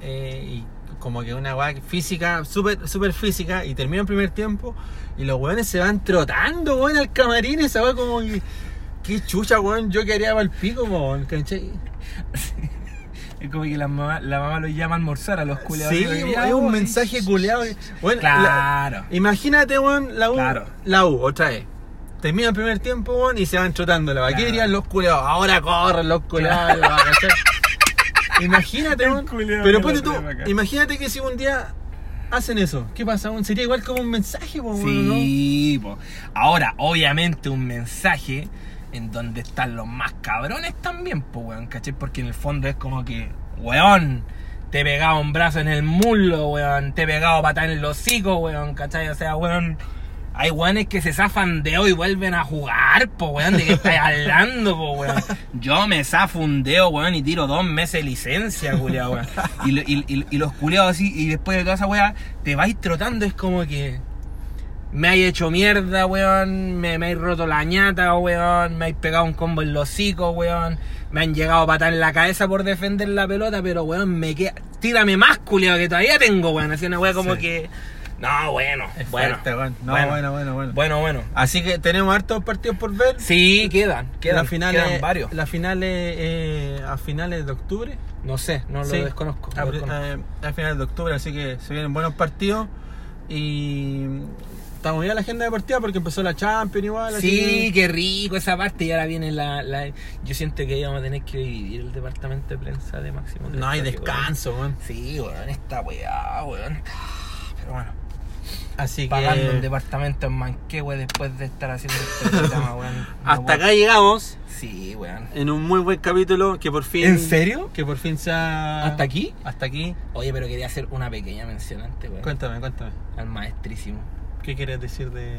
eh, y como que una weá física, súper super física y termina el primer tiempo y los weones se van trotando, weón, al camarín, esa weá como que... Qué chucha, weón, yo quería para el pico, weón, ¿cachai? <laughs> Es como que la mamá, la mamá los llama a almorzar a los culiados. Sí, ya, un mensaje culeado. Bueno, Claro. la- imagínate, weón, la U, Claro. la U, otra vez. Termina el primer tiempo, weón, y se van trotando la Claro. ¿Qué dirían los culeados? Ahora corren los culeados. ¿cachai? <laughs> Imagínate, <laughs> Pero ponte tú, imagínate que si un día hacen eso, ¿qué pasa? weón? Sería igual como un mensaje, ¿no? Sí, po. ahora, obviamente, un mensaje en donde están los más cabrones también, pues, weón, ¿cachai? Porque en el fondo es como que, weón, te he pegado un brazo en el muslo, weón, te he pegado patada en el hocico, weón, ¿cachai? O sea, weón, hay weones que se zafan de hoy y vuelven a jugar, pues, weón, ¿de qué estás hablando, pues, weón? Yo me zafo un dedo, weón, y tiro dos meses de licencia, culiao, weón. Y, lo- y- y- y los culiados así, y después de toda esa weá, te vais trotando, es como que me hay hecho mierda, weón, me, me hay roto la ñata, weón, me hay pegado un combo en los hocicos, weón, me han llegado a patar en la cabeza por defender la pelota, pero weón, me queda, tírame más culiado que todavía tengo, weón, así una weá como Sí. que, No, bueno, Es bueno, fuerte, weón. No, bueno. bueno, bueno, bueno. bueno, bueno. Así que tenemos hartos partidos por ver. Sí, quedan, quedan, la final quedan es- varios. La final es eh, a finales de octubre. No sé, no lo Sí. desconozco. A, lo desconozco. eh, a finales de octubre, así que se vienen buenos partidos. Y estamos bien la agenda deportiva porque empezó la Champions igual. Sí, que- qué rico esa parte y ahora viene la, la- Yo siento que íbamos a tener que dividir el departamento de prensa de Máximo. No hay descanso, weón. weón. Sí, weón, esta weá, weón. Pero bueno, Así pagando un que departamento en Manquehue después de estar haciendo este <laughs> programa, weón. Hasta acá llegamos Sí, weón. en un muy buen capítulo que por fin. ¿En serio? Que por fin se ha. ¿Hasta aquí? Hasta aquí. Oye, pero quería hacer una pequeña mención antes, weón. Cuéntame, cuéntame. Al maestrísimo. ¿Qué quieres decir de.?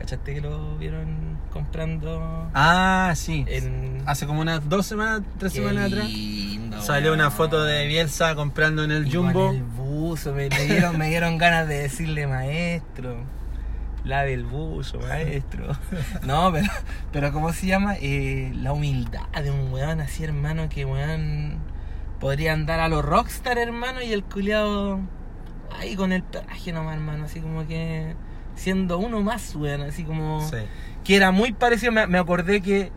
¿Cachaste que lo vieron comprando Ah, sí. en. Hace como unas dos semanas, tres Qué semanas atrás. lindo, Salió una foto de Bielsa comprando en el Y Jumbo. el buzo, me, me dieron, me dieron ganas de decirle maestro. Lave el buzo, maestro. <laughs> No, pero, pero ¿cómo se llama? Eh, la humildad de un weón así, hermano, que weón podría andar a los rockstar, hermano, y el culiado ahí con el traje nomás, hermano, así como que siendo uno más, weón, así como Sí. que era muy parecido. Me, me acordé que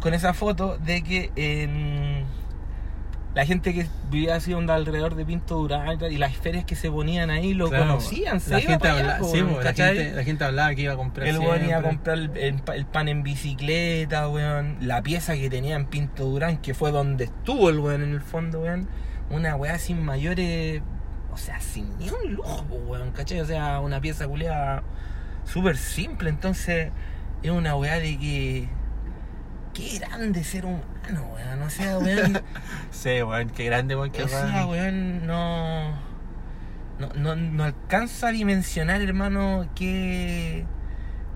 con esa foto de que la gente que vivía así onda alrededor de Pinto Durán y las ferias que se ponían ahí lo Claro, conocían, se la iba gente para allá, habla- po, sí, po, la, gente, la gente hablaba que iba a comprar El weón iba a comprar el, el pa- el pan en bicicleta, weón. La pieza que tenía en Pinto Durán, que fue donde estuvo el weón en el fondo, weón. Una weá sin mayores. O sea, sin ni un lujo, weón, ¿cachai? O sea, una pieza culiada súper simple. Entonces, es una weá de que. Qué grande ser humano, weón. O sea, weón. <laughs> Sí, weón, qué grande, weón, qué O sea, weón. no, no, no, no alcanza a dimensionar, hermano, que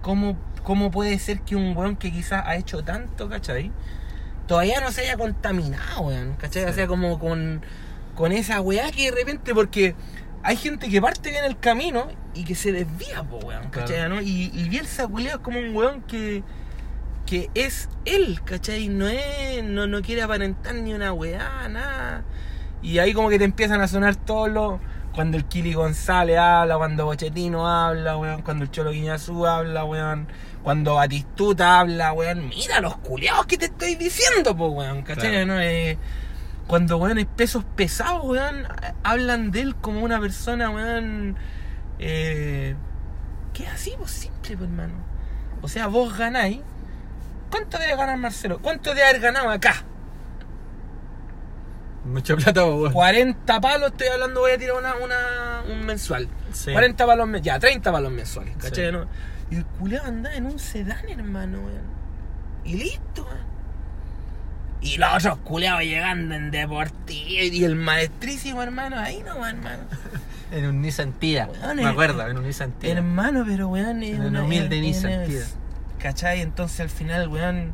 cómo, cómo puede ser que un weón que quizás ha hecho tanto, ¿cachai? Todavía no se haya contaminado, weón, ¿cachai? O Sí. sea, como con, con esa weá que de repente, porque hay gente que parte bien el camino y que se desvía, po, weón, ¿cachai? Claro. ¿no? Y, y Bielsa, culiao, es como un weón que que es él, ¿cachai? No es, no, no quiere aparentar ni una weá, nada. Y ahí como que te empiezan a sonar todos los... Cuando el Kili González habla, cuando Bochetino habla, weón, cuando el Cholo Guiñazú habla, weón, cuando Batistuta habla, weón, mira los culiados que te estoy diciendo, pues, weón, ¿cachai? Claro. ¿no? Eh, cuando, weón, es pesos pesados, weón, hablan de él como una persona, weón, eh, que es así, pues, simple, pues, hermano. O sea, vos ganáis. ¿Cuánto debe ganar Marcelo? ¿Cuánto debe haber ganado acá? Mucha plata, weón. 40 palos, estoy hablando, voy a tirar una, una, un mensual. Sí. 40 palos mensuales, ya, 30 palos mensuales, ¿cachai? Sí. no? Y el culeado anda en un sedán, hermano, weón. Y listo, weón. Y los otros culeados llegando en deportivo y el maestrísimo, hermano, ahí no, hermano. <laughs> En un Nissan. Weón, Me acuerdo, en un Nissan Tida. Hermano, pero weón, En un humilde Nissan, tío. ¿Cachai? Entonces al final, weón,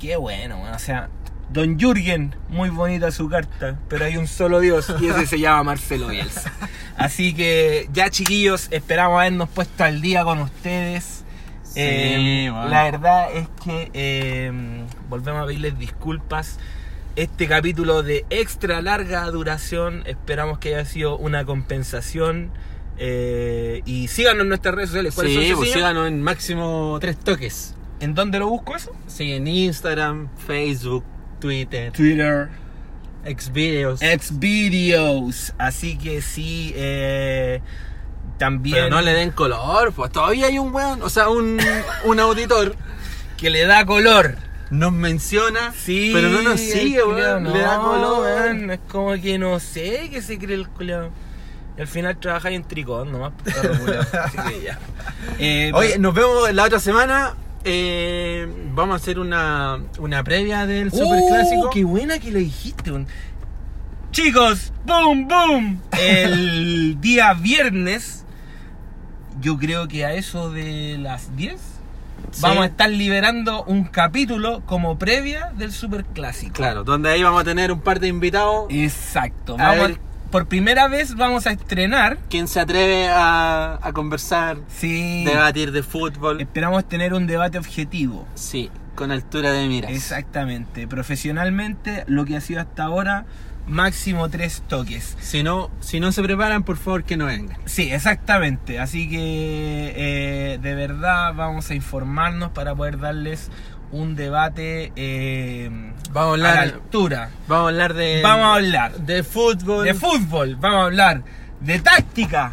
qué bueno, weón. O sea, Don Jürgen, muy bonita su carta, pero hay un solo Dios y ese se llama Marcelo Bielsa. <laughs> Así que ya chiquillos, esperamos habernos puesto al día con ustedes. Sí, Eh. La verdad es que eh, volvemos a pedirles disculpas. Este capítulo de extra larga duración, esperamos que haya sido una compensación. eh, y síganos en nuestras redes sociales. ¿Cuáles Sí, son, pues síganos en máximo tres toques. ¿En dónde lo busco eso? Sí, en Instagram, Facebook, Twitter, Twitter. Xvideos. Xvideos. Así que sí, eh, también Pero no le den color, pues todavía hay un weón, o sea, un, un auditor <laughs> que le da color. Nos menciona, Sí, pero no nos sigue, weón. le da color. weón, Es como que no sé qué se cree el culiao. Y al final trabaja en tricot nomás. culiao. <laughs> Así que ya. Eh, Oye, nos vemos la otra semana. eh, vamos a hacer una, una previa del ¡Uh, Superclásico. qué buena que lo dijiste. Chicos, boom, boom. El día viernes, yo creo que a eso de las 10, Sí. vamos a estar liberando un capítulo como previa del Superclásico. Claro, donde ahí vamos a tener un par de invitados. Exacto. A Vamos a- por primera vez vamos a estrenar. ¿Quién se atreve a, a conversar, Sí. debatir de fútbol? Esperamos tener un debate objetivo. Sí, con altura de miras. Exactamente. Profesionalmente, lo que ha sido hasta ahora, máximo tres toques. Si no, si no se preparan, por favor que no vengan. Sí, exactamente. Así que eh, de verdad vamos a informarnos para poder darles un debate eh, Vamos a a hablar, la altura. vamos a hablar de, Vamos a hablar de fútbol. de fútbol, vamos a hablar de táctica,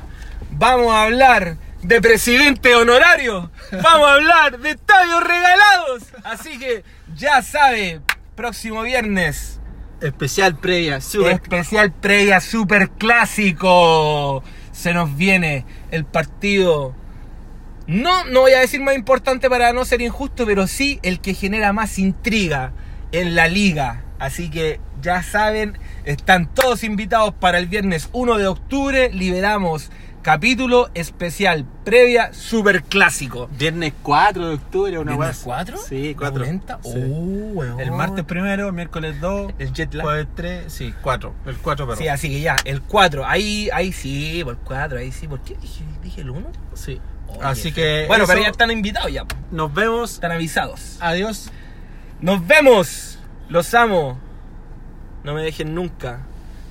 vamos a hablar de presidente honorario, vamos a hablar de estadios regalados. Así que ya sabe, próximo viernes, Especial previa, super. especial previa super clásico. Se nos viene el partido. No, no voy a decir más importante para no ser injusto, pero sí el que genera más intriga en la liga. Así que ya saben, están todos invitados para el viernes 1 de octubre. Liberamos capítulo especial previa super clásico. Viernes 4 de octubre, una ¿Viernes wea- 4? Sí, 4. ¿Pulenta? Sí. Oh. El martes primero, miércoles 2, El jet lag. jueves 3, sí, 4. El 4, perdón. Sí, así que ya, el 4, ahí, ahí sí, por el 4, ahí sí. ¿Por qué dije, dije el 1? Sí. Así que. Bueno, eso, pero ya están invitados ya. Nos vemos. Están avisados. Adiós. Nos vemos. Los amo. No me dejen nunca.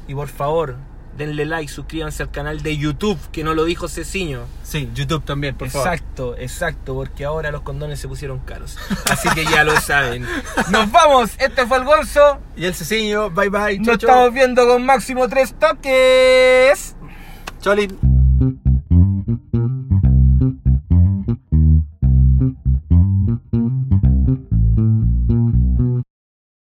Y por favor, denle like, suscríbanse al canal de YouTube, que no lo dijo Ceciño. Sí, YouTube también, por exacto, favor. Exacto, exacto, porque ahora los condones se pusieron caros. Así que ya lo saben. <laughs> Nos vamos, este fue el Gonzo. Y el Ceciño, bye bye. Nos estamos viendo con máximo tres toques. Cholín.